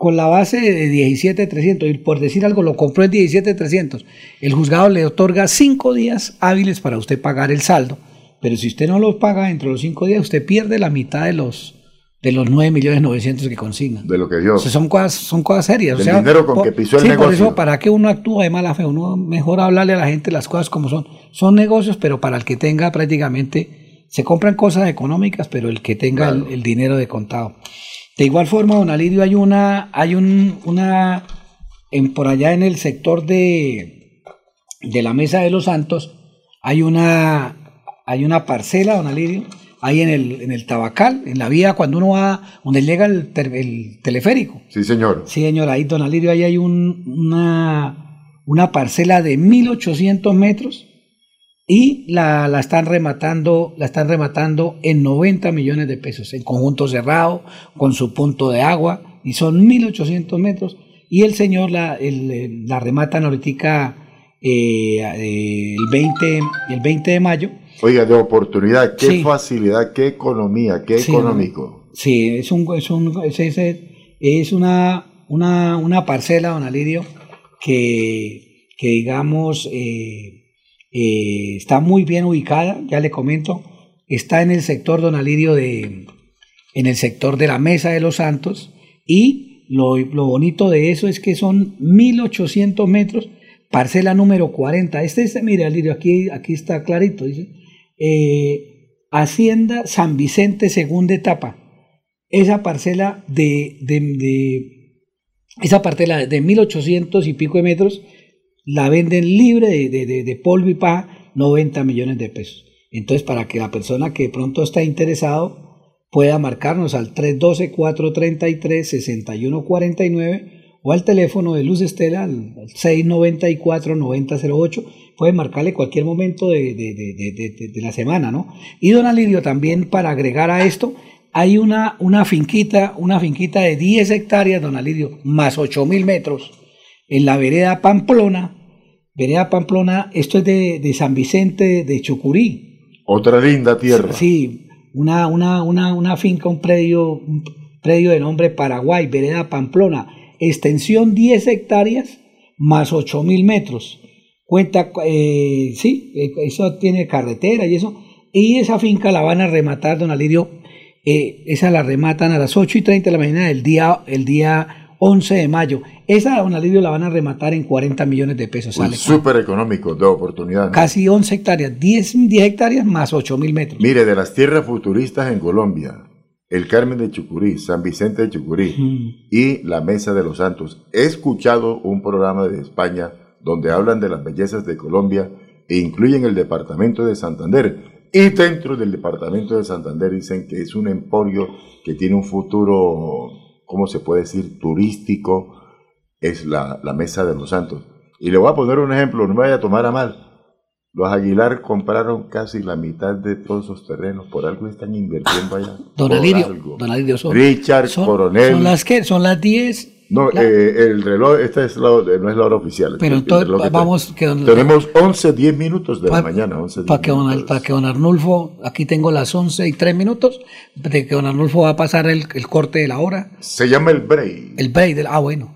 con la base de 17,300, y por decir algo, lo compró en 17,300, el juzgado le otorga cinco días hábiles para usted pagar el saldo, pero si usted no lo paga entre los cinco días, usted pierde la mitad de los de los 9 millones 900 que consigna. De lo que dio. O sea, son cosas, son cosas serias. Del o sea, dinero con por- que pisó el sí, por negocio. eso, ¿para qué uno actúa de mala fe? Uno mejor hablarle a la gente las cosas como son. Son negocios, pero para el que tenga prácticamente, se compran cosas económicas, pero el que tenga el, el dinero de contado. De igual forma, don Alirio, hay una, hay un, una, en, por allá en el sector de, de la Mesa de los Santos, hay una, hay una parcela, don Alirio, ahí en el, en el Tabacal, en la vía cuando uno va, donde llega el, el teleférico. Sí, señor. Sí, señor, ahí, don Alirio, ahí hay un- una, una parcela de 1800 metros y la, la están rematando, la están rematando en 90 millones de pesos, en conjunto cerrado, con su punto de agua, y son 1800 metros, y el señor la, el, eh, la rematan ahorita eh, eh, el, 20, el 20 de mayo, Oiga, de oportunidad, qué Sí. facilidad, qué economía, qué Sí, económico. Sí, es, un, es, un- es, es- es una, una, una parcela, don Alirio, que, que digamos eh, eh, está muy bien ubicada, ya le comento, está en el sector, don Alirio, de, en el sector de la Mesa de los Santos, y lo, lo bonito de eso es que son 1800 metros, parcela número 40. Este es, mire, Alirio, aquí, aquí está clarito, dice. eh, Hacienda San Vicente, segunda etapa. Esa parcela de, de, de- esa parcela de 1800 y pico de metros la venden libre de, de- de- polvo y paja, 90 millones de pesos. Entonces, para que la persona que de pronto está interesado pueda marcarnos al 312-433-6149 o al teléfono de Luz Estela al al 694-9008. Puede marcarle cualquier momento de- de- de- de la semana, ¿no? Y don Alirio, también para agregar a esto, hay una, una finquita, una finquita de 10 hectáreas, don Alirio, más 8 mil metros, en la vereda Pamplona. Vereda Pamplona, esto es de, de San Vicente de Chucurí. Otra linda tierra. Sí, una, una, una, una finca, un predio, un predio de nombre Paraguay, Vereda Pamplona, extensión 10 hectáreas más 8 mil metros. Cuenta, eh, sí, eh, eso tiene carretera y eso. Y esa finca la van a rematar, don Alirio, eh, esa la rematan a las 8 y 30 de la mañana del día, el día 11 de mayo. Esa, don Alirio, la van a rematar en 40 millones de pesos. Súper económico, de oportunidad. ¿no? Casi 11 hectáreas, 10, 10 hectáreas más 8 mil metros. Mire, de las tierras futuristas en Colombia, el Carmen de Chucurí, San Vicente de Chucurí y la Mesa de los Santos. He escuchado un programa de España donde hablan de las bellezas de Colombia e incluyen el departamento de Santander. Y dentro del departamento de Santander dicen que es un emporio que tiene un futuro, ¿cómo se puede decir?, turístico, es la, la Mesa de los Santos. Y le voy a poner un ejemplo, no me vaya a tomar a mal. Los Aguilar compraron casi la mitad de todos esos terrenos, por algo están invirtiendo allá. Don por Alirio, don Alirio, son, Richard son- Coronel. ¿Son las que? ¿Son las 10? No, eh, el reloj, esta es la, no es la hora oficial. Pero entonces, vamos, que don- Tenemos 11, 10 minutos de la Pa- mañana. 11, 10 Para que, don, para que don Arnulfo, aquí tengo las 11 y 3 minutos, de que don Arnulfo va a pasar el, el corte de la hora. Se llama el break. El break del, ah, bueno.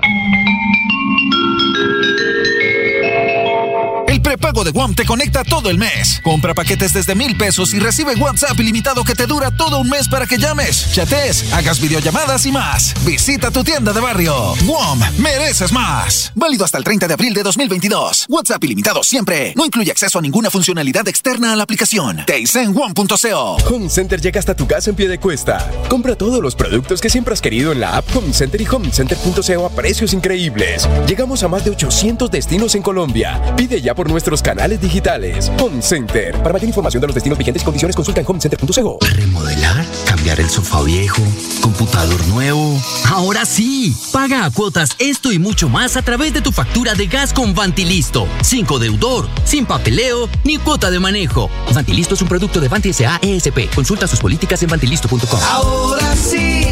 Prepago de Guam te conecta todo el mes. Compra paquetes desde mil pesos y recibe WhatsApp ilimitado que te dura todo un mes para que llames, chatees, hagas videollamadas y más. Visita tu tienda de barrio. Guam, mereces más. Válido hasta el 30 de abril de 2022. WhatsApp ilimitado siempre. No incluye acceso a ninguna funcionalidad externa a la aplicación. Te hice en guam.co. Home Center llega hasta tu casa en pie de cuesta. Compra todos los productos que siempre has querido en la app Home Center y homecenter.co a precios increíbles. Llegamos a más de 800 destinos en Colombia. Pide ya por nuestros canales digitales. Home Center. Para mayor información de los destinos vigentes y condiciones consulta en homecenter.co. Remodelar, cambiar el sofá viejo, computador nuevo. Ahora sí, paga a cuotas esto y mucho más a través de tu factura de gas con Vantilisto. Sin deudor, sin papeleo ni cuota de manejo. Vantilisto es un producto de Vanti S.A. ESP. Consulta sus políticas en vantilisto.com. Ahora sí,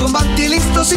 con Bantilisto sí.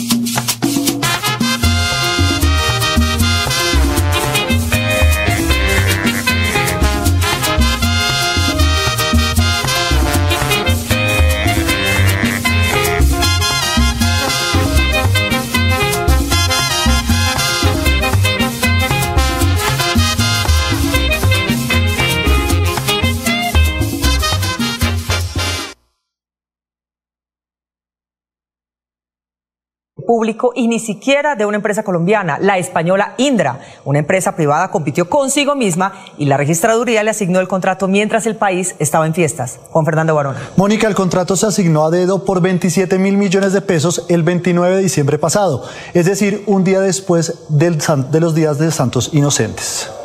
Público y ni siquiera de una empresa colombiana, la española Indra. Una empresa privada compitió consigo misma y la registraduría le asignó el contrato mientras el país estaba en fiestas. Juan Fernando Barona. Mónica, el contrato se asignó a dedo por 27 mil millones de pesos el 29 de diciembre pasado, es decir, un día después del de los días de Santos Inocentes.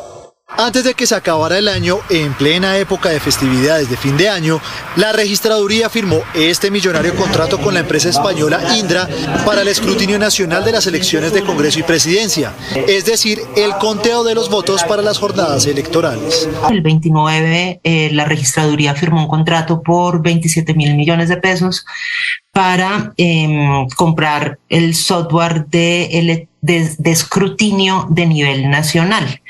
Antes de que se acabara el año, en plena época de festividades de fin de año, la registraduría firmó este millonario contrato con la empresa española Indra para el escrutinio nacional de las elecciones de Congreso y Presidencia, es decir, el conteo de los votos para las jornadas electorales. El 29, eh, la registraduría firmó un contrato por 27 mil millones de pesos para em, comprar el software de, de- escrutinio de nivel nacional.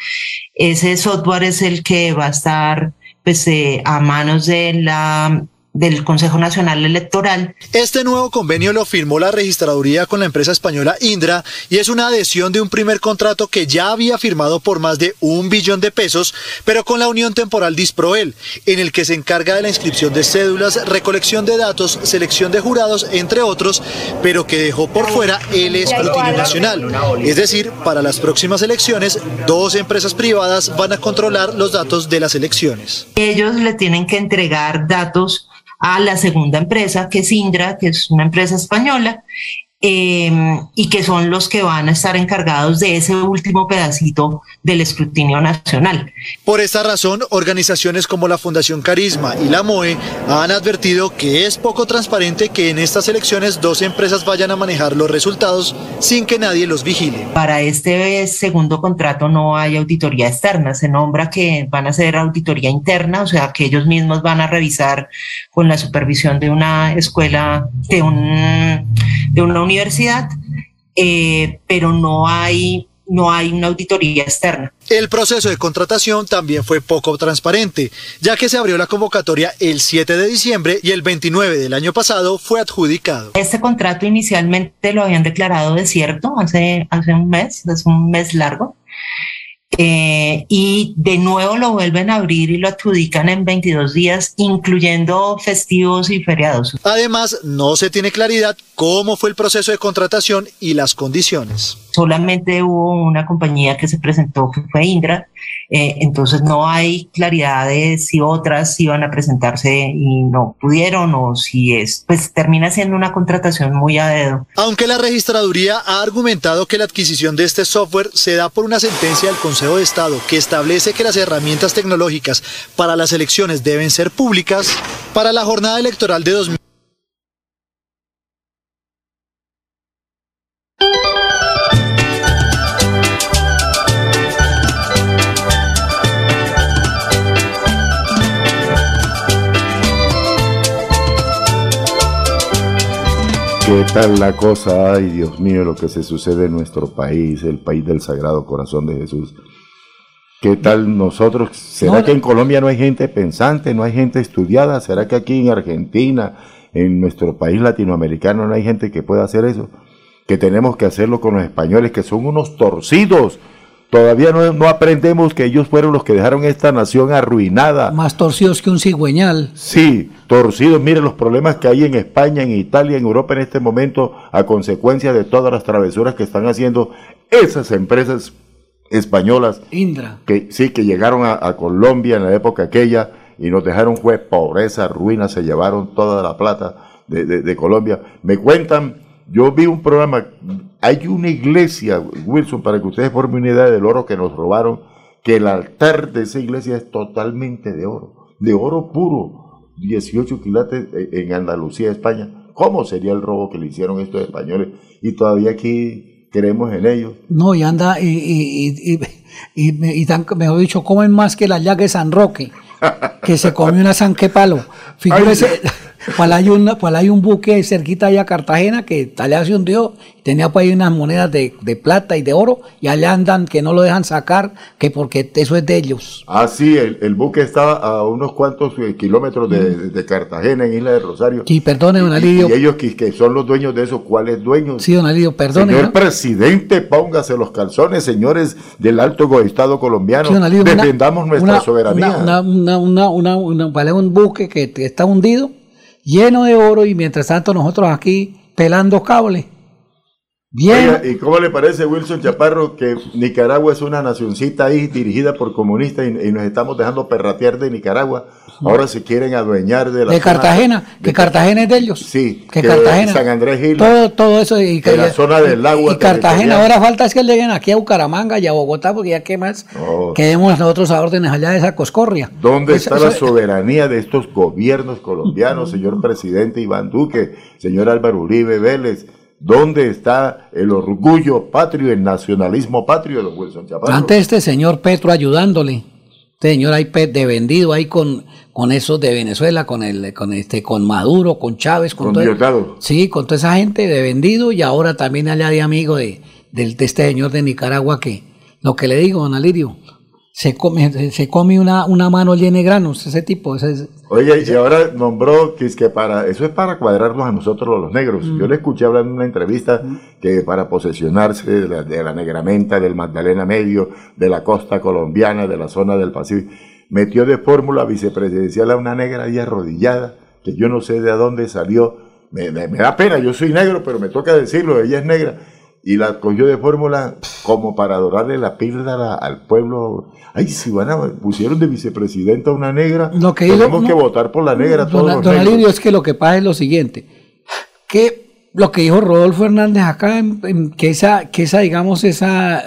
Ese software es el que va a estar pues, eh, a manos de la del Consejo Nacional Electoral. Este nuevo convenio lo firmó la registraduría con la empresa española Indra y es una adhesión de un primer contrato que ya había firmado por más de un billón de pesos, pero con la unión temporal Disproel, en el que se encarga de la inscripción de cédulas, recolección de datos, selección de jurados, entre otros, pero que dejó por fuera el escrutinio nacional. Es decir, para las próximas elecciones, dos empresas privadas van a controlar los datos de las elecciones. Ellos le tienen que entregar datos a la segunda empresa, que es Indra, que es una empresa española, eh, y que son los que van a estar encargados de ese último pedacito del escrutinio nacional. Por esta razón, organizaciones como la Fundación Carisma y la MOE han advertido que es poco transparente que en estas elecciones dos empresas vayan a manejar los resultados sin que nadie los vigile. Para este segundo contrato no hay auditoría externa, se nombra que van a hacer auditoría interna, o sea que ellos mismos van a revisar con la supervisión de una escuela, de, un, de una universidad, eh, pero no hay, no hay una auditoría externa. El proceso de contratación también fue poco transparente, ya que se abrió la convocatoria el 7 de diciembre y el 29 del año pasado fue adjudicado. Este contrato inicialmente lo habían declarado desierto hace, hace un mes, es un mes largo. Eh, y de nuevo lo vuelven a abrir y lo adjudican en 22 días, incluyendo festivos y feriados. Además, no se tiene claridad cómo fue el proceso de contratación y las condiciones. Solamente hubo una compañía que se presentó, que fue Indra, eh, entonces no hay claridad de si otras iban a presentarse y no pudieron o si es, pues termina siendo una contratación muy a dedo. Aunque la registraduría ha argumentado que la adquisición de este software se da por una sentencia del Consejo de Estado que establece que las herramientas tecnológicas para las elecciones deben ser públicas, para la jornada electoral de 2000 ¿Qué tal la cosa? Ay, Dios mío, lo que se sucede en nuestro país, el país del Sagrado Corazón de Jesús. ¿Qué tal nosotros? ¿Será que en Colombia no hay gente pensante, no hay gente estudiada? ¿Será que aquí en Argentina, en nuestro país latinoamericano, no hay gente que pueda hacer eso? Que tenemos que hacerlo con los españoles, que son unos torcidos. Todavía no, no aprendemos que ellos fueron los que dejaron esta nación arruinada. Más torcidos que un cigüeñal. Sí, torcidos. Miren los problemas que hay en España, en Italia, en Europa en este momento a consecuencia de todas las travesuras que están haciendo esas empresas españolas. Indra. Que sí, que llegaron a, a Colombia en la época aquella y nos dejaron fue pobreza, ruina, se llevaron toda la plata de, de- de Colombia. Me cuentan, yo vi un programa, hay una iglesia, Wilson, para que ustedes formen una idea del oro que nos robaron, que el altar de esa iglesia es totalmente de oro, de oro puro, 18 quilates eh, en Andalucía, España. ¿Cómo sería el robo que le hicieron estos españoles? Y todavía aquí creemos en ellos. No, y anda, y, y, y, y, tan- mejor dicho, comen más que la llaga de San Roque, que se come una San que palo. (laughs) Figúrese, cual hay, una, cual hay un buque cerquita allá a Cartagena que allá se hundió, tenía por ahí unas monedas de, de plata y de oro, y allá andan que no lo dejan sacar, que porque eso es de ellos. Ah, sí, el, el buque estaba a unos cuantos eh, kilómetros de, de- de Cartagena, en Isla de Rosario. Sí, perdone, don Y- Alirio. Y, ellos que, que son los dueños de eso, ¿cuáles dueños? Sí, don Alirio, perdone. Señor ¿no? presidente, póngase los calzones, señores del alto Estado colombiano. Sí, don Alirio, una- Defendamos nuestra una- soberanía. Una, una, una, una, una- vale, un buque que que está hundido, lleno de oro, y mientras tanto nosotros aquí pelando cables. Bien. ¿Y cómo le parece, Wilson Chaparro, que Nicaragua es una nacioncita ahí dirigida por comunistas y nos estamos dejando perratear de Nicaragua? Ahora se quieren adueñar de la de zona Cartagena, que Cartagena es de ellos. Sí, que que Cartagena. San Andrés Gil. Todo, todo eso. Y, de la zona del agua Y Cartagena, ahora falta es que lleguen aquí a Bucaramanga y a Bogotá, porque ya qué más. No. Quedemos nosotros a órdenes allá de esa coscorria. ¿Dónde está la soberanía de estos gobiernos colombianos, señor presidente Iván Duque, señor Álvaro Uribe Vélez? ¿Dónde está el orgullo patrio, el nacionalismo patrio de los Wilson Chaparro? Antes este señor Petro ayudándole. Este señor ahí de vendido ahí con, con esos de Venezuela, con el, con este, con Maduro, con Chávez, con, Con todo-. Sí, con toda esa gente de vendido y ahora también allá de amigo de, del- de este señor de Nicaragua que, lo que le digo, don Alirio, se come, se come una, una mano llena de granos, ese tipo. Ese, Oye, y ahora nombró que es que para, eso es para cuadrarnos a nosotros los negros. Mm. Yo le escuché hablar en una entrevista que para posesionarse de la, de la negramenta, del Magdalena Medio, de la costa colombiana, de la zona del Pacífico, metió de fórmula vicepresidencial a una negra ahí arrodillada, que yo no sé de dónde salió. Me, me- me da pena, yo soy negro, pero me toca decirlo, ella es negra. Y la cogió de fórmula como para adorarle la píldora al pueblo. Ay, si van a, pusieron de vicepresidenta a una negra, Lo que tenemos que no, votar por la negra todos Don, los don. Alirio, es que lo que pasa es lo siguiente, que lo que dijo Rodolfo Hernández acá, que esa, que esa, digamos, esa,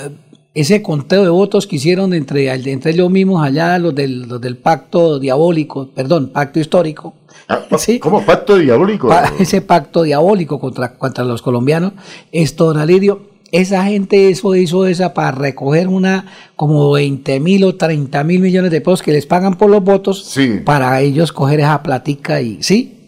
ese conteo de votos que hicieron entre, entre ellos mismos allá, los del, los del pacto diabólico, perdón, pacto histórico, (laughs) ¿Cómo pacto diabólico? pa- ese pacto diabólico contra, contra los colombianos, esto, don Alirio, esa gente eso hizo esa para recoger una como 20 mil o 30 mil millones de pesos que les pagan por los votos para ellos coger esa platica y sí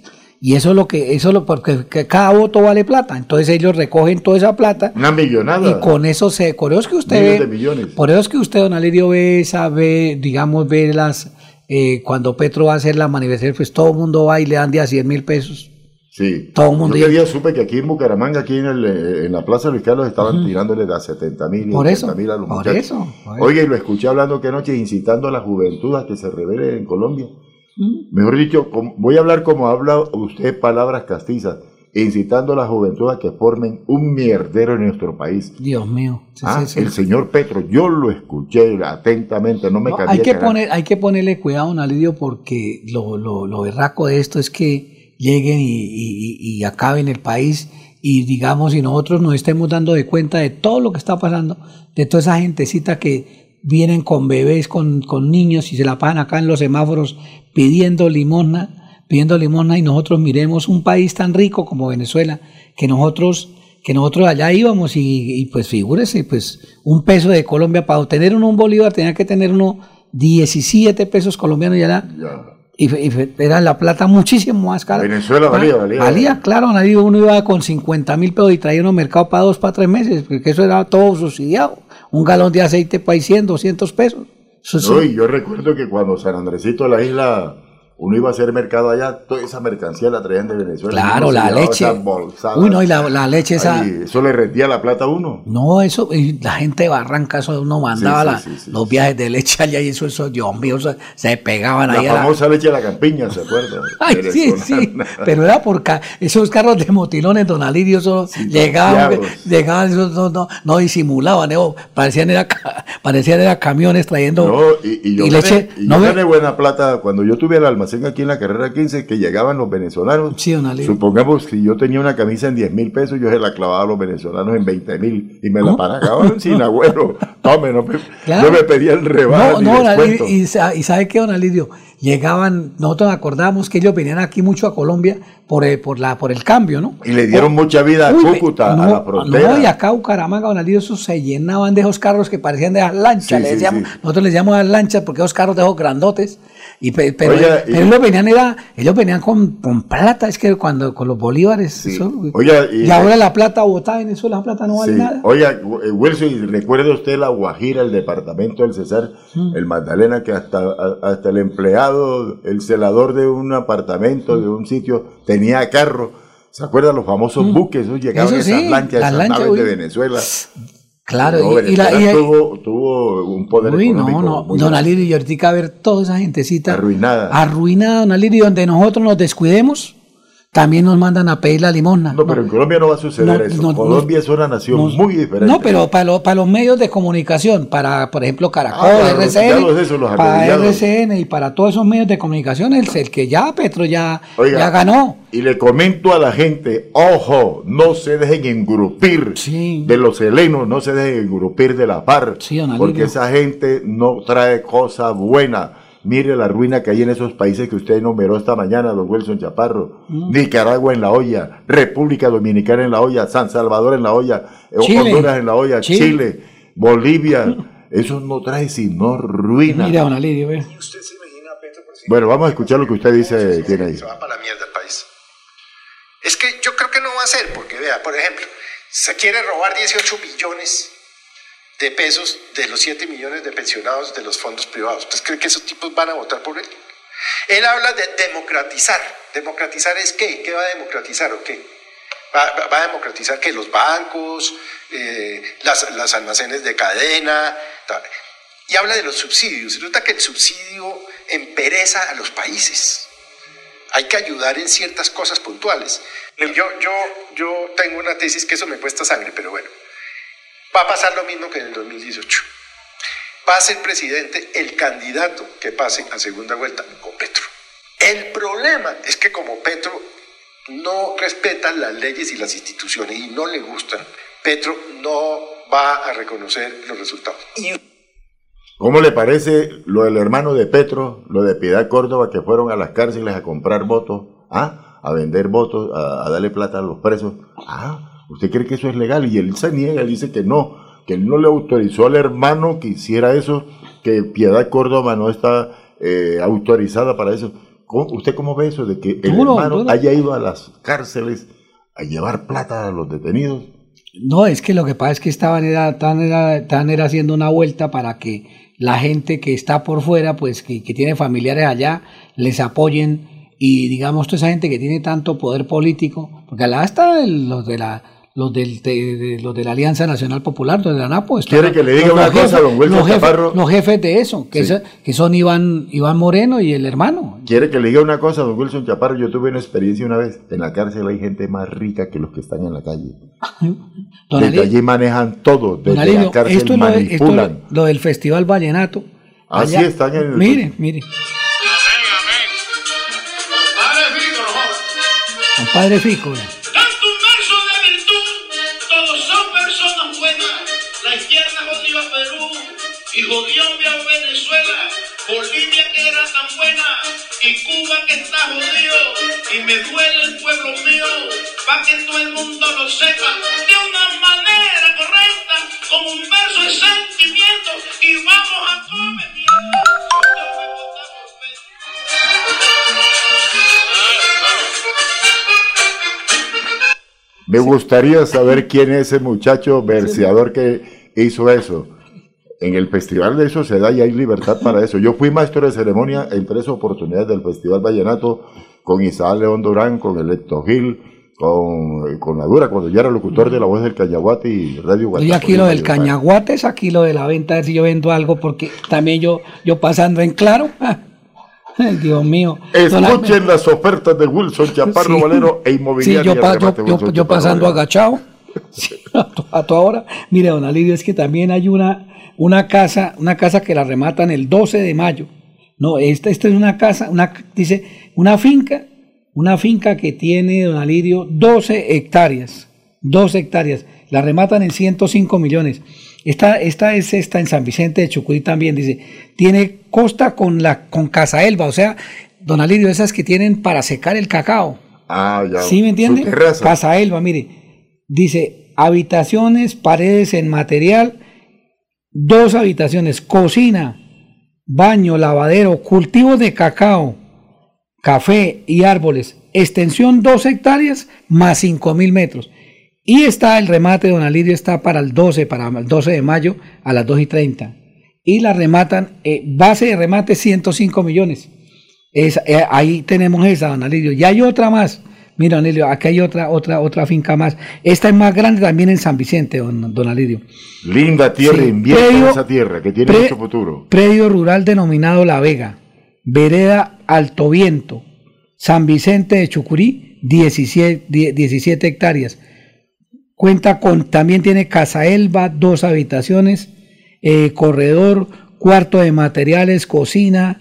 y eso es lo que eso es lo porque que cada voto vale plata entonces ellos recogen toda esa plata Una millonada. y con eso se con eso es que usted ve millones. por eso es que usted don Alirio ve sabe digamos ve las eh, cuando Petro va a hacer la manifestación pues todo el mundo va y le dan de a 100 mil pesos Sí. Todo el mundo Yo día supe que aquí en Bucaramanga, aquí en, el, eh, en la Plaza Luis Carlos, estaban tirándole de a 70 mil y Por 80 eso, mil a los por muchachos. eso, por eso. Oye, y lo escuché hablando que anoche, incitando a la juventud a que se revele en Colombia. Mejor dicho, voy a hablar como habla usted palabras castizas, incitando a la juventud a que formen un mierdero en nuestro país. Dios mío Sí, Ah, sí, sí. el señor Petro, yo lo escuché atentamente, no me No, cambié hay, que poner, hay que ponerle cuidado, don Alidio, porque lo, lo, lo berraco de esto es que lleguen y- y acaben el país y digamos, y nosotros nos estemos dando de cuenta de todo lo que está pasando, de toda esa gentecita que vienen con bebés, con, con niños y se la pagan acá en los semáforos pidiendo limosna, pidiendo limosna y nosotros miremos un país tan rico como Venezuela, que nosotros que nosotros allá íbamos y, y, pues figúrese, pues un peso de Colombia, para obtener uno un bolívar tenía que tener uno 17 pesos colombianos y allá y, era la plata muchísimo más cara. Venezuela valía, valía. Valía, claro, nadie uno iba con 50 mil pesos y traía uno mercado para dos, para tres meses, porque eso era todo subsidiado. Un galón de aceite para 100, 200 pesos. Eso sí. No, y yo recuerdo que cuando San Andresito, la isla, uno iba a hacer mercado allá, toda esa mercancía la traían de Venezuela. Claro, la leche. Uy, no, y la, la leche esa. Ay, eso le rendía la plata a uno. No, eso, y la gente de Barranca, eso uno mandaba Sí, sí, la- sí, sí, los viajes de leche allá y eso, eso, Dios mío, eso, se pegaban La ahí. la- famosa leche de la campiña, ¿se acuerda? (laughs) Ay, sí, sí, pero era por ca- esos carros de motilones, don Alirio, eso llegaban, llegaban, esos no, no, no disimulaban, eh, parecían era, parecían era camiones trayendo No, y, y yo, y gané, leche, y no yo gané buena plata cuando yo tuve el almacén aquí en la carrera 15, que llegaban los venezolanos. Supongamos que yo tenía una camisa en 10 mil pesos, yo se la clavaba a los venezolanos en 20 mil y me la pagaban (laughs) sin agüero. Tome, no me, Claro. no me pedían rebaja No, ni no. Alirio, y, sa- y sabe qué, don Alirio, llegaban, nosotros nos acordamos que ellos venían aquí mucho a Colombia por el, por la, por el cambio, ¿no? Y le dieron mucha vida a Uy, Cúcuta, no, a la frontera. No, y acá Bucaramanga, don Alirio, esos se llenaban de esos carros que parecían de las lanchas. Sí, le decíamos, sí. Nosotros les llamamos las lanchas porque esos carros de esos grandotes. Y, pe- pero y- ellos venían, era, ellos venían con, con plata, es que cuando con los bolívares. eso, Oiga, y- y, ahora la plata botada en Venezuela, la plata no vale nada. Eh, Wilson, ¿y ¿recuerda usted la Guajira, el departamento del Cesar, Mm. el Magdalena, que hasta, hasta el empleado, el celador de un apartamento, de un sitio, tenía carro? ¿Se acuerdan los famosos buques? Esos llegaban. Eso esas sí, lanchas, esas lanchas, naves de. Venezuela. Claro, No, y- y la- y- tuvo, tuvo un poder Uy, no, económico no, muy don. Alirio, y ahorita ver toda esa gentecita Arruinada. arruinada, don Alirio, donde nosotros nos descuidemos, también nos mandan a pedir la limosna. No, pero en Colombia no va a suceder No, eso. no, Colombia es una nación muy diferente. No, pero para, lo- para los medios de comunicación, para, por ejemplo, Caracol, Ah, los RCN, los para. RCN y para todos esos medios de comunicación, el, el que ya Petro ya, Oiga, ya ganó. Y le comento a la gente, ojo, no se dejen engrupir de los helenos, no se dejen engrupir de la par, porque esa gente no trae cosa buena. Mire la ruina que hay en esos países que usted enumeró esta mañana, don Wilson Chaparro. Mm. Nicaragua en la olla, República Dominicana en la olla, San Salvador en la olla, eh, Chile. Honduras en la olla, Chile. Chile, Bolivia. Eso no trae sino ruina. Mira, don Alirio, ve. Bueno, vamos a escuchar lo que usted dice, tiene ahí. se va para la mierda el país. Es que yo creo que no va a ser, porque vea, por ejemplo, se quiere robar 18 billones de pesos de los 7 millones de pensionados de los fondos privados. ¿Usted cree que esos tipos van a votar por él? Él habla de democratizar. ¿Democratizar es qué? ¿Qué va a democratizar o qué? Va, va a democratizar que los bancos, eh, las, las almacenes de cadena, tal. y habla de los subsidios. Resulta que el subsidio empereza a los países. Hay que ayudar en ciertas cosas puntuales. Yo, yo, yo tengo una tesis que eso me cuesta sangre, pero bueno. Va a pasar lo mismo que en el 2018. Va a ser presidente el candidato que pase a segunda vuelta con Petro. El problema es que como Petro no respeta las leyes y las instituciones y no le gustan, Petro no va a reconocer los resultados. Y ¿Cómo le parece lo del hermano de Petro, lo de Piedad Córdoba, que fueron a las cárceles a comprar votos, ¿ah? a vender votos, a, a darle plata a los presos? Ah, ¿usted cree que eso es legal? Y él se niega, dice que no, que él no le autorizó al hermano que hiciera eso, que Piedad Córdoba no está eh, autorizada para eso. ¿Cómo- ¿Usted cómo ve eso de que el Duro, hermano duro. haya ido a las cárceles a llevar plata a los detenidos? No, es que lo que pasa es que estaban era, tan, era, tan era haciendo una vuelta para que la gente que está por fuera, pues que, que tiene familiares allá, les apoyen y digamos toda esa gente que tiene tanto poder político, porque el- los de la los del, de, de- los de la Alianza Nacional Popular, los de la NAPO. están ¿Quiere que le diga los- una los cosa, jefes- don Wilson los jefes, Chaparro? los jefes de eso, que, Sí. es- que son Iván, Iván Moreno y el hermano. ¿Quiere que le diga una cosa, don Wilson Chaparro? Yo tuve una experiencia una vez. En la cárcel hay gente más rica que los que están en la calle. (laughs) Desde allí manejan todo. Desde Alivio, la cárcel esto es lo, de- esto manipulan. lo del Festival Vallenato. Así Allá- están en el- Mire, mire. Compadre Fico. Cuba que está jodido. Y me duele el pueblo mío, pa' que todo el mundo lo sepa. De una manera correcta, con un verso de sentimiento. Y vamos a comer Me gustaría saber quién es ese muchacho verseador que hizo eso. En el festival de eso se da y hay libertad para eso. Yo fui maestro de ceremonia en tres oportunidades del Festival Vallenato con Isabel León Durán, con Electo Gil, con, con la dura, cuando ya era locutor de La Voz del Callaguate y Radio Y Guatapurí, aquí lo del cañaguate es aquí lo de la venta, a ver si yo vendo algo, porque también yo, yo pasando en claro. (laughs) Dios mío. Escuchen las ofertas de Wilson Chaparro Sí. Valero e Sí, Inmobiliaria. yo, pa- yo- yo- yo pasando agachado. (laughs) Sí, a, to- a toda hora. Mire, don Alidio, es que también hay una, una casa, una casa que la rematan el 12 de mayo. No, esta, esta es una casa, una, dice, una finca, una finca que tiene, don Alidio, 12 hectáreas. 12 hectáreas. La rematan en 105 millones. Esta, esta es esta en San Vicente de Chucurí también, dice, tiene costa con la con Casa Elba, o sea, don Alidio, esas que tienen para secar el cacao. Ah, ya. ¿Sí me entiende? Casa Elba, mire. Dice, habitaciones, paredes en material, dos habitaciones, cocina, baño, lavadero, cultivos de cacao, café y árboles, extensión dos hectáreas más cinco mil metros. Y está el remate, don Alirio, está para el 12, para el 12 de mayo a las 2 y 30. Y la rematan, eh, base de remate 105 millones. Es, eh, ahí tenemos esa, don Alirio. Y hay otra más. Mira, don aquí hay otra, otra, otra finca más. Esta es más grande también en San Vicente, don, don Alirio. Linda tierra, Sí, en predio- esa tierra que tiene pre- mucho futuro. Predio rural denominado La Vega, Vereda Alto Viento, San Vicente de Chucurí, 17, die- 17 hectáreas. Cuenta con, también tiene Casa Elba, dos habitaciones, eh, corredor, cuarto de materiales, cocina,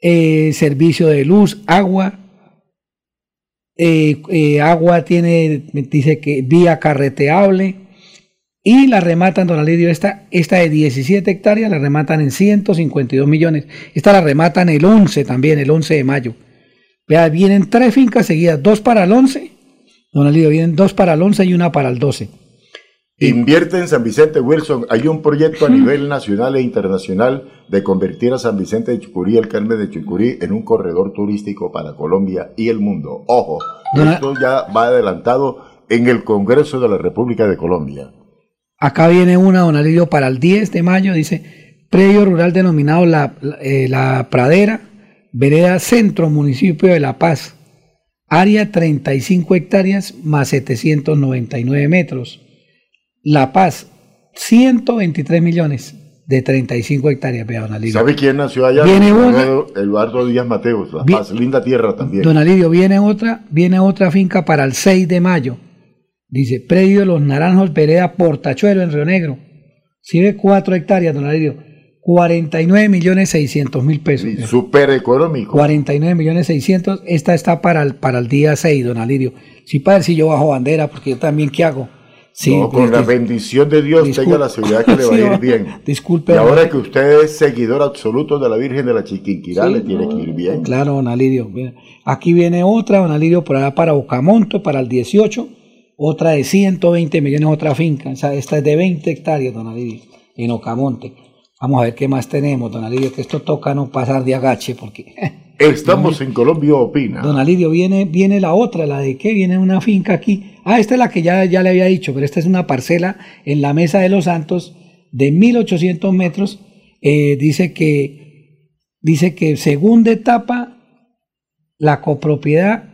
eh, servicio de luz, agua. Eh, eh, agua tiene, dice que vía carreteable. Y la rematan, don Alirio, esta, esta de 17 hectáreas la rematan en 152 millones. Esta la rematan el 11 también, el 11 de mayo. Vea, vienen tres fincas seguidas, dos para el 11. Don Alirio, vienen dos para el 11 y una para el 12. Invierte en San Vicente Wilson. Hay un proyecto a nivel nacional e internacional de convertir a San Vicente de Chucurí, el Carmen de Chucurí, en un corredor turístico para Colombia y el mundo. Ojo, esto ya va adelantado en el Congreso de la República de Colombia. Acá viene una, don Alirio, para el 10 de mayo, dice, predio rural denominado La, la, eh, la Pradera, vereda centro, municipio de La Paz, área 35 hectáreas más 799 metros. La Paz, 123 millones de 35 hectáreas, vea, don Alirio. ¿Sabe quién nació allá? Viene una- Eduardo, Díaz Mateos, La Vi- Paz, linda tierra también. Don Alirio, viene otra, viene otra finca para el 6 de mayo. Dice, predio de los Naranjos, vereda Portachuelo en Río Negro. Si ve 4 hectáreas, don Alirio. 49 millones 600 mil pesos. Súper económico. 49 millones 600. Esta está para el, para el día 6, don Alirio. Sí, padre, si yo bajo bandera, porque yo también, ¿qué hago? Sí, no, con la bendición de Dios tenga la seguridad que le va a ir (laughs) bien. (laughs) disculpe, Y ahora que usted es seguidor absoluto de la Virgen de la Chiquinquirá, Sí, le tiene no, que ir bien. Claro, don Alirio. Aquí viene otra, don Alirio, por allá para Bocamonto, para el 18. Otra de 120 millones, otra finca. O sea, esta es de 20 hectáreas, don Alirio, en Ocamonte. Vamos a ver qué más tenemos, don Alirio, que esto toca no pasar de agache, porque... (laughs) Estamos en Colombia Opina. Don Alirio, viene, viene la otra, la de qué, viene una finca aquí. Ah, esta es la que ya, ya le había dicho, pero esta es una parcela en la Mesa de los Santos de 1800 metros. Eh, dice que, dice que segunda etapa, la copropiedad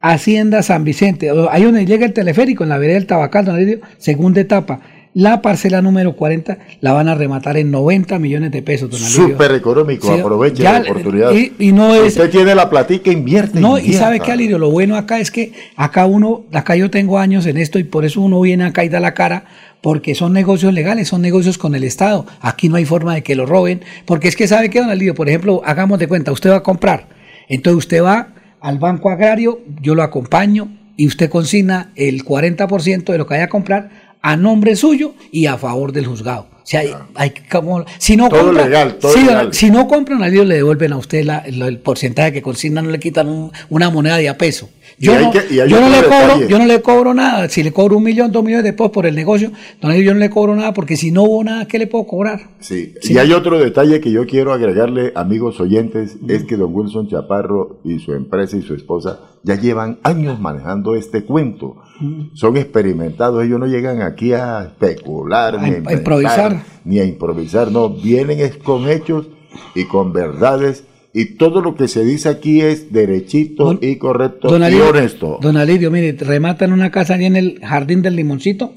Hacienda San Vicente. Ahí donde llega el teleférico, en la vereda del Tabacal, don Alirio, segunda etapa. La parcela número 40 la van a rematar en 90 millones de pesos, don Alirio. Súper económico, Sí, aproveche ya- la oportunidad. y- y no es- usted tiene la platica, invierte. No, y sabe qué, Alirio, lo bueno acá es que acá uno, acá yo tengo años en esto y por eso uno viene acá y da la cara, porque son negocios legales, son negocios con el Estado. Aquí no hay forma de que lo roben, porque es que sabe que, don Alirio, por ejemplo, hagamos de cuenta, usted va a comprar, entonces usted va al banco agrario, yo lo acompaño y usted consigna el 40% de lo que vaya a comprar a nombre suyo y a favor del juzgado. O sea, hay, hay como, si no Todo compra, legal, todo legal. si no compran, Alirio, le devuelven a usted la- el, el porcentaje que consigna, no le quitan un- una moneda de a peso. Yo, no, que- yo no le cobro, yo no le cobro nada. Si le cobro un millón, dos millones después por el negocio, Alirio, yo no le cobro nada porque si no hubo nada, ¿qué le puedo cobrar? Sí. Sí. Y hay otro detalle que yo quiero agregarle, amigos oyentes, es que don Wilson Chaparro y su empresa y su esposa ya llevan años manejando este cuento. Son experimentados, ellos no llegan aquí a especular, A ni a, improvisar. ni a improvisar, no, vienen es con hechos y con verdades. Y todo lo que se dice aquí es derechito y correcto Don y honesto. don Alirio, mire, rematan una casa allí en el Jardín del Limoncito,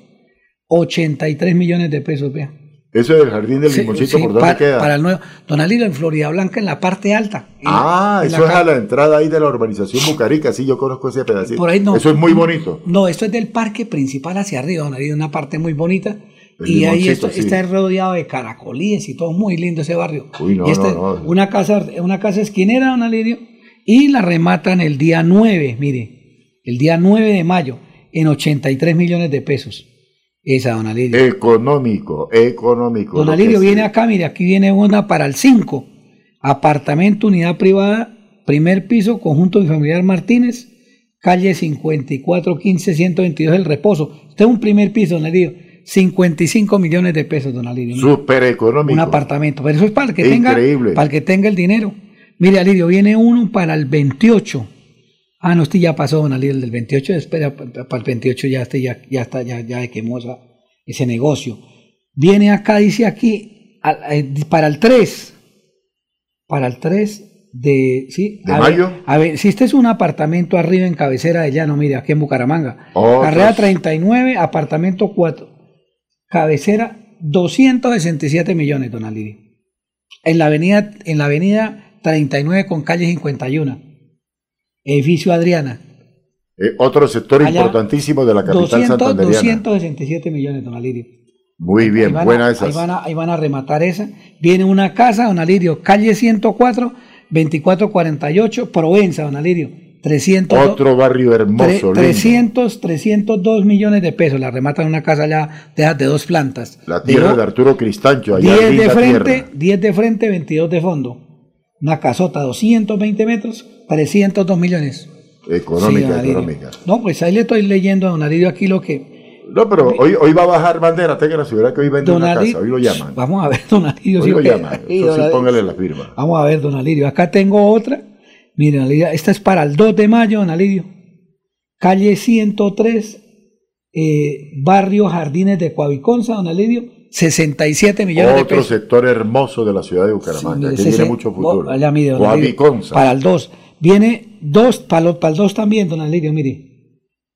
83 millones de pesos, vea. Eso del jardín del limoncito, sí, ¿por dónde queda? Para el nuevo. Don Alirio, en Florida Blanca, en la parte alta. Ah, la eso es a la entrada ahí de la urbanización Bucarica, sí, yo conozco ese pedacito. Por ahí no. Eso es muy bonito. No, esto es del parque principal hacia arriba, don Alirio, una parte muy bonita. El y ahí sí. está rodeado de caracolíes y todo, muy lindo ese barrio. Uy, no, y este, no, no. Una casa, una casa esquinera, don Alirio, y la rematan el día 9, mire, el día 9 de mayo, en 83 millones de pesos. Esa, don Alirio. Económico, económico. Don Alirio viene acá, mire, aquí viene una para el 5. Apartamento, unidad privada, primer piso, conjunto familiar Martínez, calle 5415 122 El Reposo. Este es un primer piso, don Alirio. 55 millones de pesos, don Alirio. Súper económico. Un apartamento. Pero eso es para el que tenga, para el que tenga el dinero. Mire, Alirio, viene uno para el 28. Ah, no, este ya pasó, don Alirio, el del 28. Espera, pa- pa- para el 28 ya, ya, ya está, ya, ya quemó esa- ese negocio. Viene acá, dice aquí, eh, para el 3. Para el 3 de. ¿sí? ¿De a mayo? Ver, a ver, si este es un apartamento arriba en cabecera de llano, mire, aquí en Bucaramanga. Otros. Carrera 39, apartamento 4. Cabecera, 267 millones, don Alirio. En la avenida, en la avenida 39 con calle 51. Edificio Adriana. Eh, otro sector Allá, importantísimo de la capital 200, santanderiana. 267 millones, don Alirio. Muy bien, van a- buena Ahí esas. van, a, ahí van a rematar esa. Viene una casa, don Alirio, calle 104, 2448, Provenza, don Alirio. 300, Otro barrio hermoso, lindo. 300, 302 millones de pesos. La rematan una casa ya de, esas de dos plantas. La tierra do- de Arturo Cristancho, allá 10 en de frente, tierra. 10 de frente, 22 de fondo. Una casota, 220 metros, 302 millones. Económica, Sí, económica. No, pues ahí le estoy leyendo a don Alirio aquí lo que... No, pero hoy, hoy va a bajar bandera, tenga la seguridad que hoy vende una casa, hoy lo llaman. (laughs) Vamos a ver, don Alirio. Hoy sí, lo llaman, don sí, póngale la firma. Vamos a ver, don Alirio. Acá tengo otra. Miren, Alirio, esta es para el 2 de mayo, don Alirio. Calle 103, eh, barrio Jardines de Coaviconza, don Alirio, 67 millones de Otro pesos. sector hermoso de la ciudad de Bucaramanga, Sí, que tiene mucho futuro. allá, mire. Para el 2. Viene dos, para, lo- para el 2 también, don Alirio, mire.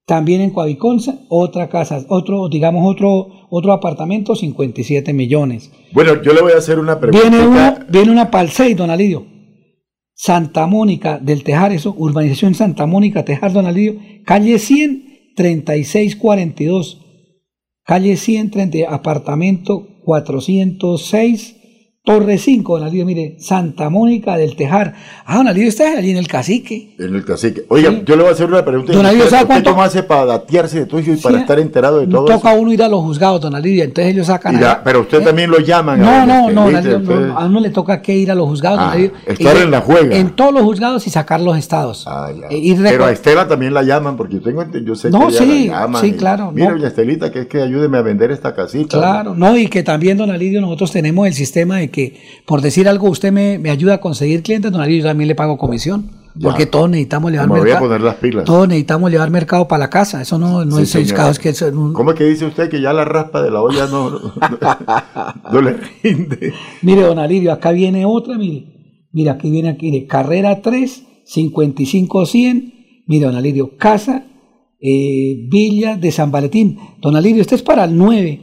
También en Coaviconza, otra casa, otro, digamos, otro, otro apartamento, 57 millones. Bueno, yo le voy a hacer una pregunta. Viene, uno, viene una para el 6, don Alirio. Santa Mónica del Tejar, eso, urbanización Santa Mónica, Tejar, don Alirio, calle 100, 3642. Calle 130, apartamento 406, Torre 5, don Alirio, mire, Santa Mónica del Tejar. Ah, don Alirio, está allí en el cacique. En el cacique. Oiga, yo le voy a hacer una pregunta. Don Alirio, ¿Usted, ¿sabe cuánto? cómo hace para datearse de todo eso y para Sí, estar enterado de todo Toca eso? uno ir a los juzgados, don Alirio, entonces ellos sacan. Ya, allá. pero usted ¿Eh? también lo llaman. No, a no, no, don Alirio, no, entonces- a uno le toca que ir a los juzgados, don Ah, Alirio, estar y- en la juega. En todos los juzgados y sacar los estados. Eh, y Pero a Estela también la llaman, porque yo tengo yo sé No, que ella sí, la llaman. sí, claro, Mira, no. doña Estelita, que es que ayúdeme a vender esta casita. Claro, no, y que también, don Alirio, nosotros tenemos el sistema de que, por decir algo, usted me, me ayuda a conseguir clientes, don Alirio, yo también le pago comisión. Ya. Porque todos necesitamos llevar Me voy a mercado. poner las pilas. Todos necesitamos llevar mercado para la casa. Eso no, no Sí, es cada vez que eso- un- ¿Cómo es que dice usted que ya la raspa de la olla no, no, no (laughs) le rinde? Mire, don Alirio, acá viene otra, mire. Mira, aquí viene aquí, de carrera 3, 55 100. Mire, don Alirio, casa, eh, Villa de San Valentín. Don Alirio, este es para el 9.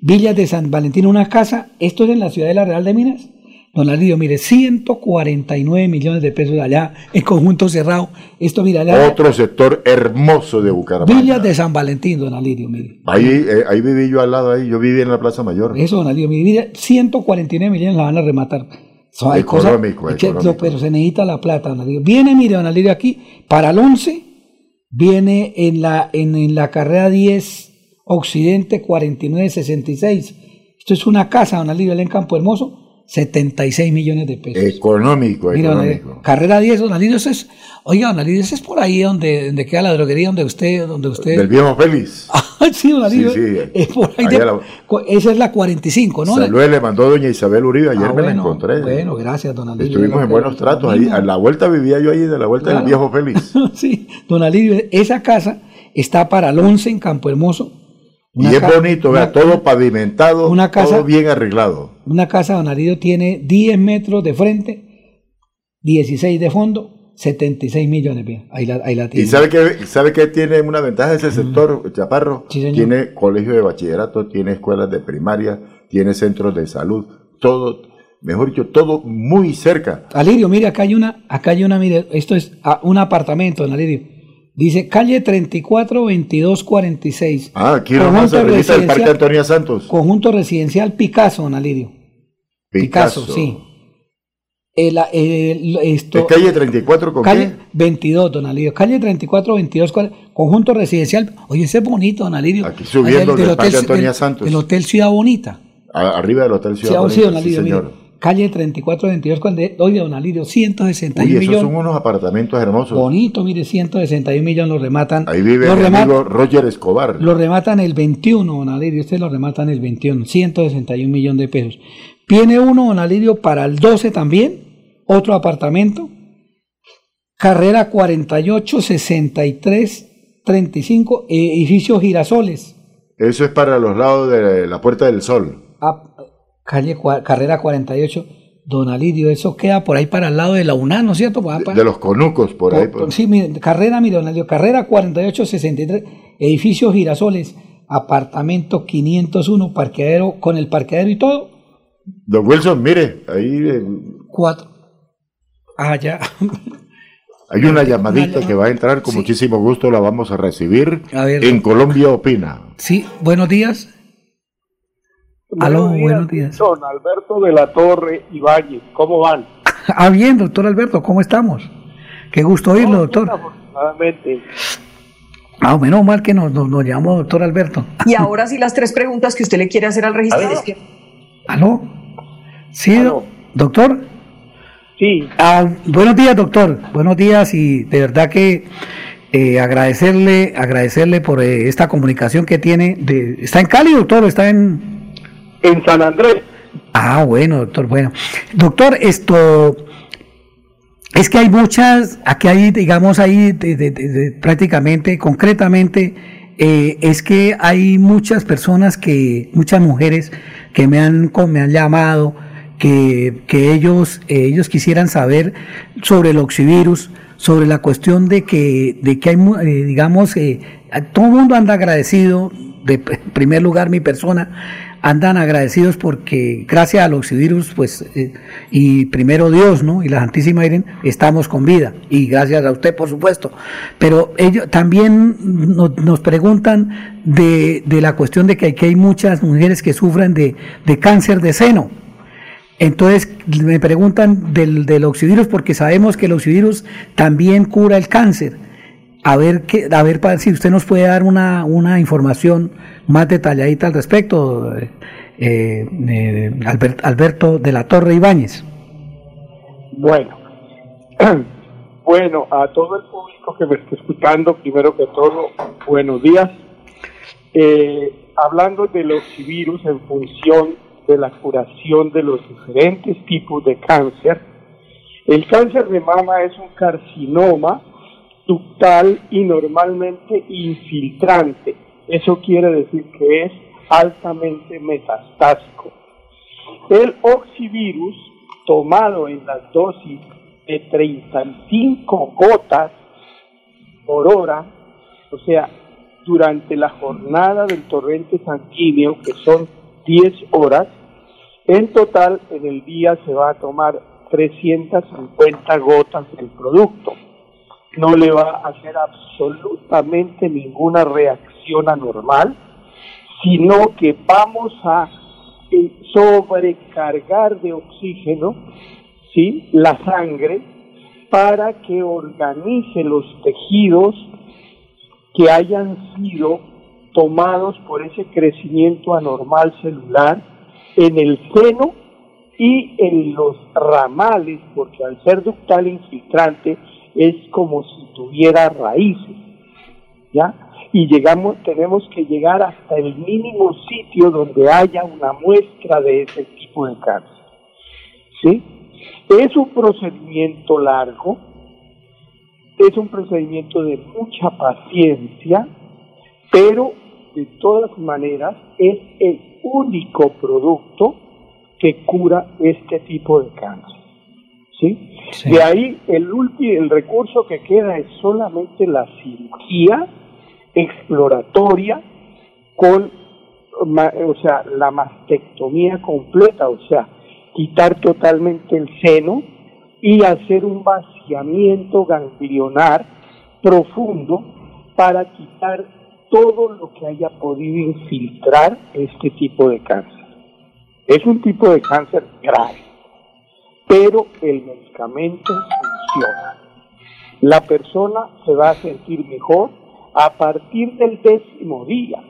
Villas de San Valentín, una casa. Esto es en la ciudad de la Real de Minas. Don Alirio, mire, 149 millones de pesos allá en conjunto cerrado. Esto, mira, allá. Otro sector hermoso de Bucaramanga. Villas de San Valentín, don Alirio, mire. Ahí, eh, ahí viví yo al lado, ahí. Yo viví en la Plaza Mayor. Eso, don Alirio, mire, mire, 149 millones la van a rematar. So, hay cosas- Económico, que- económico. pero se necesita la plata, don Alirio. Viene, mire, don Alirio, aquí, para el 11, viene en la, en, en la carrera 10 Occidente 4966. Esto es una casa, don allá en Campo Hermoso, 76 millones de pesos. Económico, Mira, económico. Carrera 10, don Alirio, eso es, oiga, don Alirio, eso es por ahí donde, donde queda la droguería, donde usted, donde usted. Del viejo Félix. Ay, (laughs) sí, don Alirio, Sí, sí. (laughs) es por ahí. De- la- esa es la 45, ¿no? Saludos le mandó doña Isabel Uribe, ayer Ah, me la encontré. Bueno, gracias, don Alirio. Estuvimos en buenos tratos. Ahí, a la vuelta vivía yo ahí de la vuelta Claro. del viejo Félix. (laughs) sí, don Alirio, esa casa está para el 11 en Campo Hermoso. Y es bonito, vea, todo pavimentado, una casa- todo bien arreglado. Una casa, don Alirio, tiene 10 metros de frente, 16 de fondo, 76 millones. vea, Ahí la, ahí la tiene. ¿Y sabe que sabe que tiene una ventaja ese sector, Chaparro? Sí, señor. Tiene colegio de bachillerato, tiene escuelas de primaria, tiene centros de salud, todo, mejor dicho, todo muy cerca. Alirio, mire, acá hay una, acá hay una, mire, esto es un apartamento, don Alirio. Dice calle 34 22 46. Ah, aquí nomás del Parque Antonia Santos. Conjunto residencial Picasso, don Alirio. Picasso, sí. El- el- esto, ¿Es calle 34 con calle qué? 22, don Alirio. Calle 34, 22, cual- conjunto residencial. Oye, ese es bonito, don Alirio. Aquí subiendo del Parque Antonia Santos. El Hotel Ciudad Bonita. A- arriba del Hotel Ciudad Sí, Bonita, sí, don sí, Alirio, mire. Calle 34, 22, cual de- oye, don Alirio, 161 Uy, esos millones. son unos apartamentos hermosos. Bonito, mire, 161 millones lo rematan. Ahí vive rematan- amigo Roger Escobar. Lo rematan el 21, don Alirio. Usted lo rematan el 21, 161 millones de pesos. Viene uno, don Alirio, para el 12 también, otro apartamento. Carrera 48, 63, 35, edificio Girasoles. Eso es para los lados de la Puerta del Sol. Ah, calle, carrera 48, don Alirio. Eso queda por ahí para el lado de la UNAM, ¿no es cierto? De los conucos, por ahí. por- por- sí, mire, carrera, mire, don Alirio, carrera 4863, edificio Girasoles, apartamento 501, parqueadero, con el parqueadero y todo, Don Wilson, mire, ahí eh, cuatro. Ah, ya. (laughs) hay una llamadita que va a entrar con muchísimo gusto, la vamos a recibir. A ver. en Colombia Opina. Sí, buenos días. Aló, buenos días. Son Alberto de la Torre y Valle, ¿cómo van? (laughs) Ah, bien, doctor Alberto, ¿cómo estamos? Qué gusto oírlo, doctor. Afortunadamente. Ah, menos mal que nos, nos, nos llamó doctor Alberto. Y (laughs) ahora sí las tres preguntas que usted le quiere hacer al registrador. ¿Aló? Sí, do- doctor. Sí. Ah, buenos días, doctor. Buenos días y de verdad que eh, agradecerle, agradecerle por eh, esta comunicación que tiene. De, ¿Está en Cali, doctor? ¿Está en...? En San Andrés. Ah, bueno, doctor, bueno. Doctor, esto... Es que hay muchas, aquí hay, digamos, ahí prácticamente, concretamente, eh, es que hay muchas personas que, muchas mujeres que me han, me han llamado, que, que ellos, eh, ellos quisieran saber sobre el oxivirus, sobre la cuestión de que, de que hay, eh, digamos, todo el mundo anda agradecido, de primer lugar mi persona, andan agradecidos porque gracias al oxivirus, pues, eh, y primero Dios, ¿no? Y la Santísima Virgen, estamos con vida. Y gracias a usted, por supuesto. Pero ellos también nos, preguntan de, de, la cuestión de que aquí hay muchas mujeres que sufren de, de cáncer de seno. Entonces me preguntan del, del oxivirus porque sabemos que el oxivirus también cura el cáncer. A ver, que, a ver si usted nos puede dar una, una información más detalladita al respecto, eh, eh, Albert, Alberto de la Torre Ibáñez. Bueno, (clears throat) bueno, a todo el público que me está escuchando, primero que todo, buenos días. Eh, hablando del oxivirus en función de la curación de los diferentes tipos de cáncer, el cáncer de mama es un carcinoma ductal y normalmente infiltrante. Eso quiere decir que es altamente metastásico. El oxivirus, tomado en las dosis de 35 gotas por hora, o sea, durante la jornada del torrente sanguíneo, que son 10 horas, en total en el día se va a tomar 350 gotas del producto no le va a hacer absolutamente ninguna reacción anormal, sino que vamos a eh, sobrecargar de oxígeno ¿sí? la sangre para que organice los tejidos que hayan sido tomados por ese crecimiento anormal celular en el seno y en los ramales, porque al ser ductal infiltrante, es como si tuviera raíces, ¿ya? Y llegamos, tenemos que llegar hasta el mínimo sitio donde haya una muestra de ese tipo de cáncer, ¿sí? Es un procedimiento largo, es un procedimiento de mucha paciencia, pero de todas maneras es el único producto que cura este tipo de cáncer. ¿Sí? De ahí el último, el recurso que queda es solamente la cirugía exploratoria con, o sea, la mastectomía completa, o sea, quitar totalmente el seno y hacer un vaciamiento ganglionar profundo para quitar todo lo que haya podido infiltrar este tipo de cáncer. Es un tipo de cáncer grave pero el medicamento funciona. La persona se va a sentir mejor a partir del décimo día,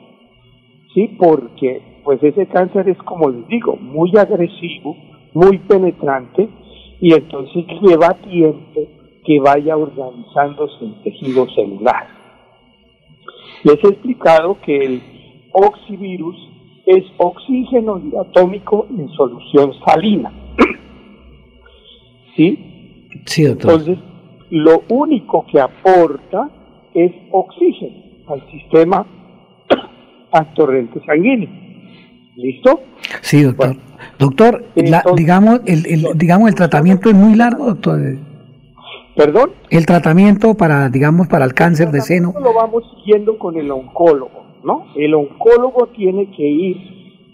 ¿sí? Porque pues ese cáncer es, como les digo, muy agresivo, muy penetrante y entonces lleva tiempo que vaya organizándose el tejido celular. Les he explicado que el oxivirus es oxígeno atómico en solución salina. (clears throat) ¿Sí? Sí, doctor. Entonces, lo único que aporta es oxígeno al sistema (clears throat) al torrente sanguíneo. ¿Listo? Sí, doctor. doctor, la, digamos, el, el, digamos, el tratamiento es muy largo, doctor. ¿Perdón? El tratamiento para, digamos, para el cáncer de seno. Lo vamos siguiendo con el oncólogo, ¿no? El oncólogo tiene que ir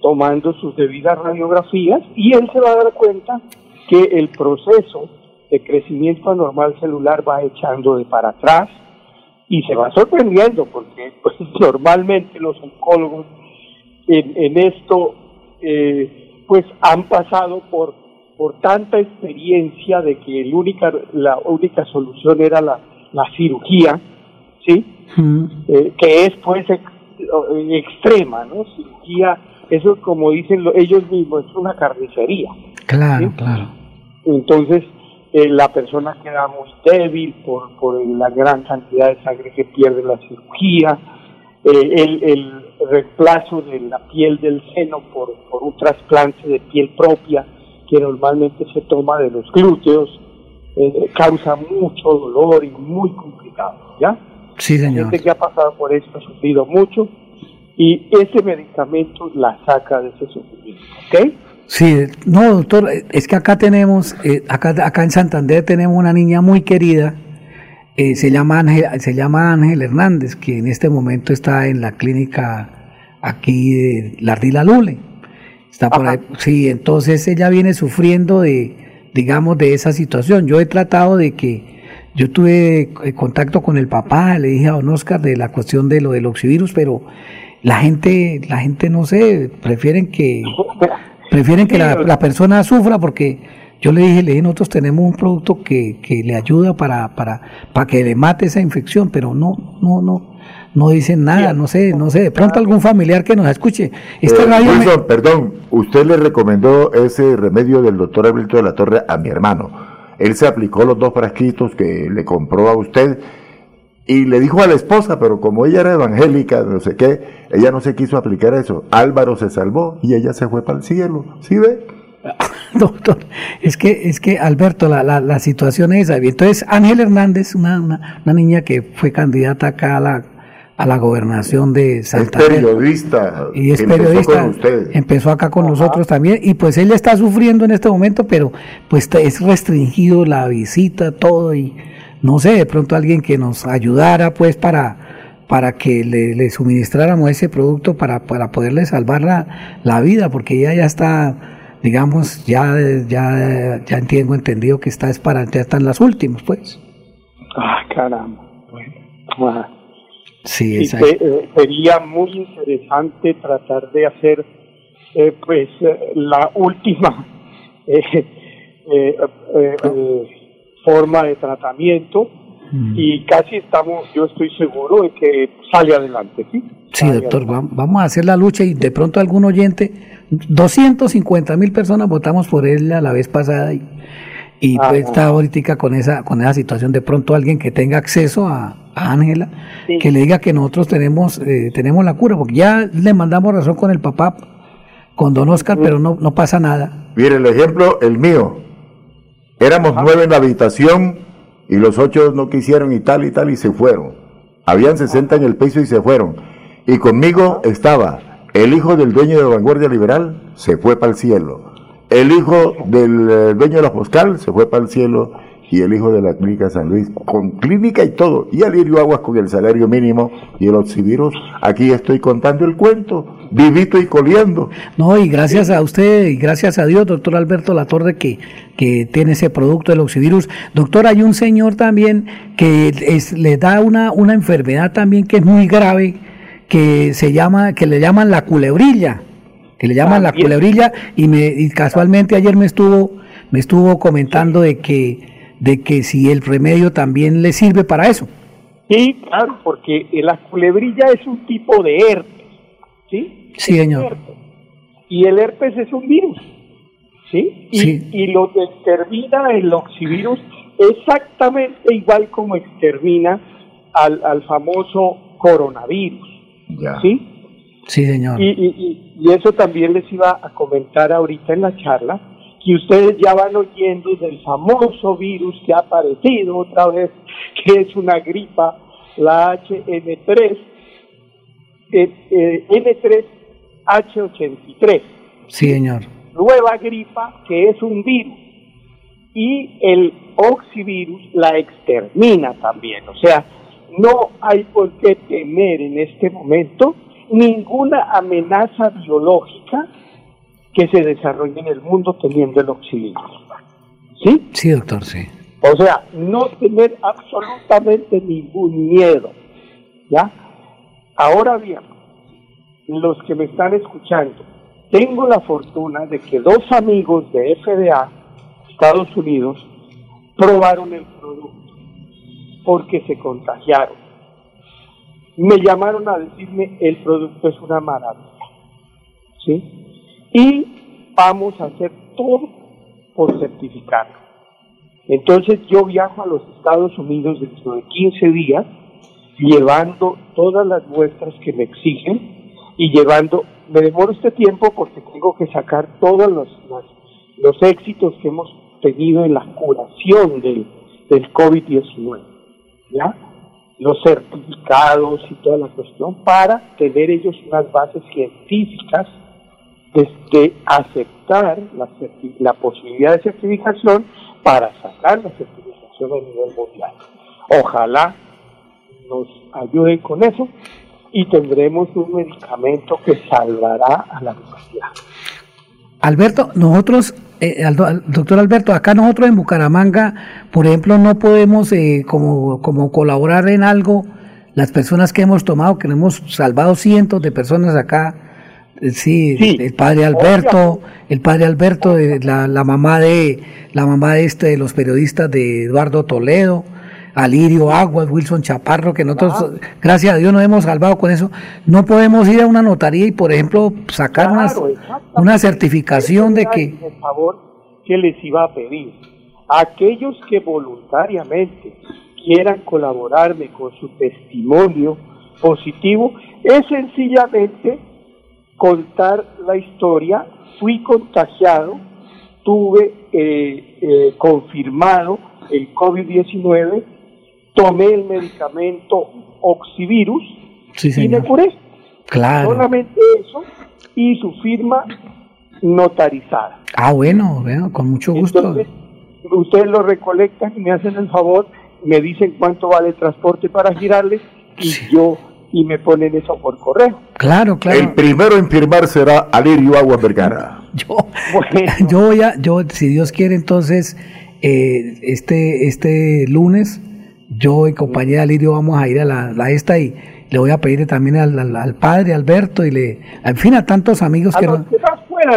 tomando sus debidas radiografías y él se va a dar cuenta que el proceso de crecimiento anormal celular va echando de para atrás y se va sorprendiendo porque (laughs) pues, normalmente los oncólogos en, en esto eh, pues han pasado por por tanta experiencia de que el única la única solución era la, la cirugía sí eh, que es pues ex, extrema no cirugía eso como dicen ellos mismos es una carnicería Claro, ¿sí? claro. Entonces, eh, la persona queda muy débil por, por la gran cantidad de sangre que pierde la cirugía, eh, el, el, reemplazo de la piel del seno por, por un trasplante de piel propia que normalmente se toma de los glúteos, eh, causa mucho dolor y muy complicado, ¿ya? Sí, señor. Gente que ha pasado por esto ha sufrido mucho y ese medicamento la saca de ese sufrimiento, ¿ok? Sí, no, doctor, es que acá tenemos, eh, acá, acá en Santander tenemos una niña muy querida, eh, se, llama Ángel, se llama Ángel Hernández, que en este momento está en la clínica aquí de Lardila Lule. Está por ahí, sí, entonces ella viene sufriendo de, digamos, de esa situación. Yo he tratado de que, yo tuve eh, contacto con el papá, le dije a don Oscar de la cuestión de lo del oxivirus, pero la gente, la gente no sé, prefieren que (laughs) prefieren que la, la, persona sufra porque yo le dije, le dije, nosotros tenemos un producto que, que le ayuda para, para, para que le mate esa infección, pero no, no, no, no dicen nada, no sé, no sé, de pronto algún familiar que nos escuche. Este Eh, Wilson, perdón, usted le recomendó ese remedio del doctor Alberto de la Torre a mi hermano. Él se aplicó los dos frasquitos que le compró a usted y le dijo a la esposa, pero como ella era evangélica, no sé qué, ella no se quiso aplicar eso. Álvaro se salvó y ella se fue para el cielo. ¿Sí ve? (laughs) Doctor, es que, es que Alberto, la, la, la situación es esa. Entonces, Ángel Hernández, una, una, una niña que fue candidata acá a la, a la gobernación de Es Santander. periodista. Y es empezó periodista, con empezó acá con nosotros también, y pues él está sufriendo en este momento, pero pues es restringido la visita, todo, y no sé, de pronto alguien que nos ayudara pues para, para que le, le suministráramos ese producto para, para poderle salvar la, la vida, porque ella ya está, digamos, ya, ya, ya tengo entendido que está es para, ya están las últimas, pues. Ah, caramba. Bueno, ah. Sí, Y eh, sería muy interesante tratar de hacer eh, pues eh, la última (laughs) eh, eh, eh, forma de tratamiento y casi estamos, yo estoy seguro de que sale adelante, ¿sí? Sí, doctor, va- vamos a hacer la lucha y de pronto algún oyente, 250 mil personas votamos por él a la vez pasada y, y Ah, pues está ahorita con esa, con esa situación. De pronto alguien que tenga acceso a a Ángela, que le diga que nosotros tenemos, eh, tenemos la cura, porque ya le mandamos razón con el papá, con don Oscar, pero no, no pasa nada. Mire, el ejemplo, el mío. Éramos nueve en la habitación y los ocho no quisieron y tal y tal y se fueron. Habían 60 en el piso y se fueron. Y conmigo estaba el hijo del dueño de Vanguardia Liberal, se fue para el cielo. El hijo del eh, dueño de la Foscal se fue para el cielo. Y el hijo de la clínica San Luis, con clínica y todo. Y Alirio Aguas con el salario mínimo y el oxivirus. Aquí estoy contando el cuento, vivito y coleando. No, y gracias a usted y gracias a Dios, doctor Alberto Latorre, que, que tiene ese producto del oxivirus. Doctor, hay un señor también que es, le da una, una enfermedad también que es muy grave, que se llama, que le llaman la culebrilla, que le llaman la culebrilla, y me, y casualmente ayer me estuvo, me estuvo comentando de que, de que si el remedio también le sirve para eso. Sí, claro, porque la culebrilla es un tipo de herpes, ¿sí? Sí, señor. Y el herpes es un virus, ¿sí? Y, Sí. y lo que extermina el oxivirus exactamente igual como extermina al, al famoso coronavirus, ¿sí? Sí, señor. Y, y- y- y eso también les iba a comentar ahorita en la charla, que ustedes ya van oyendo del famoso virus que ha aparecido otra vez, (laughs) que es una gripa, la HN3, eh, eh, N3H83, Sí, señor. nueva gripa que es un virus. Y el oxivirus la extermina también. O sea, no hay por qué temer en este momento ninguna amenaza biológica que se desarrolle en el mundo teniendo el oxivirus. ¿Sí? Sí, doctor, sí. O sea, no tener absolutamente ningún miedo. ¿Ya? Ahora bien, los que me están escuchando, tengo la fortuna de que dos amigos de FDA, Estados Unidos, probaron el producto porque se contagiaron. Me llamaron a decirme el producto es una maravilla. ¿Sí? Y vamos a hacer todo por certificarlo. Entonces yo viajo a los Estados Unidos dentro de 15 días llevando todas las muestras que me exigen y llevando, me demoro este tiempo porque tengo que sacar todos los, los, los éxitos que hemos tenido en la curación del, del COVID-19, ¿ya? los certificados y toda la cuestión para tener ellos unas bases científicas de, aceptar la, la posibilidad de certificación para sacar la certificación a nivel mundial. Ojalá nos ayuden con eso y tendremos un medicamento que salvará a la humanidad. Alberto, nosotros, eh, doctor Alberto, acá nosotros en Bucaramanga, por ejemplo, no podemos eh, como, como colaborar en algo, las personas que hemos tomado, que hemos salvado cientos de personas acá, eh, sí, el padre Alberto, el padre Alberto, la, la mamá de la mamá de este de los periodistas de Eduardo Toledo, Alirio Aguas, Wilson Chaparro, que nosotros, gracias a Dios, nos hemos salvado con eso. No podemos ir a una notaría y, por ejemplo, sacar una, certificación de que... Por favor, que les iba a pedir. Aquellos que voluntariamente quieran colaborarme con su testimonio positivo, es sencillamente contar la historia. Fui contagiado, tuve eh, eh, confirmado el COVID-19 tomé el medicamento Oxivirus y me curé. Claro. Solamente eso y su firma notarizada. Ah, bueno, bueno con mucho gusto. Entonces, ustedes lo recolectan y me hacen el favor, me dicen cuánto vale el transporte para girarles y yo y me ponen eso por correo. Claro, claro. El primero en firmar será Alirio Agua Vergara. (laughs) Yo, (laughs) yo voy a, yo, si Dios quiere, entonces, eh, este, este lunes yo y compañía Lirio vamos a ir a la, esta y le voy a pedir también al, padre Alberto y le, en fin, a tantos amigos que... Los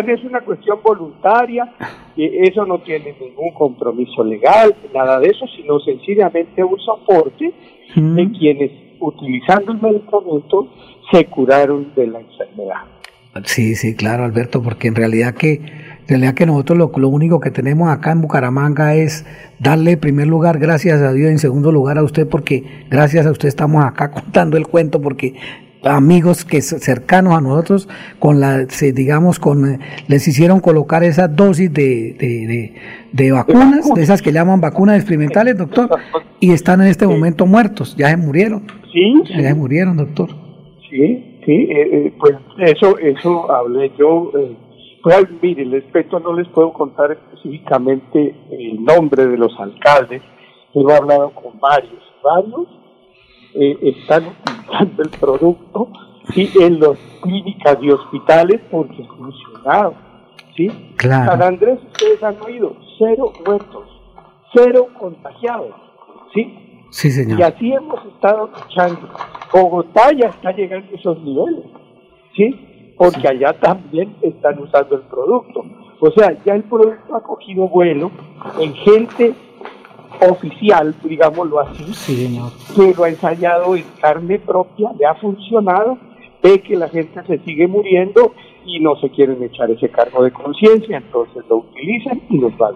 es una cuestión voluntaria, eso no tiene ningún compromiso legal, nada de eso, sino sencillamente un soporte de quienes utilizando el medicamento se curaron de la enfermedad. Sí, sí, claro, Alberto, porque en realidad que en realidad que nosotros lo, lo, único que tenemos acá en Bucaramanga es darle en primer lugar gracias a Dios, en segundo lugar a usted, porque gracias a usted estamos acá (laughs) contando el cuento, porque amigos que cercanos a nosotros con la digamos con eh, les hicieron colocar esa dosis de, de, vacunas de esas que llaman vacunas experimentales doctor y están en este momento muertos ya se murieron sí, murieron doctor sí sí eh, eh, pues eso eso hablé yo pues, mire, respecto no les puedo contar específicamente el nombre de los alcaldes, pero he hablado con varios. Varios eh, están utilizando el producto ¿sí? en las clínicas y hospitales porque ha funcionado. ¿sí? Claro. San Andrés, ustedes han oído, cero muertos, cero contagiados. ¿sí? Sí, señor. Y así hemos estado luchando. Bogotá ya está llegando a esos niveles. ¿sí? porque allá también están usando el producto. O sea, ya el producto ha cogido vuelo en gente oficial, digámoslo así, que lo ha ensayado en carne propia, le ha funcionado, ve que la gente se sigue muriendo y no se quieren echar ese cargo de conciencia, entonces lo utilizan y nos van.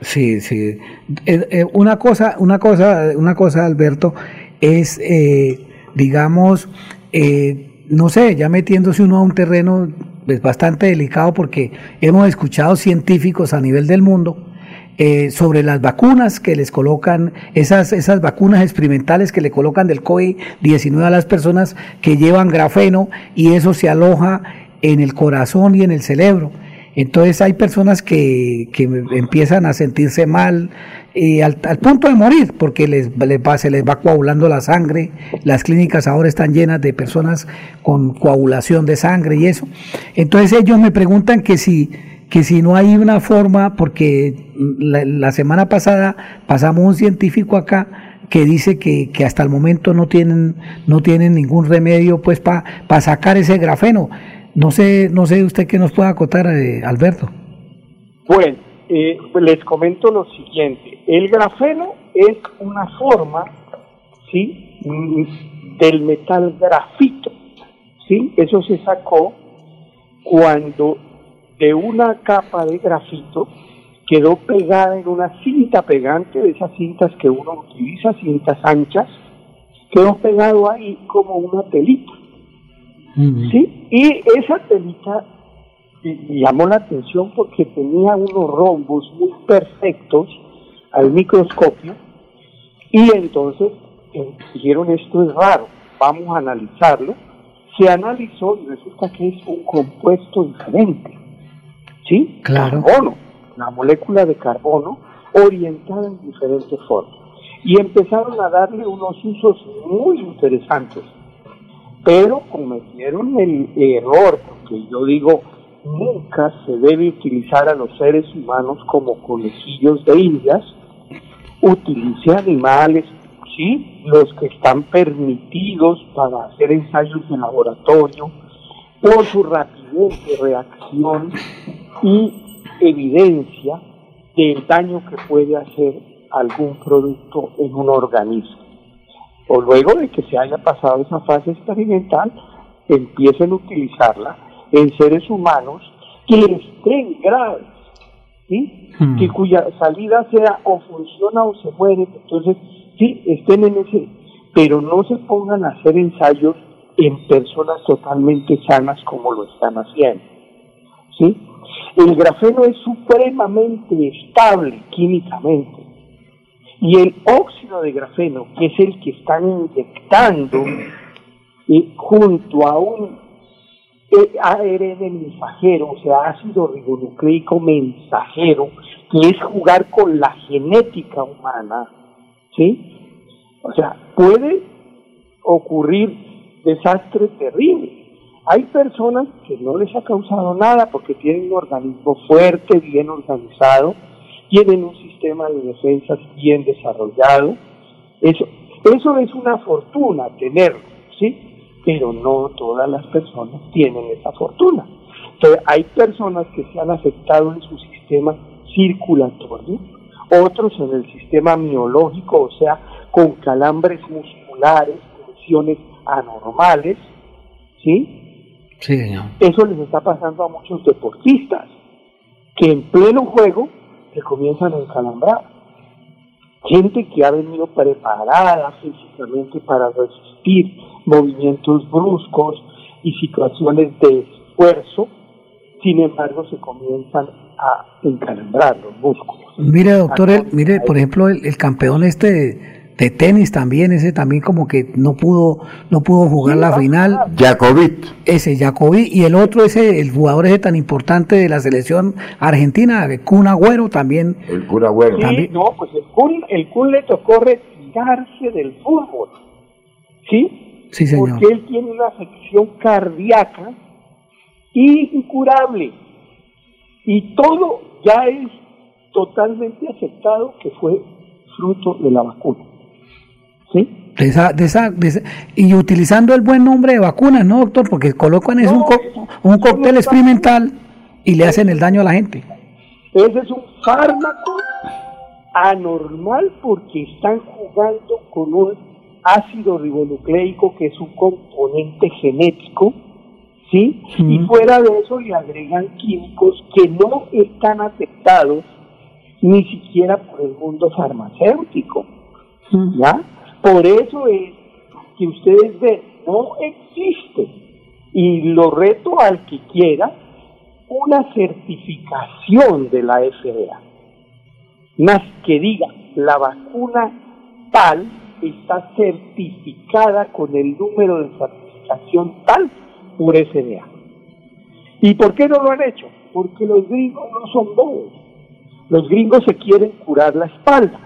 Sí, sí. Eh, eh, una cosa, una cosa, una cosa, Alberto, es, eh, digamos, eh, no sé, ya metiéndose uno a un terreno es bastante delicado porque hemos escuchado científicos a nivel del mundo eh, sobre las vacunas que les colocan, esas, esas vacunas experimentales que le colocan del COVID-19 a las personas que llevan grafeno y eso se aloja en el corazón y en el cerebro. Entonces hay personas que, que empiezan a sentirse mal, y al, punto de morir, porque les, va, se les va coagulando la sangre. Las clínicas ahora están llenas de personas con coagulación de sangre y eso. Entonces ellos me preguntan que si, que si no hay una forma, porque la, semana pasada pasamos un científico acá que dice que, que, hasta el momento no tienen, no tienen ningún remedio pues para sacar ese grafeno. No sé, no sé usted qué nos pueda acotar, eh, Alberto. Bueno, eh, les comento lo siguiente. El grafeno es una forma, ¿sí? Del metal grafito, ¿sí? Eso se sacó cuando de una capa de grafito quedó pegada en una cinta pegante, de esas cintas que uno utiliza, cintas anchas, quedó pegado ahí como una telita. ¿Sí? Y esa telita llamó la atención porque tenía unos rombos muy perfectos al microscopio y entonces eh, dijeron esto es raro, vamos a analizarlo. Se analizó y resulta que es un compuesto diferente. ¿Sí? Claro. Carbono, la molécula de carbono orientada en diferentes formas. Y empezaron a darle unos usos muy interesantes. Pero cometieron el error, porque yo digo, nunca se debe utilizar a los seres humanos como conejillos de indias. Utilice animales, ¿sí? Los que están permitidos para hacer ensayos de laboratorio, por su rapidez de reacción y evidencia del daño que puede hacer algún producto en un organismo. O luego de que se haya pasado esa fase experimental, empiecen a utilizarla en seres humanos que estén graves, ¿sí? Hmm. que cuya salida sea o funciona o se muere, entonces sí, estén en ese, pero no se pongan a hacer ensayos en personas totalmente sanas como lo están haciendo. ¿sí? El grafeno es supremamente estable químicamente y el óxido de grafeno, que es el que están inyectando eh, junto a un eh, ARN mensajero, o sea, ácido ribonucleico mensajero, que es jugar con la genética humana, ¿sí? O sea, puede ocurrir desastre terrible. Hay personas que no les ha causado nada porque tienen un organismo fuerte, bien organizado, tienen un sistema de defensas bien desarrollado. Eso, eso es una fortuna tenerlo, ¿sí? Pero no todas las personas tienen esa fortuna. Entonces, hay personas que se han afectado en su sistema circulatorio, otros en el sistema miológico, o sea, con calambres musculares, tensiones anormales, ¿sí? Sí, señor. Eso les está pasando a muchos deportistas que en pleno juego se comienzan a encalambrar. Gente que ha venido preparada físicamente para resistir movimientos bruscos y situaciones de esfuerzo, sin embargo se comienzan a encalambrar los músculos. Mire, doctor, el- mire, por ejemplo, el, el campeón este de, tenis también, ese también como que no pudo, no pudo jugar la final. Jacobit. Ese Jacobi y el otro ese, el jugador ese tan importante de la selección argentina, el Kun Agüero también. El cura bueno. Sí, no, pues el Kun, el Kun le tocó retirarse del fútbol, ¿sí? Sí, señor. Porque él tiene una afección cardíaca incurable y todo ya es totalmente aceptado que fue fruto de la vacuna. ¿Sí? De esa, de esa, de esa- y utilizando el buen nombre de vacunas, ¿no, doctor? Porque colocan es un, co- un cóctel experimental y le hacen el daño a la gente. Ese es un fármaco anormal porque están jugando con un ácido ribonucleico que es un componente genético, ¿sí? Y fuera de eso le agregan químicos que no están aceptados ni siquiera por el mundo farmacéutico, ¿ya? Por eso es que ustedes ven, no existe, y lo reto al que quiera, una certificación de la FDA. Más que diga, la vacuna tal está certificada con el número de certificación tal por FDA. ¿Y por qué no lo han hecho? Porque los gringos no son bobos. Los gringos se quieren curar la espalda.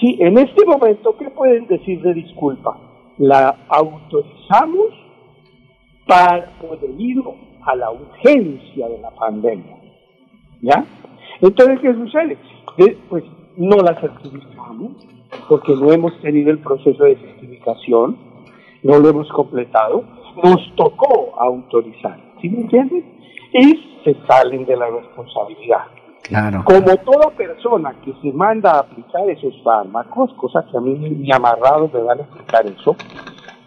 Sí, en este momento, ¿qué pueden decir de disculpa? La autorizamos para, por debido a la urgencia de la pandemia. ¿Ya? Entonces, ¿qué sucede? Pues no la certificamos, porque no hemos tenido el proceso de certificación, no lo hemos completado, nos tocó autorizar, ¿sí me entienden? Y se salen de la responsabilidad. Claro. Como toda persona que se manda a aplicar esos fármacos, cosa que a mí ni amarrados me van a explicar eso,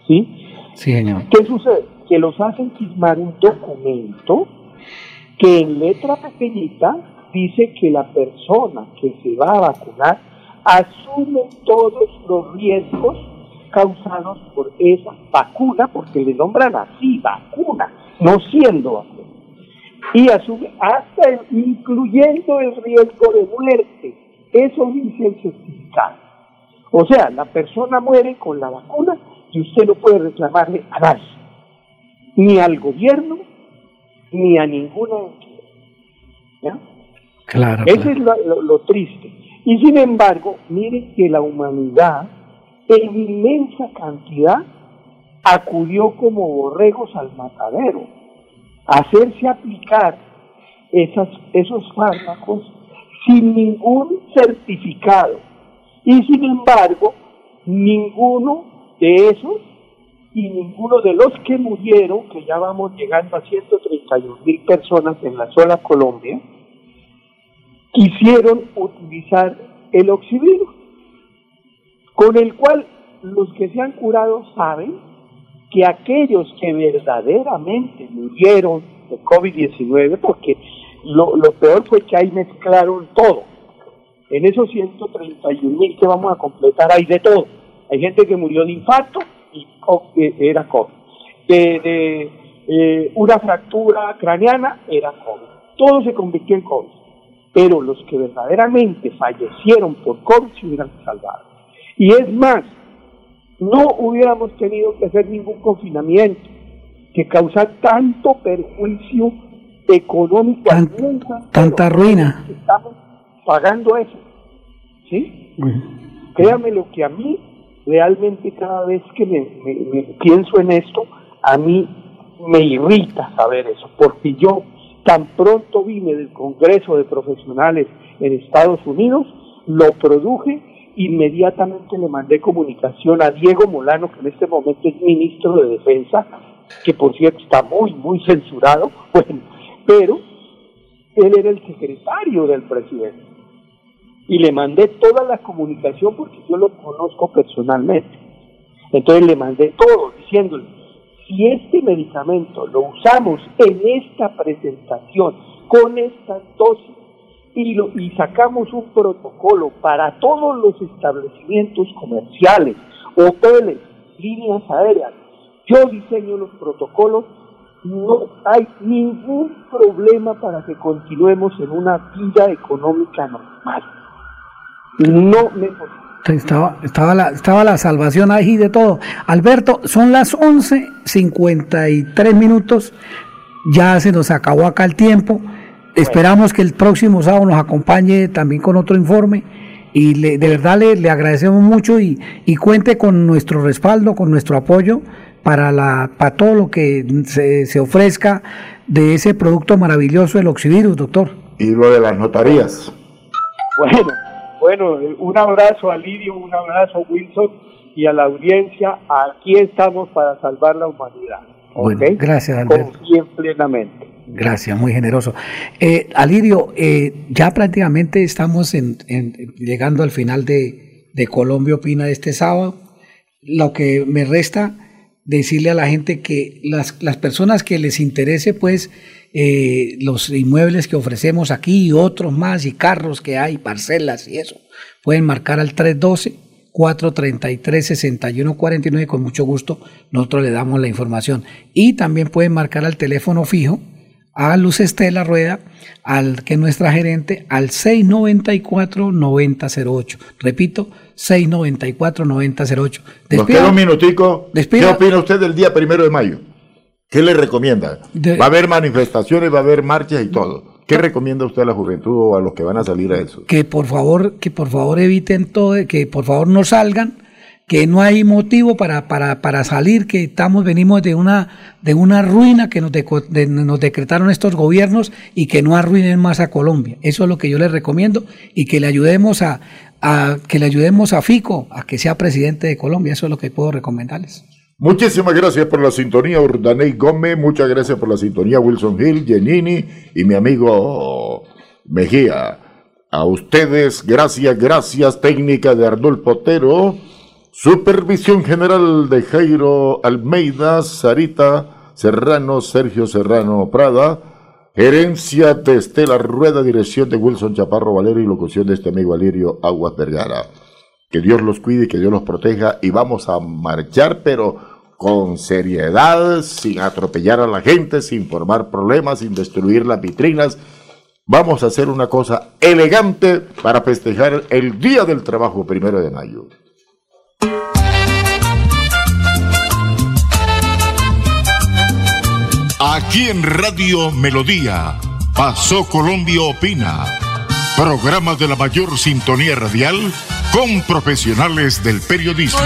¿sí? Sí, señor. ¿Qué sucede? Que los hacen firmar un documento que en letra pequeñita dice que la persona que se va a vacunar asume todos los riesgos causados por esa vacuna, porque le nombran así, vacuna, no siendo vacuna. Y asume hasta el- incluyendo el riesgo de muerte. Eso dice el certificado. O sea, la persona muere con la vacuna y usted no puede reclamarle a nadie, ni al gobierno, ni a ninguna entidad. ¿Ya? Claro. Eso es lo, lo triste. Y sin embargo, miren que la humanidad, en inmensa cantidad, acudió como borregos al matadero, a hacerse aplicar esas, esos fármacos sin ningún certificado. Y sin embargo, ninguno de esos y ninguno de los que murieron, que ya vamos llegando a 131 mil personas en la sola Colombia, quisieron utilizar el oxivirus, con el cual los que se han curado saben que aquellos que verdaderamente murieron de COVID-19, porque lo, peor fue que ahí mezclaron todo. En esos 131 mil que vamos a completar hay de todo. Hay gente que murió de infarto y era COVID. De, de eh, una fractura craneana era COVID. Todo se convirtió en COVID. Pero los que verdaderamente fallecieron por COVID se hubieran salvado. Y es más, no hubiéramos tenido que hacer ningún confinamiento que causa tanto perjuicio económico Tan, tanta ruina. estamos pagando eso sí créame lo que a mí realmente cada vez que me, me, me pienso en esto a mí me irrita saber eso porque yo tan pronto vine del Congreso de Profesionales en Estados Unidos lo produje inmediatamente le mandé comunicación a Diego Molano que en este momento es ministro de Defensa que por cierto está muy muy censurado (laughs) bueno pero él era el secretario del presidente. Y le mandé toda la comunicación porque yo lo conozco personalmente. Entonces le mandé todo diciéndole, si este medicamento lo usamos en esta presentación, con esta dosis, y, lo, y sacamos un protocolo para todos los establecimientos comerciales, hoteles, líneas aéreas, yo diseño los protocolos no hay ningún problema para que continuemos en una vida económica normal. No me estaba, estaba, la, estaba la salvación ahí de todo. Alberto, son las 11.53 minutos, ya se nos acabó acá el tiempo. Esperamos que el próximo sábado nos acompañe también con otro informe y le, de verdad le, le agradecemos mucho y, y cuente con nuestro respaldo, con nuestro apoyo para, la, para todo lo que se, se ofrezca de ese producto maravilloso, el oxivirus, doctor. Y lo de las notarías. Bueno, bueno, un abrazo a Lidio, un abrazo a Wilson y a la audiencia. Aquí estamos para salvar la humanidad. Bueno, gracias, Alberto. Confíen plenamente. Gracias, muy generoso. Eh, Alirio, eh, ya prácticamente estamos en, llegando al final de, Colombia Opina este sábado. Lo que me resta decirle a la gente que las, las personas que les interese, pues, eh, los inmuebles que ofrecemos aquí y otros más, y carros que hay, parcelas y eso, pueden marcar al 312-433-6149, con mucho gusto nosotros le damos la información. Y también pueden marcar al teléfono fijo, a Luz Estela Rueda, al que nuestra gerente, al 694-9008. Repito, 694-9008. Nos queda un minutico. ¿Qué opina usted del día primero de mayo? ¿Qué le recomienda? De... Va a haber manifestaciones, va a haber marchas y todo. ¿Qué recomienda usted a la juventud o a los que van a salir a eso? Que por favor, que por favor eviten todo, que por favor no salgan, que no hay motivo para, para, para salir, que estamos, venimos de una, de una ruina que nos, de, nos decretaron estos gobiernos y que no arruinen más a Colombia. Eso es lo que yo les recomiendo y que le ayudemos a, a que le ayudemos a Fico a que sea presidente de Colombia. Eso es lo que puedo recomendarles. Muchísimas gracias por la sintonía, Urdaney Gómez. Muchas gracias por la sintonía, Wilson Hill, Jenini y mi amigo Mejía. A ustedes, gracias, gracias, técnica de Arnulfo Potero. Supervisión general de Jairo Almeida, Sarita Serrano, Sergio Serrano Prada. Gerencia de Estela Rueda, dirección de Wilson Chaparro Valero y locución de este amigo Valerio Aguas Vergara. Que Dios los cuide que Dios los proteja y vamos a marchar, pero con seriedad, sin atropellar a la gente, sin formar problemas, sin destruir las vitrinas. Vamos a hacer una cosa elegante para festejar el Día del Trabajo primero de mayo. Aquí en Radio Melodía, Pasó Colombia Opina, programa de la mayor sintonía radial con profesionales del periodismo.